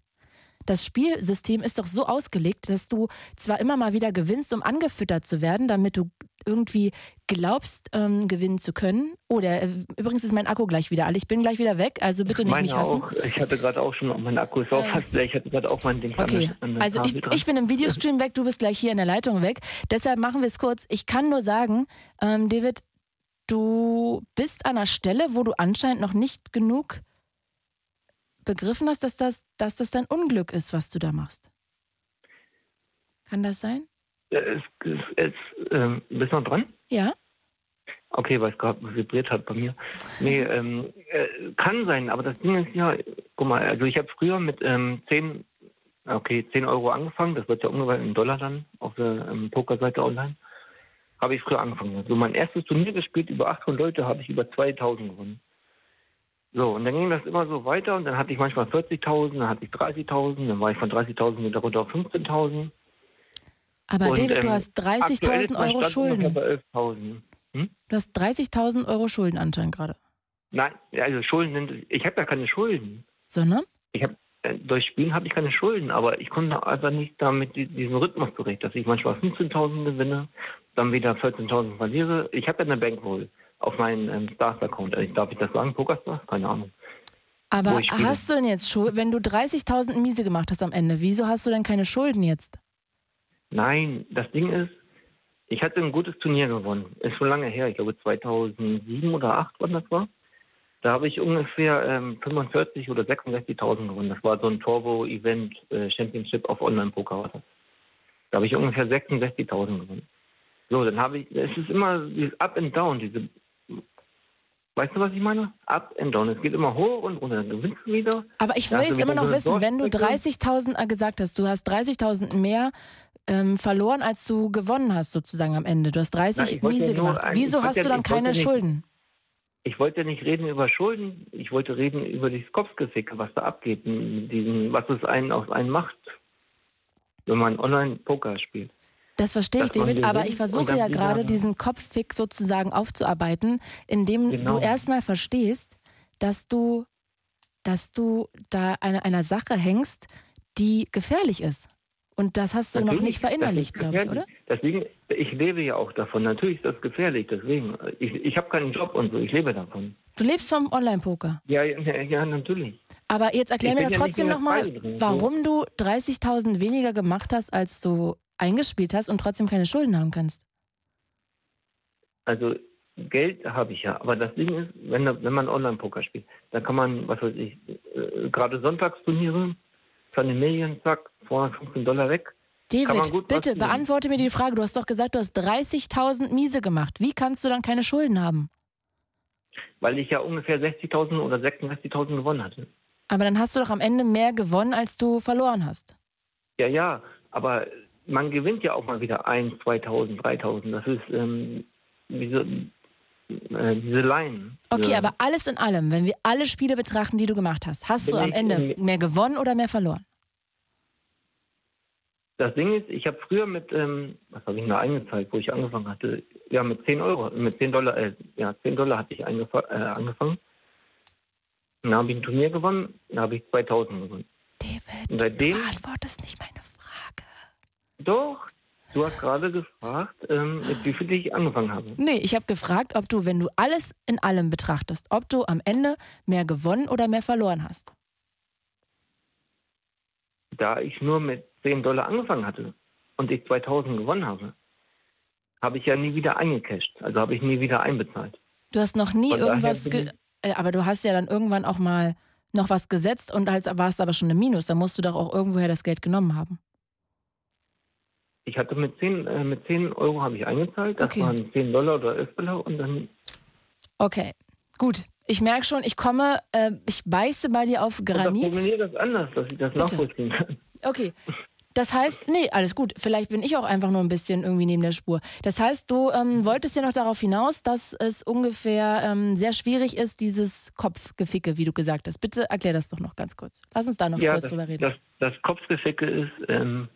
Das Spielsystem ist doch so ausgelegt, dass du zwar immer mal wieder gewinnst, um angefüttert zu werden, damit du irgendwie glaubst, ähm, gewinnen zu können. Oder äh, übrigens ist mein Akku gleich wieder alle. Ich bin gleich wieder weg, also bitte nicht Meine mich hassen. auch. Ich hatte gerade auch schon, mein Akku ist auch fast leer. Ich hatte gerade auch mein Ding Okay, an also ich, ich bin im Videostream weg, du bist gleich hier in der Leitung weg. Deshalb machen wir es kurz. Ich kann nur sagen, ähm, David, du bist an einer Stelle, wo du anscheinend noch nicht genug begriffen hast, dass das, dass das dein Unglück ist, was du da machst. Kann das sein? Es, es, ähm, bist du noch dran? Ja? Okay, weil es gerade vibriert hat bei mir. Nee, ähm, äh, kann sein, aber das Ding ist ja, guck mal, also ich habe früher mit ähm, 10, okay, 10 Euro angefangen, das wird ja umgewandelt in Dollar dann auf der ähm, Pokerseite online. Habe ich früher angefangen. So mein erstes Turnier gespielt, über 800 Leute, habe ich über 2000 gewonnen. So, und dann ging das immer so weiter und dann hatte ich manchmal 40.000, dann hatte ich 30.000, dann war ich von 30.000 wieder runter auf 15.000. Aber Und, David, du ähm, hast aktuell ist 30.000 mein Euro Schulden. bei 11.000. Hm? Du hast 30.000 Euro Schulden anscheinend gerade. Nein, also Schulden sind, ich habe ja keine Schulden. Sondern? Ich habe äh, durch Spielen habe ich keine Schulden, aber ich komme einfach nicht damit die- diesem Rhythmus zurecht, dass ich manchmal 15.000 gewinne, dann wieder 14.000 verliere. Ich habe ja eine Bankroll auf meinen ähm, Stars-Account. Äh, Darf ich das sagen? Pokerstars? Keine Ahnung. Aber hast du denn jetzt Schuld, wenn du 30.000 Miese gemacht hast am Ende, wieso hast du denn keine Schulden jetzt? Nein, das Ding ist, ich hatte ein gutes Turnier gewonnen. Ist schon lange her, ich glaube 2007 oder 2008, wann das war. Da habe ich ungefähr ähm, 45 oder 66.000 gewonnen. Das war so ein Turbo-Event äh, Championship auf Online-Poker. Da habe ich ungefähr 66.000 gewonnen. So, dann habe ich, es ist immer dieses Up and Down, diese, weißt du, was ich meine? Up and Down. Es geht immer hoch und runter, dann gewinnst du wieder. Aber ich will jetzt immer noch wissen, wenn du Durchstrecke. 30.000 gesagt hast, du hast 30.000 mehr ähm, verloren, als du gewonnen hast, sozusagen am Ende. Du hast 30 Nein, ich wollte Miese ja gemacht. ein- Wieso hast ja- du dann keine nicht- Schulden? Ich wollte nicht reden über Schulden, ich wollte reden über das Kopfgeficke, was da abgeht, diesen, was es einen aus einen macht, wenn man Online-Poker spielt. Das verstehe ich, David, aber ich versuche ja gerade diesen Kopffick sozusagen aufzuarbeiten, indem Genau. du erstmal verstehst, dass du, dass du da an einer Sache hängst, die gefährlich ist. Und das hast du noch Natürlich, nicht verinnerlicht, glaube ich, oder? Deswegen, ich lebe ja auch davon. Natürlich ist das gefährlich, deswegen. Ich, ich habe keinen Job und so, ich lebe davon. Du lebst vom Online-Poker. Ja, ja, ja, natürlich. Aber jetzt erklär Ich mir doch ja trotzdem nochmal, warum du 30.000 weniger gemacht hast, als du eingespielt hast und trotzdem keine Schulden haben kannst. Also Geld habe ich ja, aber das Ding ist, wenn, wenn man Online-Poker spielt, dann kann man, was weiß ich, äh, gerade Sonntagsturniere, Sunny Million, zack, 215 Dollar weg. David, bitte beantworte mir die Frage. Du hast doch gesagt, du hast 30.000 Miese gemacht. Wie kannst du dann keine Schulden haben? Weil ich ja ungefähr 60.000 oder 66.000 gewonnen hatte. Aber dann hast du doch am Ende mehr gewonnen, als du verloren hast. Ja, ja, aber man gewinnt ja auch mal wieder 1, 2.000, 3.000. Das ist ähm, diese, äh, diese Line. Okay, Diese- aber alles in allem, wenn wir alle Spiele betrachten, die du gemacht hast, hast Bin du am Ende mehr gewonnen oder mehr verloren? Das Ding ist, ich habe früher mit, ähm, was habe ich mir eingezahlt, wo ich angefangen hatte? Ja, mit 10 Euro, mit 10 Dollar, äh, ja, 10 Dollar hatte ich äh, angefangen. Dann habe ich ein Turnier gewonnen, dann habe ich 2000 gewonnen. David, Und seitdem, du beantwortest nicht meine Frage. Doch, du hast gerade gefragt, ähm, mit wie viel ich angefangen habe. Nee, ich habe gefragt, ob du, wenn du alles in allem betrachtest, ob du am Ende mehr gewonnen oder mehr verloren hast. Da ich nur mit 10 Dollar angefangen hatte und ich 2000 gewonnen habe, habe ich ja nie wieder eingecasht. Also habe ich nie wieder einbezahlt. Du hast noch nie Von irgendwas, äh, aber du hast ja dann irgendwann auch mal noch was gesetzt und als warst aber schon im Minus. Da musst du doch auch irgendwoher das Geld genommen haben. Ich hatte mit 10, äh, mit 10 Euro habe ich eingezahlt, das Okay. waren 10 Dollar oder 11 Dollar und dann Okay, gut. Ich merke schon, ich komme, äh, ich beiße bei dir auf Und Granit. formuliere das anders, dass ich das Bitte. nachvollziehen kann. Okay. Das heißt, nee, alles gut. Vielleicht bin ich auch einfach nur ein bisschen irgendwie neben der Spur. Das heißt, du ähm, wolltest ja noch darauf hinaus, dass es ungefähr ähm, sehr schwierig ist, dieses Kopfgeficke, wie du gesagt hast. Bitte erklär das doch noch ganz kurz. Lass uns da noch ja, kurz das, drüber reden. das, das Kopfgeficke ist, ähm,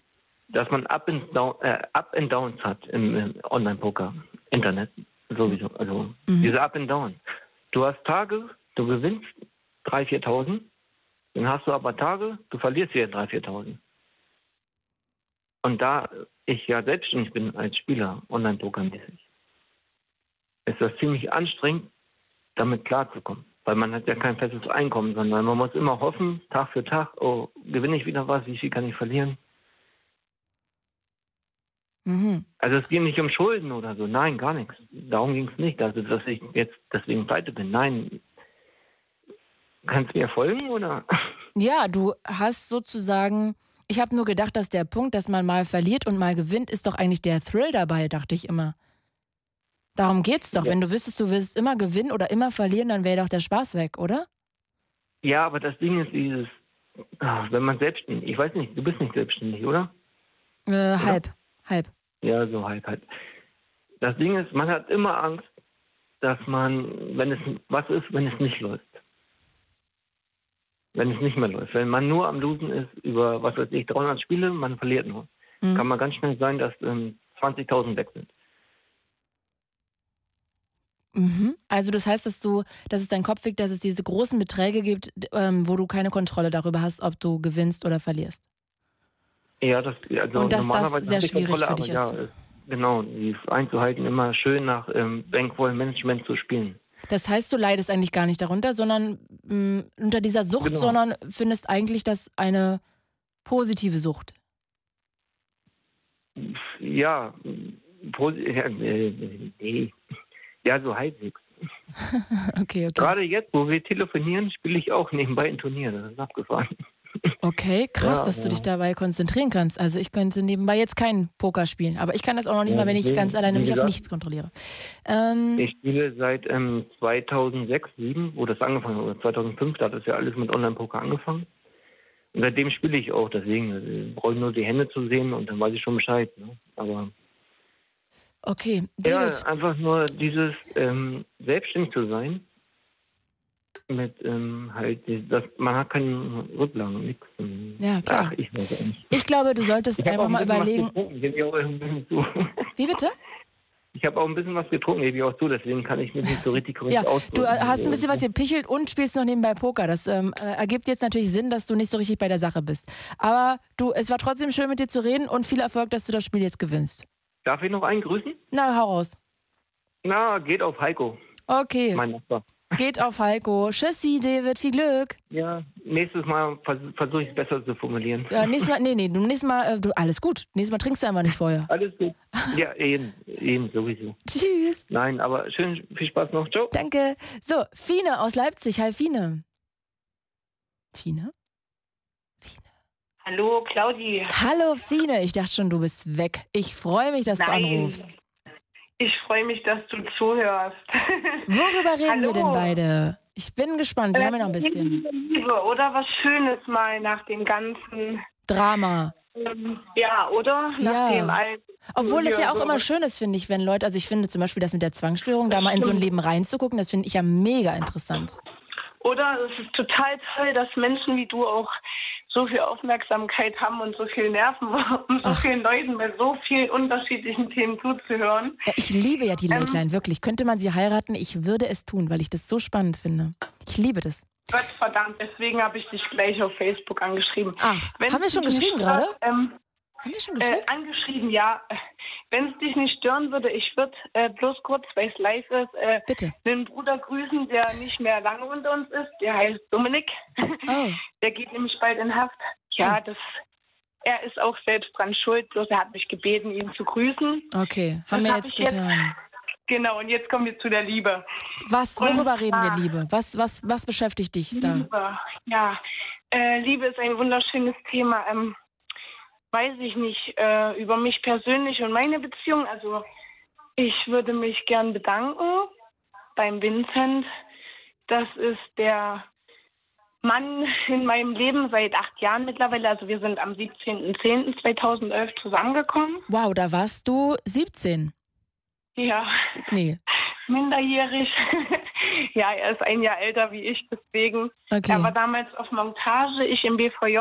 dass man Up and, down, äh, Up and Downs hat im, im Online-Poker, Internet sowieso. Also Mhm. diese Up and Down. Du hast Tage, du gewinnst 3.000, 4.000, dann hast du aber Tage, du verlierst wieder 3.000, 4.000. Und da ich ja selbstständig bin als Spieler, Online-Poker-mäßig, ist das ziemlich anstrengend, damit klarzukommen. Weil man hat ja kein festes Einkommen, sondern man muss immer hoffen, Tag für Tag, oh, gewinne ich wieder was, wie viel kann ich verlieren? Mhm. Also es ging nicht um Schulden oder so, nein, gar nichts. Darum ging es nicht, also dass ich jetzt deswegen pleite bin. Nein. Kannst du mir folgen oder? Ja, du hast sozusagen, ich habe nur gedacht, dass der Punkt, dass man mal verliert und mal gewinnt, ist doch eigentlich der Thrill dabei, dachte ich immer. Darum geht's doch. Ja. Wenn du wüsstest, du willst immer gewinnen oder immer verlieren, dann wäre doch der Spaß weg, oder? Ja, aber das Ding ist dieses, ah, wenn man selbstständig, ich weiß nicht, du bist nicht selbstständig, oder? Äh, halb, halb. Ja, so halt halt. Das Ding ist, man hat immer Angst, dass man, wenn es was ist, wenn es nicht läuft. Wenn es nicht mehr läuft. Wenn man nur am Losen ist über, was weiß ich, 300 Spiele, man verliert nur. Mhm. Kann man ganz schnell sein, dass ähm, 20.000 weg sind. Mhm. Also das heißt, dass du, dass es dein Kopf liegt, dass es diese großen Beträge gibt, ähm, wo du keine Kontrolle darüber hast, ob du gewinnst oder verlierst. Ja, das, also Und dass das sehr schwierig Kontrolle, für dich ist. Ja, es- genau, die einzuhalten, immer schön nach ähm, Bankroll-Management zu spielen. Das heißt, du leidest eigentlich gar nicht darunter, sondern mh, unter dieser Sucht, Genau. sondern findest eigentlich das eine positive Sucht. Ja, posi- ja, äh, nee. ja, so halbwegs. Okay, okay. Gerade jetzt, wo wir telefonieren, spiele ich auch nebenbei ein Turnier. Das ist abgefahren. Okay, krass, Ja, dass du ja. dich dabei konzentrieren kannst. Also ich könnte nebenbei jetzt kein Poker spielen, aber ich kann das auch noch nicht Ja, mal, wenn ich ganz alleine mich auf nichts kontrolliere. Ähm, Ich spiele seit ähm, 2006, 2007, wo das angefangen hat, oder 2005, da hat das ja alles mit Online-Poker angefangen. Und seitdem spiele ich auch, deswegen äh, brauche ich nur die Hände zu sehen und dann weiß ich schon Bescheid. Ne? Aber okay, ja, David, einfach nur dieses ähm, selbstständig zu sein, mit ähm, halt, das, man hat keinen Rücklagen, nichts. Ja, klar. Ach, ich weiß auch nicht. ich glaube, du solltest Ich habe einfach auch ein mal bisschen was überlegen. gebe ich auch ein zu. Wie bitte? Ich habe auch ein bisschen was getrunken, gebe ich auch zu, deswegen kann ich mich nicht so richtig korrekt Ja, ausdrücken. du äh, hast ein bisschen was gepichelt und spielst noch nebenbei Poker. Das ähm, äh, ergibt jetzt natürlich Sinn, dass du nicht so richtig bei der Sache bist. Aber du, es war trotzdem schön mit dir zu reden und viel Erfolg, dass du das Spiel jetzt gewinnst. Darf ich noch einen grüßen? Na, hau raus. Na, geht auf Heiko, Okay, mein Nachbar. Geht auf Heiko. Tschüssi, David, viel Glück. Ja, nächstes Mal vers versuche ich es besser zu formulieren. Ja, nächstes Mal, nee, nee, du, nächstes Mal, äh, du, alles gut. Nächstes Mal trinkst du einfach nicht vorher. Alles gut. Ja, eben, eben, sowieso. Tschüss. Nein, aber schön, viel Spaß noch. Ciao. Danke. So, Fine aus Leipzig. Hi, Fine. Fine? Hallo, Claudi. Hallo, Fine. Ich dachte schon, du bist weg. Ich freue mich, dass du Nein. anrufst. Ich freue mich, dass du zuhörst. Worüber reden wir Hallo. denn beide? Ich bin gespannt. Wir haben ja noch ein bisschen Liebe, oder was Schönes mal nach dem ganzen. Drama. Ähm, ja, oder? Nach dem Ja. alten. Obwohl es ja auch so. immer schön ist, finde ich, wenn Leute, also ich finde zum Beispiel das mit der Zwangsstörung, da mal in so ein. Leben reinzugucken, das finde ich ja mega interessant. Oder es ist total toll, dass Menschen wie du auch so viel Aufmerksamkeit haben und so viel Nerven, um so vielen Leuten bei so vielen unterschiedlichen Themen zuzuhören. Ja, ich liebe ja die Ähm. Late Line, wirklich. Könnte man sie heiraten? Ich würde es tun, weil ich das so spannend finde. Ich liebe das. Gott verdammt, deswegen habe ich dich gleich auf Facebook angeschrieben. Ach, Wenn haben wir schon geschrieben gerade? Ähm, haben wir schon Äh, angeschrieben, ja. Wenn es dich nicht stören würde, ich würde äh, bloß kurz, weil es live ist, äh, Bitte. einen Bruder grüßen, der nicht mehr lange unter uns ist. Der heißt Dominik. Oh. Der geht nämlich bald in Haft. Ja, das. Er ist auch selbst dran schuld, bloß er hat mich gebeten, ihn zu grüßen. Okay, Das haben wir hab jetzt ich jetzt- getan. Genau, und jetzt kommen wir zu der Liebe. Was, Und worüber reden wir, Liebe? Was, was, was beschäftigt dich da? Liebe, ja. Äh, Liebe ist ein wunderschönes Thema. Ähm, weiß ich nicht, äh, über mich persönlich und meine Beziehung. Also ich würde mich gern bedanken beim Vincent. Das ist der Mann in meinem Leben seit acht Jahren mittlerweile. Also wir sind am 17.10.2011 zusammengekommen. Wow, da warst du 17. Ja. Nee. Minderjährig. ja, er ist ein Jahr älter wie ich, deswegen. Okay. Er war damals auf Montage, ich im BVJ.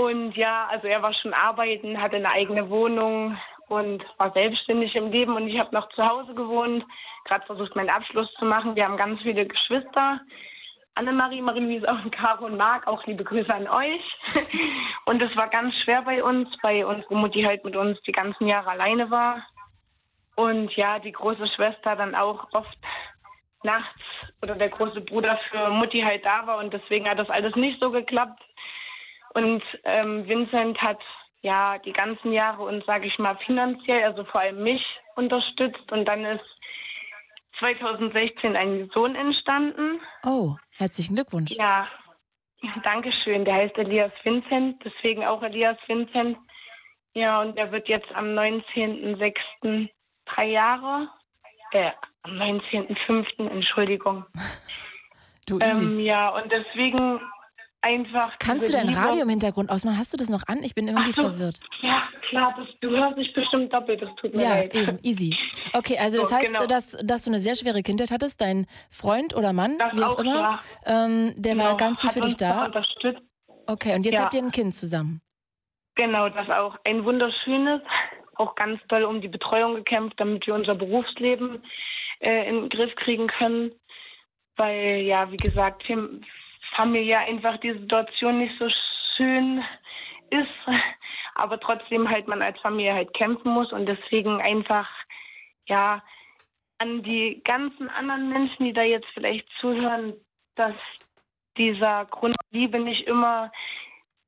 Und ja, also er war schon arbeiten, hatte eine eigene Wohnung und war selbstständig im Leben. Und ich habe noch zu Hause gewohnt, gerade versucht, meinen Abschluss zu machen. Wir haben ganz viele Geschwister. Annemarie, Marie-Louise und Caro und Marc, auch liebe Grüße an euch. Und es war ganz schwer bei uns, weil unsere Mutti halt mit uns die ganzen Jahre alleine war. Und ja, die große Schwester dann auch oft nachts oder der große Bruder für Mutti halt da war und deswegen hat das alles nicht so geklappt. Und ähm, Vincent hat ja die ganzen Jahre uns, sage ich mal, finanziell, also vor allem mich unterstützt und dann ist 2016 ein Sohn entstanden. Oh, herzlichen Glückwunsch. Ja, danke schön. Der heißt Elias Vincent, deswegen auch Elias Vincent. Ja, und er wird jetzt am 19.06. drei Jahre, äh, am 19.05. Entschuldigung. Du. Ähm, ja, und deswegen einfach. Kannst du dein Radio im Hintergrund ausmachen? Hast du das noch an? Ich bin irgendwie so. verwirrt. Ja, klar, das, du hörst dich bestimmt doppelt, das tut mir Ja, leid. eben, easy. Okay, also das So, heißt, genau. dass, dass du eine sehr schwere Kindheit hattest. Dein Freund oder Mann, Das wie auch, auch, immer, ja. ähm, der war Genau, ganz viel hat für dich da unterstützt. Okay, und jetzt Ja. habt ihr ein Kind zusammen. Genau, das auch. Ein wunderschönes, auch ganz toll um die Betreuung gekämpft, damit wir unser Berufsleben äh, in den Griff kriegen können. Weil, ja, wie gesagt, hier Familie einfach die Situation nicht so schön ist, aber trotzdem halt man als Familie halt kämpfen muss und deswegen einfach, ja, an die ganzen anderen Menschen, die da jetzt vielleicht zuhören, dass dieser Grund Liebe nicht immer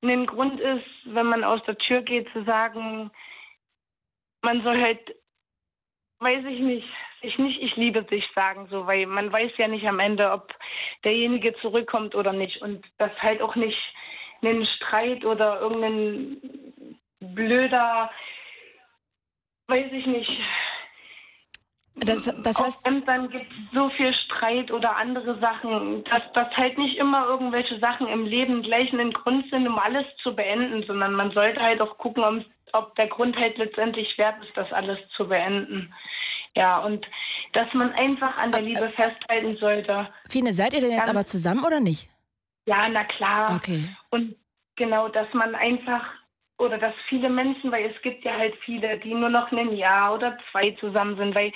ein Grund ist, wenn man aus der Tür geht, zu sagen, man soll halt, weiß ich nicht, ich nicht, ich liebe dich sagen, so, weil man weiß ja nicht am Ende, ob derjenige zurückkommt oder nicht. Und das halt auch nicht einen Streit oder irgendein blöder, weiß ich nicht, das, das heißt, Auf dann gibt es so viel Streit oder andere Sachen, dass das halt nicht immer irgendwelche Sachen im Leben gleich einen Grund sind, um alles zu beenden, sondern man sollte halt auch gucken, ob, ob der Grund halt letztendlich wert ist, das alles zu beenden. Ja, und dass man einfach an der Liebe festhalten sollte. Fine, seid ihr denn jetzt Ganz- aber zusammen oder nicht? Ja, na klar. Okay. Und genau, dass man einfach oder dass viele Menschen, weil es gibt ja halt viele, die nur noch ein Jahr oder zwei zusammen sind, weil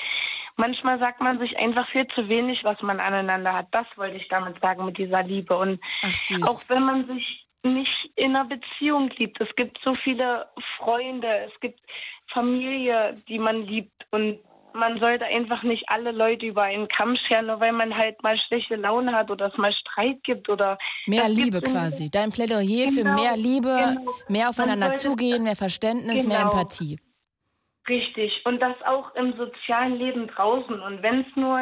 manchmal sagt man sich einfach viel zu wenig, was man aneinander hat. Das wollte ich damit sagen mit dieser Liebe. Und auch wenn man sich nicht in einer Beziehung liebt, es gibt so viele Freunde, es gibt Familie, die man liebt und man sollte einfach nicht alle Leute über einen Kamm scheren, nur weil man halt mal schlechte Laune hat oder es mal Streit gibt oder Mehr Liebe quasi. Dein Plädoyer für Genau, mehr Liebe, genau. mehr aufeinander zugehen, mehr Verständnis, mehr Genau. Empathie. Richtig. Und das auch im sozialen Leben draußen. Und wenn es nur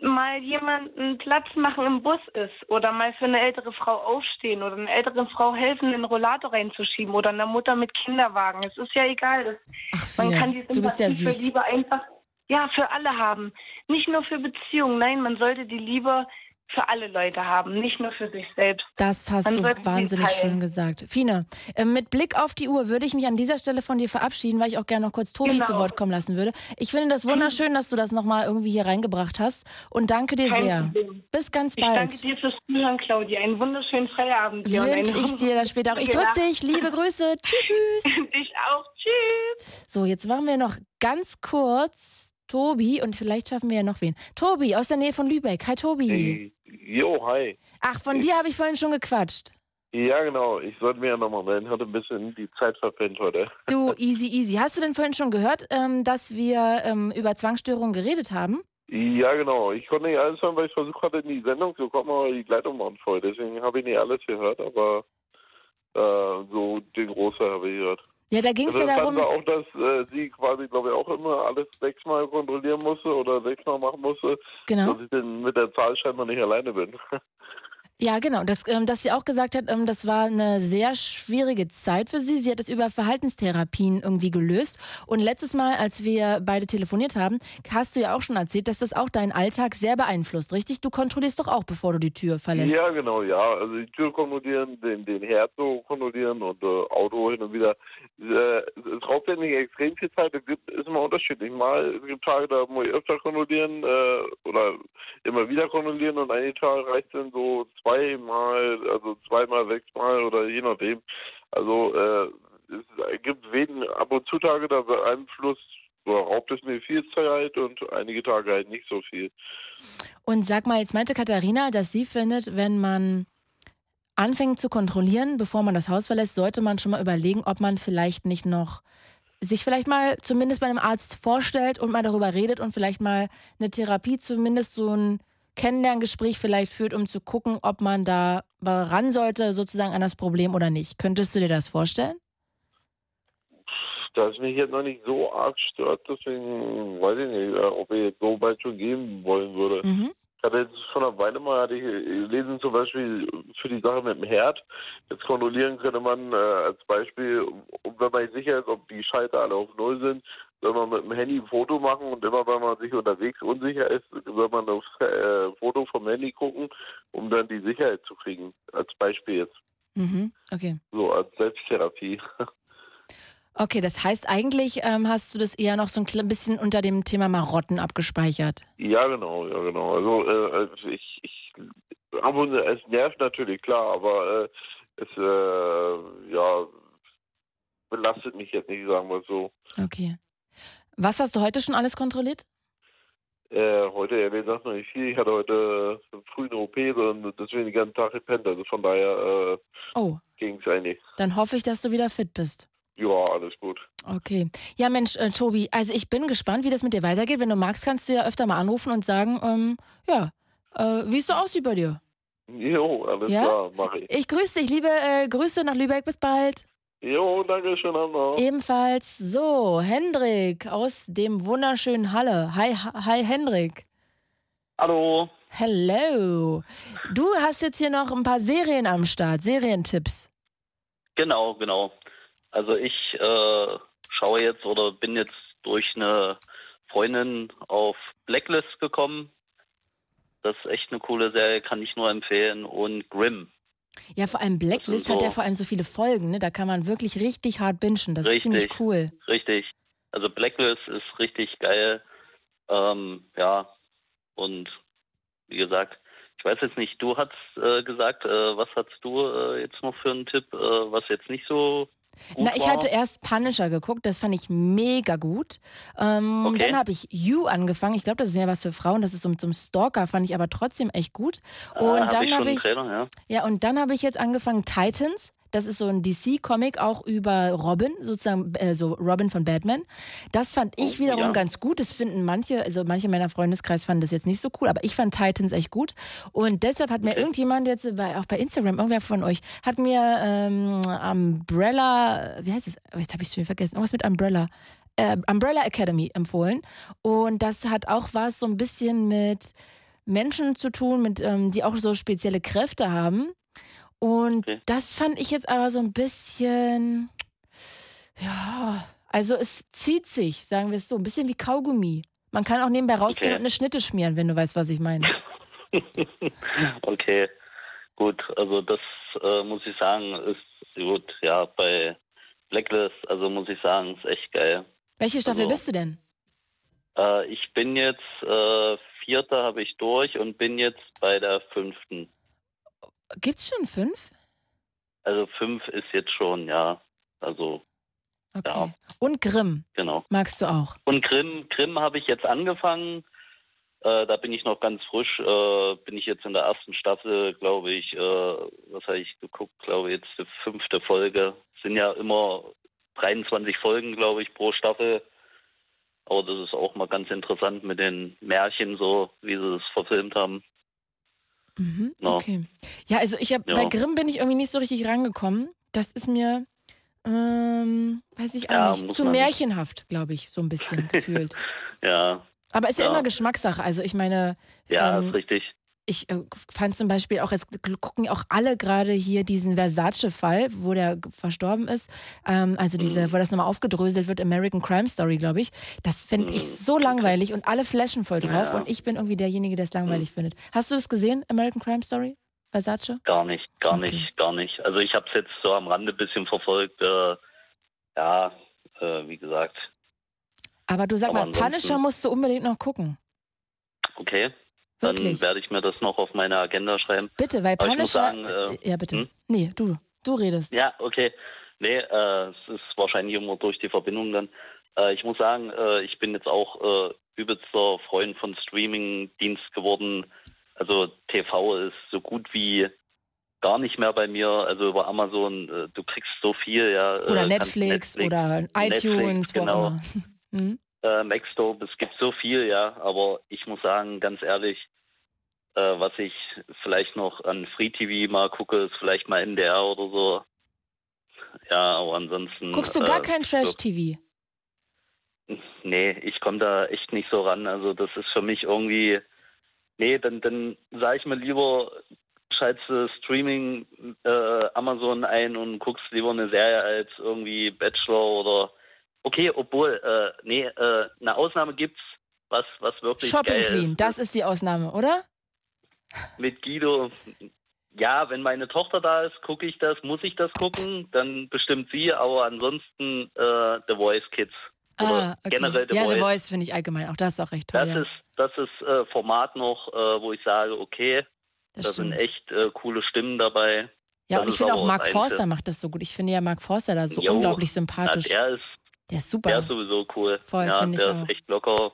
mal jemanden Platz machen im Bus ist oder mal für eine ältere Frau aufstehen oder einer älteren Frau helfen, den Rollator reinzuschieben oder einer Mutter mit Kinderwagen. Es ist ja egal. Das, man kann die bist ja Sympathie für. Liebe einfach ja für alle haben. Nicht nur für Beziehungen. Nein, man sollte die Liebe für alle Leute haben, nicht nur für sich selbst. Das hast Man du wahnsinnig schön gesagt. Fine, äh, mit Blick auf die Uhr würde ich mich an dieser Stelle von dir verabschieden, weil ich auch gerne noch kurz Tobi Genau. zu Wort kommen lassen würde. Ich finde das wunderschön, dass du das nochmal irgendwie hier reingebracht hast und danke dir Kein sehr. Problem. Bis ganz Ich bald. danke dir fürs Zuhören, Claudia. Einen wunderschönen Feierabend dir. Wünsche ich dir dann später auch. Ich drück dich. Liebe Grüße. Tschüss. Dich auch. Tschüss. So, jetzt machen wir noch ganz kurz Tobi und vielleicht schaffen wir ja noch wen. Tobi aus der Nähe von Lübeck. Hi Tobi. Hey, jo, hi. Ach, von dir habe ich vorhin schon gequatscht. Ja, genau. Ich sollte mir ja nochmal melden. Hatte ein bisschen die Zeit verpennt heute. Du, easy, easy. Hast du denn vorhin schon gehört, ähm, dass wir ähm, über Zwangsstörungen geredet haben? Ja, genau. Ich konnte nicht alles hören, weil ich versucht hatte, in die Sendung zu kommen, aber die Leitung war voll. Deswegen habe ich nicht alles gehört, aber äh, so den Großteil habe ich gehört. Ja, da ging es Also ja darum. wir auch, dass äh, sie quasi, glaube ich, auch immer alles sechsmal kontrollieren musste oder sechsmal machen musste. Genau. Dass ich dann mit der Zahl scheinbar nicht alleine bin. Ja, genau. Das, ähm, dass sie auch gesagt hat, ähm, das war eine sehr schwierige Zeit für sie. Sie hat es über Verhaltenstherapien irgendwie gelöst. Und letztes Mal, als wir beide telefoniert haben, hast du ja auch schon erzählt, dass das auch deinen Alltag sehr beeinflusst, richtig? Du kontrollierst doch auch, bevor du die Tür verlässt. Ja, genau, ja. Also die Tür kontrollieren, den, den Herd so kontrollieren und äh, Auto hin und wieder. Äh, es raubt ja nicht extrem viel Zeit. Es gibt, ist immer unterschiedlich. Mal, es gibt Tage, da muss ich öfter kontrollieren äh, oder immer wieder kontrollieren und einige Tage reicht dann so zweimal, also zweimal, sechsmal oder je nachdem. Also äh, es gibt wen, ab und zu Tage, da beeinflusst raubt es mir viel Zeit und einige Tage halt nicht so viel. Und sag mal, jetzt meinte Katharina, dass sie findet, wenn man anfängt zu kontrollieren, bevor man das Haus verlässt, sollte man schon mal überlegen, ob man vielleicht nicht noch sich vielleicht mal zumindest bei einem Arzt vorstellt und mal darüber redet und vielleicht mal eine Therapie, zumindest so ein Kennenlerngespräch vielleicht führt, um zu gucken, ob man da ran sollte, sozusagen an das Problem oder nicht. Könntest du dir das vorstellen? da es mich jetzt noch nicht so arg stört, deswegen weiß ich nicht, äh, ob ich jetzt so weit schon gehen wollen würde. Mhm. Ich hatte jetzt schon eine Weile mal hatte ich gelesen, zum Beispiel für die Sache mit dem Herd. Jetzt kontrollieren könnte man äh, als Beispiel, wenn man sicher ist, ob die Schalter alle auf Null sind, soll man mit dem Handy ein Foto machen und immer wenn man sich unterwegs unsicher ist, soll man aufs äh, Foto vom Handy gucken, um dann die Sicherheit zu kriegen. Als Beispiel jetzt. Mhm. Okay. So als Selbsttherapie. Okay, das heißt eigentlich ähm, hast du das eher noch so ein bisschen unter dem Thema Marotten abgespeichert. Ja, genau, ja, genau. Also äh, ich, ich ab und es nervt natürlich, klar, aber äh, es äh, ja belastet mich jetzt nicht, sagen wir so. Okay. Was hast du heute schon alles kontrolliert? Äh, heute ehrlich gesagt noch nicht viel. Ich hatte heute äh, früh eine OP und deswegen den ganzen Tag gepennt. Also von daher äh, Oh, ging es eigentlich. dann hoffe ich, dass du wieder fit bist. Ja, alles gut. Okay. Ja, Mensch, äh, Tobi, also ich bin gespannt, wie das mit dir weitergeht. Wenn du magst, kannst du ja öfter mal anrufen und sagen, ähm, ja, äh, wie es so aussieht bei dir. Jo, alles Ja? klar, mache ich. Ich grüße dich, liebe äh, Grüße nach Lübeck. Bis bald. Jo, danke schön, Anna. Ebenfalls so, Hendrik aus dem wunderschönen Halle. Hi, hi Hendrik. Hallo. Hello. Du hast jetzt hier noch ein paar Serien am Start, Serientipps. Genau, genau. Also ich äh, schaue jetzt oder bin jetzt durch eine Freundin auf Blacklist gekommen. Das ist echt eine coole Serie, kann ich nur empfehlen. Und Grimm. Ja, vor allem Blacklist so- hat ja vor allem so viele Folgen, ne? Da kann man wirklich richtig hart bingen. Das ist Richtig. ziemlich cool. Richtig. Also Blacklist ist richtig geil. Ähm, ja. Und wie gesagt, ich weiß jetzt nicht, du hast äh, gesagt, äh, was hast du äh, jetzt noch für einen Tipp, äh, was jetzt nicht so Na, ich war? hatte erst Punisher geguckt, das fand ich mega gut. Ähm, Okay. Dann habe ich You angefangen. Ich glaube, das ist ja was für Frauen. Das ist so zum Stalker, fand ich aber trotzdem echt gut. Ah, Und hab dann ich habe ich, Trailer, ja. ja, und dann habe ich jetzt angefangen Titans. Das ist so ein DC-Comic auch über Robin, sozusagen, äh, so Robin von Batman. Das fand ich wiederum Oh, ja. ganz gut. Das finden manche, also manche meiner Freundeskreis fanden das jetzt nicht so cool, aber ich fand Titans echt gut. Und deshalb hat mir irgendjemand jetzt, bei, auch bei Instagram, irgendwer von euch, hat mir ähm, Umbrella, wie heißt es? Oh, Jetzt habe ich es schon vergessen. Irgendwas mit Umbrella. Äh, Umbrella Academy empfohlen. Und das hat auch was so ein bisschen mit Menschen zu tun, mit, ähm, die auch so spezielle Kräfte haben. Und das fand ich jetzt aber so ein bisschen, ja, also es zieht sich, sagen wir es so, ein bisschen wie Kaugummi. Man kann auch nebenbei rausgehen Okay. und eine Schnitte schmieren, wenn du weißt, was ich meine. okay, gut. Also das äh, muss ich sagen, ist gut. Ja, bei Blacklist, also muss ich sagen, ist echt geil. Welche Staffel Also- bist du denn? Äh, ich bin jetzt äh, vierte habe ich durch und bin jetzt bei der fünften. Gibt's schon fünf? Also fünf ist jetzt schon, ja. Also ja, Und Grimm genau. magst du auch. Und Grimm, Grimm habe ich jetzt angefangen. Äh, da bin ich noch ganz frisch. Äh, bin ich jetzt in der ersten Staffel, glaube ich. Äh, was habe ich geguckt? Glaube jetzt die fünfte Folge. Sind ja immer 23 Folgen, glaube ich, pro Staffel. Aber das ist auch mal ganz interessant mit den Märchen, so wie sie es verfilmt haben. Mhm. Okay. Ja, also ich habe Ja. bei Grimm bin ich irgendwie nicht so richtig rangekommen. Das ist mir, ähm, weiß ich auch Ja, nicht, zu märchenhaft, glaube ich, so ein bisschen gefühlt. Ja. Aber ist ja, Ja. immer Geschmackssache. Also ich meine, Ja, ähm, ist richtig. Ich äh, fand zum Beispiel auch, jetzt gucken auch alle gerade hier diesen Versace-Fall, wo der verstorben ist. Ähm, also diese, Mhm. wo das nochmal aufgedröselt wird, American Crime Story, glaube ich. Das finde ich so langweilig und alle flashen voll drauf Mhm. Ja. und ich bin irgendwie derjenige, der es langweilig findet. Hast du das gesehen, American Crime Story? Versace? Gar nicht, gar nicht, gar nicht. Also ich habe es jetzt so am Rande ein bisschen verfolgt. Äh, ja, äh, wie gesagt, Aber du sag Aber mal, Punisher musst du unbedingt noch gucken. okay. Dann Wirklich? werde ich mir das noch auf meine Agenda schreiben. Bitte, weil Aber ich muss Punisher. sagen, äh, ja, bitte. hm? Nee, du. Du redest. Ja, okay. Nee, äh, es ist wahrscheinlich immer durch die Verbindung dann. Äh, ich muss sagen, äh, ich bin jetzt auch äh, übelster Freund von Streaming-Dienst geworden. Also TV ist so gut wie gar nicht mehr bei mir. Also über Amazon, äh, du kriegst so viel, ja. Oder äh, kannst Netflix, oder Netflix, iTunes, wo genau. immer. Hm? Äh, Maxdope, es gibt so viel, ja, aber ich muss sagen, ganz ehrlich, äh, was ich vielleicht noch an Free TV mal gucke, ist vielleicht mal NDR oder so. Ja, aber ansonsten. Guckst du gar äh, kein Trash-TV? Nee, ich komme da echt nicht so ran. Also das ist für mich irgendwie. Nee, dann, dann sage ich mir lieber, schaltest Streaming äh, Amazon ein und guckst lieber eine Serie als irgendwie Bachelor oder okay, obwohl, äh, nee, äh, eine Ausnahme gibt's, was, was wirklich Shopping geil Queen, ist. das ist die Ausnahme, oder? Mit Guido, ja, wenn meine Tochter da ist, gucke ich das, muss ich das gucken, dann bestimmt sie, aber ansonsten äh, The Voice Kids. Oder Ah, okay. generell The ja, Voice. The Voice finde ich allgemein auch. Das ist auch recht toll. Das ja. ist das ist äh, Format noch, äh, wo ich sage, okay, Das da sind stimmt. echt äh, coole Stimmen dabei. ja, Das und ich finde auch Mark Forster macht das so gut. Ich finde ja Mark Forster da so Jo, unglaublich na, sympathisch. der ist der ist super. der ist sowieso cool. Voll, ja, finde ich der auch. ist echt locker.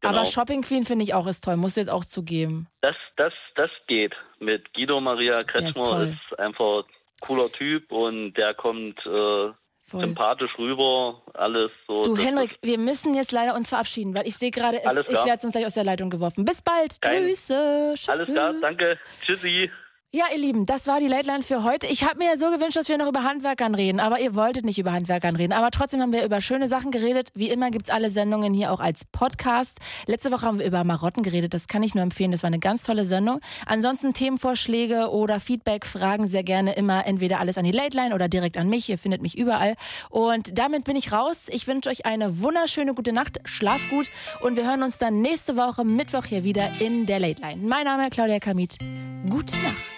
Genau. Aber Shopping Queen finde ich auch ist toll, musst du jetzt auch zugeben. Das, das, das geht. Mit Guido Maria Kretschmer toll. ist, einfach cooler Typ und der kommt äh, sympathisch rüber, alles so. Du Henrik, wir müssen jetzt leider uns verabschieden, weil ich sehe gerade, ich werde sonst gleich aus der Leitung geworfen. Bis bald, Kein- Grüße. ist alles klar, Tschüss. danke. Tschüssi. Ja, ihr Lieben, das war die Late Line für heute. Ich habe mir ja so gewünscht, dass wir noch über Handwerkern reden, aber ihr wolltet nicht über Handwerkern reden. Aber trotzdem haben wir über schöne Sachen geredet. Wie immer gibt's alle Sendungen hier auch als Podcast. Letzte Woche haben wir über Marotten geredet. Das kann ich nur empfehlen. Das war eine ganz tolle Sendung. Ansonsten Themenvorschläge oder Feedback, Fragen sehr gerne immer entweder alles an die Late Line oder direkt an mich. Ihr findet mich überall. Und damit bin ich raus. Ich wünsche euch eine wunderschöne gute Nacht. Schlaf gut und wir hören uns dann nächste Woche Mittwoch hier wieder in der Late Line. Mein Name ist Claudia Kamit. Gute Nacht.